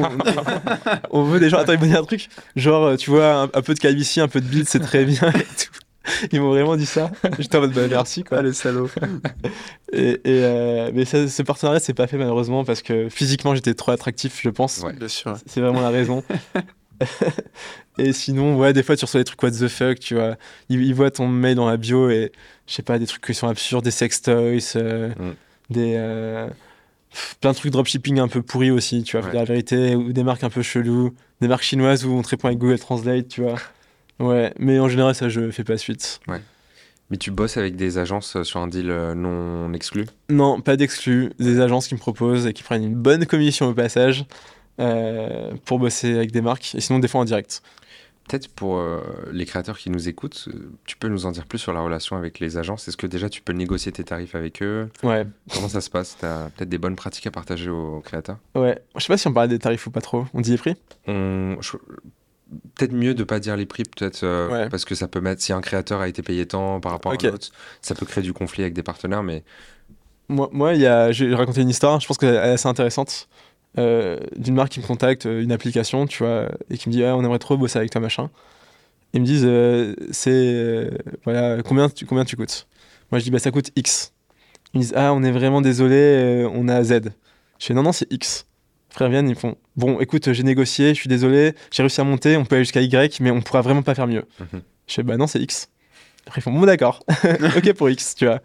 on, veut des gens. Attends, ils m'ont dit un truc. Genre, euh, tu vois, un, peu de calvitie, un peu de bide, c'est très bien et tout. Ils m'ont vraiment dit ça. J'étais en mode bah, merci quoi. Ah, les salauds. et, et euh, mais ça, ce partenariat s'est pas fait malheureusement parce que physiquement j'étais trop attractif, je pense. Ouais, bien sûr. C'est vraiment la raison. et sinon, ouais, des fois tu reçois des trucs what the fuck, tu vois. Ils, voient ton mail dans la bio et je sais pas, des trucs qui sont absurdes, des sex toys, euh, mm. des. Euh, plein de trucs dropshipping un peu pourris aussi, tu vois, la vérité, ou des marques un peu cheloues, des marques chinoises où on te répond avec Google Translate, tu vois. Ouais, mais en général, ça, je fais pas suite. Ouais. Mais tu bosses avec des agences euh, sur un deal euh, non exclu? Non, pas d'exclus. Des agences qui me proposent et qui prennent une bonne commission au passage euh, pour bosser avec des marques, et sinon des fois en direct. Peut-être pour les créateurs qui nous écoutent, tu peux nous en dire plus sur la relation avec les agences. Est-ce que déjà tu peux négocier tes tarifs avec eux? Ouais. Comment ça se passe? Tu as peut-être des bonnes pratiques à partager aux créateurs? Ouais. Je sais pas si on parlait des tarifs ou pas trop. On dit les prix? On peut-être mieux de pas dire les prix, peut-être euh, parce que ça peut mettre si un créateur a été payé tant par rapport à un autre, ça peut créer du conflit avec des partenaires. Mais moi, moi, il y a, j'ai raconté une histoire, je pense qu'elle est assez intéressante, euh, d'une marque qui me contacte, euh, une application, tu vois, et qui me dit on aimerait trop bosser avec toi machin. Ils me disent c'est voilà combien tu combien tu coûtes? Moi je dis bah ça coûte X. Ils me disent ah on est vraiment désolé, on a Z. Je fais non non c'est X frères viennent, ils font Bon, écoute, j'ai négocié, je suis désolé, j'ai réussi à monter, on peut aller jusqu'à Y, mais on pourra vraiment pas faire mieux. Mhm. Je fais Bah non, c'est X. Après, ils font Bon, d'accord, ok pour X, tu vois.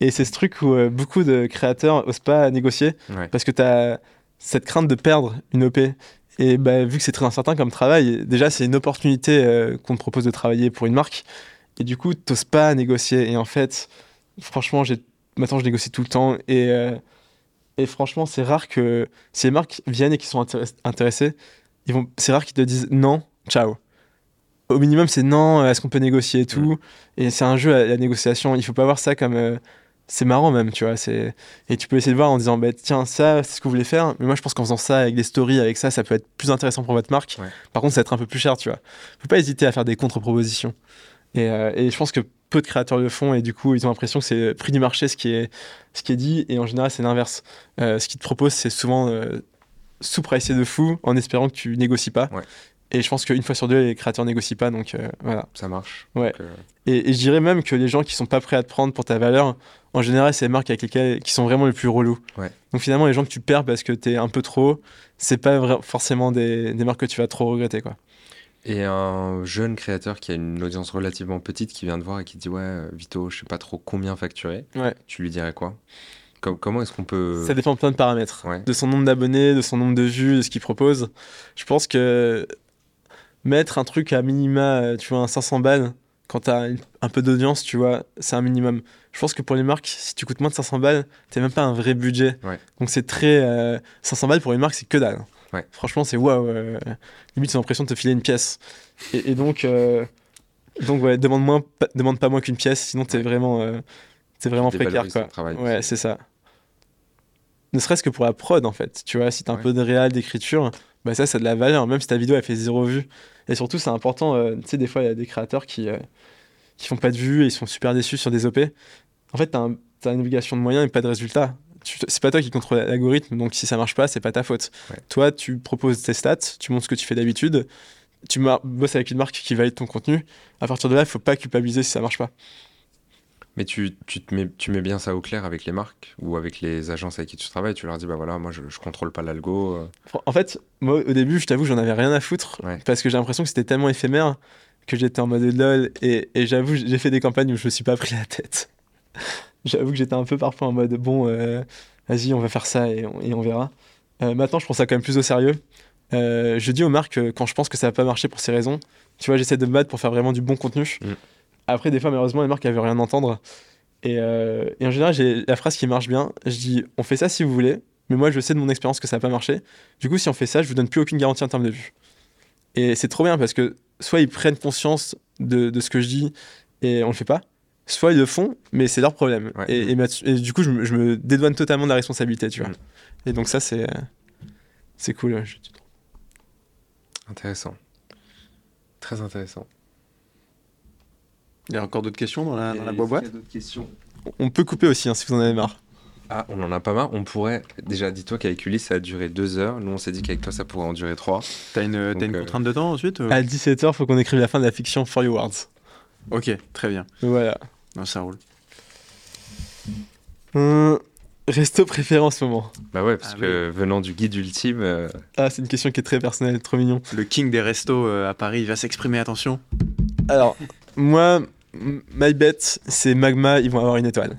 Et c'est ce truc où euh, beaucoup de créateurs osent pas négocier parce que tu as cette crainte de perdre une OP. Et bah, vu que c'est très incertain comme travail, déjà, c'est une opportunité euh, qu'on te propose de travailler pour une marque. Et du coup, tu pas négocier. Et en fait, franchement, maintenant, je négocie tout le temps. Et. Euh, et franchement, c'est rare que si les marques viennent et qui sont intéressées, ils vont, c'est rare qu'ils te disent non, ciao. Au minimum, c'est non, est-ce qu'on peut négocier et tout? Et c'est un jeu à la négociation. Il faut pas voir ça comme euh, c'est marrant même, tu vois. C'est et tu peux essayer de voir en disant bah, tiens ça, c'est ce que vous voulez faire. Mais moi, je pense qu'en faisant ça avec des stories, avec ça, ça peut être plus intéressant pour votre marque. Par contre, ça va être un peu plus cher, tu vois. Faut pas hésiter à faire des contre-propositions. Et, euh, et je pense que peu de créateurs le font et du coup ils ont l'impression que c'est le prix du marché ce qui est, ce qui est dit et en général c'est l'inverse. Euh, ce qu'ils te proposent c'est souvent euh, sous-pricé de fou en espérant que tu négocies pas. Et je pense qu'une fois sur deux les créateurs négocient pas donc euh, voilà. Ça marche. Ouais. Et, je dirais même que les gens qui sont pas prêts à te prendre pour ta valeur, en général c'est les marques avec lesquelles qui sont vraiment les plus relous. Donc finalement les gens que tu perds parce que tu es un peu trop, c'est pas forcément des, des marques que tu vas trop regretter quoi. Et un jeune créateur qui a une audience relativement petite qui vient te voir et qui dit Ouais, Vito, je sais pas trop combien facturer. Ouais. Tu lui dirais quoi? Comment est-ce qu'on peut. Ça dépend plein de paramètres. De son nombre d'abonnés, de son nombre de vues, de ce qu'il propose. Je pense que mettre un truc à minima, tu vois, un 500 balles, quand tu as un peu d'audience, tu vois, c'est un minimum. Je pense que pour les marques, si tu coûtes moins de 500 balles, tu même pas un vrai budget. Donc c'est très. 500 euh, balles pour une marque, c'est que dalle. Franchement, c'est waouh. Euh, limite, c'est l'impression de te filer une pièce. Et, donc, euh, donc ouais, demande, moins, demande pas moins qu'une pièce, sinon t'es vraiment, euh, es vraiment précaire. Quoi. ouais, c'est ça. ne serait-ce que pour la prod, en fait. Tu vois, si t'as un peu de réal, d'écriture, bah ça, ça a de la valeur, même si ta vidéo, elle fait zéro vue. Et surtout, c'est important, euh, tu sais, des fois, il y a des créateurs qui, euh, qui font pas de vues et ils sont super déçus sur des OP. En fait, t'as as une obligation de moyens et pas de résultats. C'est pas toi qui contrôle l'algorithme, donc si ça marche pas, c'est pas ta faute. Toi, tu proposes tes stats, tu montres ce que tu fais d'habitude, tu bosses avec une marque qui valide ton contenu. À partir de là, il faut pas culpabiliser si ça marche pas. Mais tu, tu, te mets, tu mets bien ça au clair avec les marques ou avec les agences avec qui tu travailles. Tu leur dis, bah voilà, moi je, je contrôle pas l'algo. Euh. En fait, moi au début, je t'avoue, j'en avais rien à foutre parce que j'ai l'impression que c'était tellement éphémère que j'étais en mode lol. Et, et j'avoue, j'ai fait des campagnes où je me suis pas pris la tête. j'avoue que j'étais un peu parfois en mode bon, euh, vas-y, on va faire ça et on, et on verra. Euh, maintenant, je prends ça quand même plus au sérieux. je dis aux marques quand je pense que ça va pas marcher pour ces raisons. Tu vois, j'essaie de me battre pour faire vraiment du bon contenu. Mm. Après, des fois, malheureusement, les marques, elles veulent rien entendre. Et, euh, et en général, j'ai la phrase qui marche bien. Je dis, on fait ça si vous voulez, mais moi, je sais de mon expérience que ça n'a pas marché. Du coup, si on fait ça, je vous donne plus aucune garantie en termes de vue. Et c'est trop bien parce que soit ils prennent conscience de, de, ce que je dis et on le fait pas, soit ils le font, mais c'est leur problème. Et, et, du coup, je me, je me, dédouane totalement de la responsabilité, tu vois. Mm. Et donc ça, c'est c'est cool. Intéressant. Très intéressant. Il y a encore d'autres questions dans la, boîte On peut couper aussi hein, si vous en avez marre. Ah, on en a pas marre. On pourrait. Déjà, dis-toi qu'avec Ulysse, ça a duré deux heures. Nous, on s'est dit qu'avec toi, ça pourrait en durer trois. T'as une, as une euh, contrainte de temps ensuite À 17h, il faut qu'on écrive la fin de la fiction For You Words. Ok, très bien. Voilà. ça roule. Hum, resto préféré en ce moment Bah ouais, parce ah que venant du guide ultime. Euh, ah, c'est une question qui est très personnelle, trop mignon. Le king des restos euh, à Paris va s'exprimer, attention. Alors, moi, my bet, c'est Magma, ils vont avoir une étoile.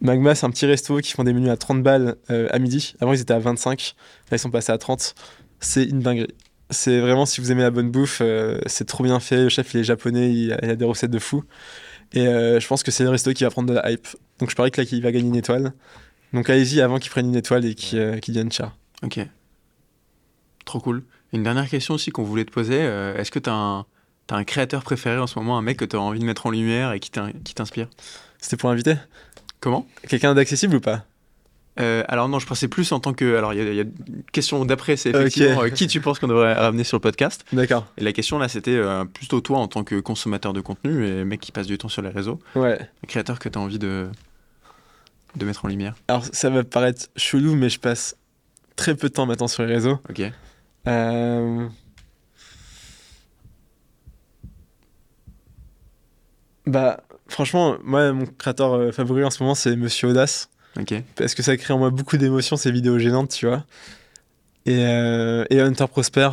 Magma, c'est un petit resto qui font des menus à 30 balles euh, à midi. Avant, ils étaient à 25. Là, ils sont passés à 30. C'est une dinguerie. C'est vraiment, si vous aimez la bonne bouffe, euh, c'est trop bien fait. Le chef, il est japonais, il a, des recettes de fou. Et euh, je pense que c'est le resto qui va prendre de la hype. Donc, je parie que là, qu'il va gagner une étoile. Donc, allez-y avant qu'il prenne une étoile et qu'il qu devienne cher. Ok. Trop cool. Une dernière question aussi qu'on voulait te poser. Est-ce que tu as un T'as un créateur préféré en ce moment, un mec que tu as envie de mettre en lumière et qui t'inspire? C'était pour inviter? Comment? Quelqu'un d'accessible ou pas? Euh, alors non, je pensais plus en tant que. Alors il y, a une question d'après, c'est effectivement euh, qui tu penses qu'on devrait ramener sur le podcast? D'accord. Et la question là, c'était euh, plutôt toi en tant que consommateur de contenu et mec qui passe du temps sur les réseaux. Ouais. Un créateur que tu as envie de de mettre en lumière. Alors ça va paraître chelou, mais je passe très peu de temps maintenant sur les réseaux. Ok. Bah, franchement, moi, mon créateur euh, favori en ce moment, c'est Monsieur Audace. Parce que ça crée en moi beaucoup d'émotions, ces vidéos gênantes, tu vois. Et, euh, et Hunter Prosper,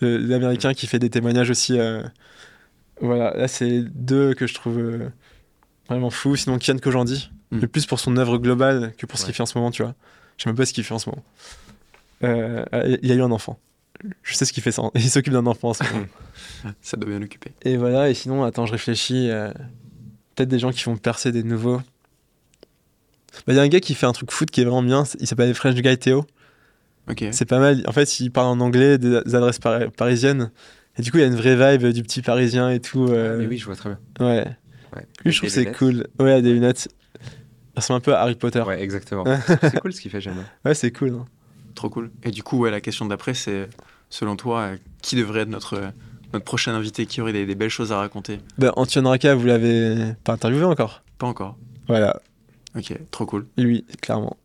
l'américain qui fait des témoignages aussi. Euh, voilà, là, c'est deux que je trouve vraiment fous. Sinon, Kian Kojandi, mm. le plus pour son œuvre globale que pour ce qu'il fait en ce moment, tu vois. Je sais même pas ce qu'il fait en ce moment. il a eu un enfant. Je sais ce qu'il fait ça. Il s'occupe d'un enfant en ce moment. ça doit bien l'occuper. Et voilà, et sinon, attends, je réfléchis. Euh, peut-être des gens qui vont percer des nouveaux. Bah, il y a un gars qui fait un truc foot qui est vraiment bien. Il s'appelle French Guy Théo. Ok. C'est pas mal. En fait, il parle en anglais des adresses parisiennes. Et du coup, il y a une vraie vibe du petit parisien et tout. Euh. Ah, mais oui, je vois très bien. Ouais. Lui, je trouve c'est cool. Ouais, des lunettes. Il ressemble un peu à Harry Potter. Ouais, exactement. c'est cool ce qu'il fait, j'aime. Ouais, c'est cool. Hein. Trop cool. Et du coup, ouais, la question d'après, c'est selon toi, qui devrait être notre notre prochain invité qui aurait des, belles choses à raconter? Bah, Antoine Raka, vous l'avez pas interviewé encore? Pas encore. Voilà. Ok, trop cool. Lui, clairement.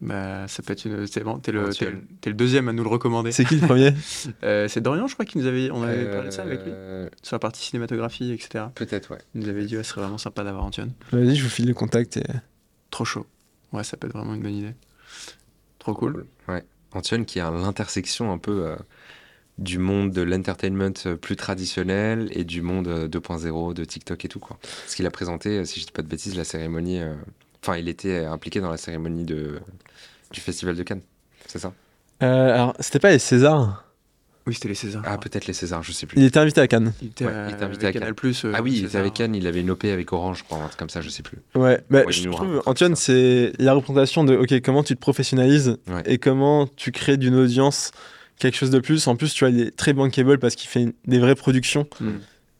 Bah, ça peut être une. C'est bon, t'es le, le, deuxième à nous le recommander. C'est qui le premier? Euh, C'est Dorian, je crois, qui nous avait. On avait parlé de ça avec lui euh, Sur la partie cinématographie, etc. Peut-être, ouais. Il nous avait dit, ouais, ce serait vraiment sympa d'avoir Antoine. Vas-y, je vous file le contact et. Trop chaud. Ouais, ça peut être vraiment une bonne idée. Trop cool. Ouais. Antoine qui est à l'intersection un peu. Euh, du monde de l'entertainment euh, plus traditionnel et du monde 2.0 euh, de TikTok et tout quoi. Parce qu'il a présenté, euh, si je dis pas de bêtises, la cérémonie. Enfin, il était impliqué dans la cérémonie du Festival de Cannes, c'est ça? Alors, c'était pas les Césars? Oui, c'était les Césars. Ah, peut-être les Césars, je sais plus. Il était invité à Cannes. Il était, invité à Cannes. Plus, ah oui, il était avec Cannes, il avait une OP avec Orange, je crois, un truc comme ça, je sais plus. Ouais, mais je trouve, Antoine, c'est la représentation de OK, comment tu te professionnalises et comment tu crées d'une audience quelque chose de plus. En plus, tu vois, il est très bankable parce qu'il fait des vraies productions. Mm.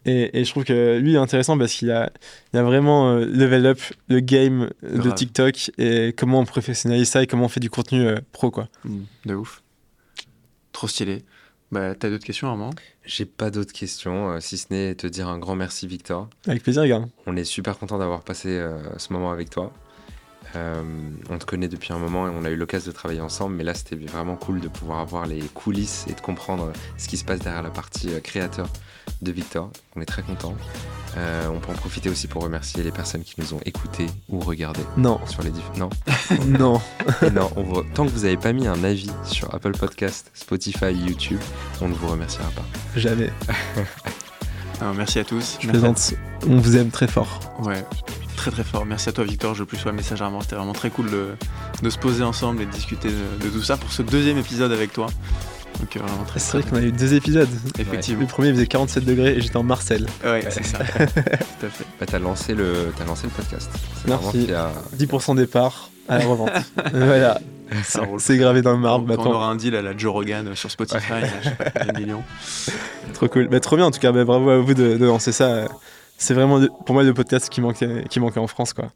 Et, je trouve que lui est intéressant parce qu'il a, il a vraiment euh, level up le game de TikTok et comment on professionnalise ça et comment on fait du contenu euh, pro, quoi. Mmh, de ouf. Trop stylé. Bah, t'as d'autres questions, Armand? J'ai pas d'autres questions, euh, si ce n'est te dire un grand merci, Victor. Avec plaisir, gars. On est super content d'avoir passé ce moment avec toi. Euh, on te connaît depuis un moment et on a eu l'occasion de travailler ensemble, mais là c'était vraiment cool de pouvoir avoir les coulisses et de comprendre ce qui se passe derrière la partie euh, créateur de Victor. On est très content. Euh, on peut en profiter aussi pour remercier les personnes qui nous ont écoutés ou regardés. Non. Sur les non. non. non. Tant que vous n'avez pas mis un avis sur Apple Podcast, Spotify, YouTube, on ne vous remerciera pas. Jamais. merci à tous. Je plaisante. On vous aime très fort. Ouais très très fort. Merci à toi Victor, je plus sois message à C'était vraiment très cool de, se poser ensemble et de discuter de, tout ça pour ce deuxième épisode avec toi. Donc euh, vraiment très C'est vrai qu'on a eu deux épisodes. Effectivement. Le premier faisait 47 degrés et j'étais en Marseille. Ouais, c'est ça. tout à fait. Bah, t'as lancé, le, as lancé le podcast. Merci. 10% départ à la revente. voilà. C'est gravé dans le marbre. on aura un deal à la Joe Rogan sur Spotify, je sais pas, millions. Trop cool. Bah, trop bien en tout cas. Bah, bravo à vous de, de lancer ça c'est vraiment pour moi le podcast qui manquait, qui manquait en France quoi.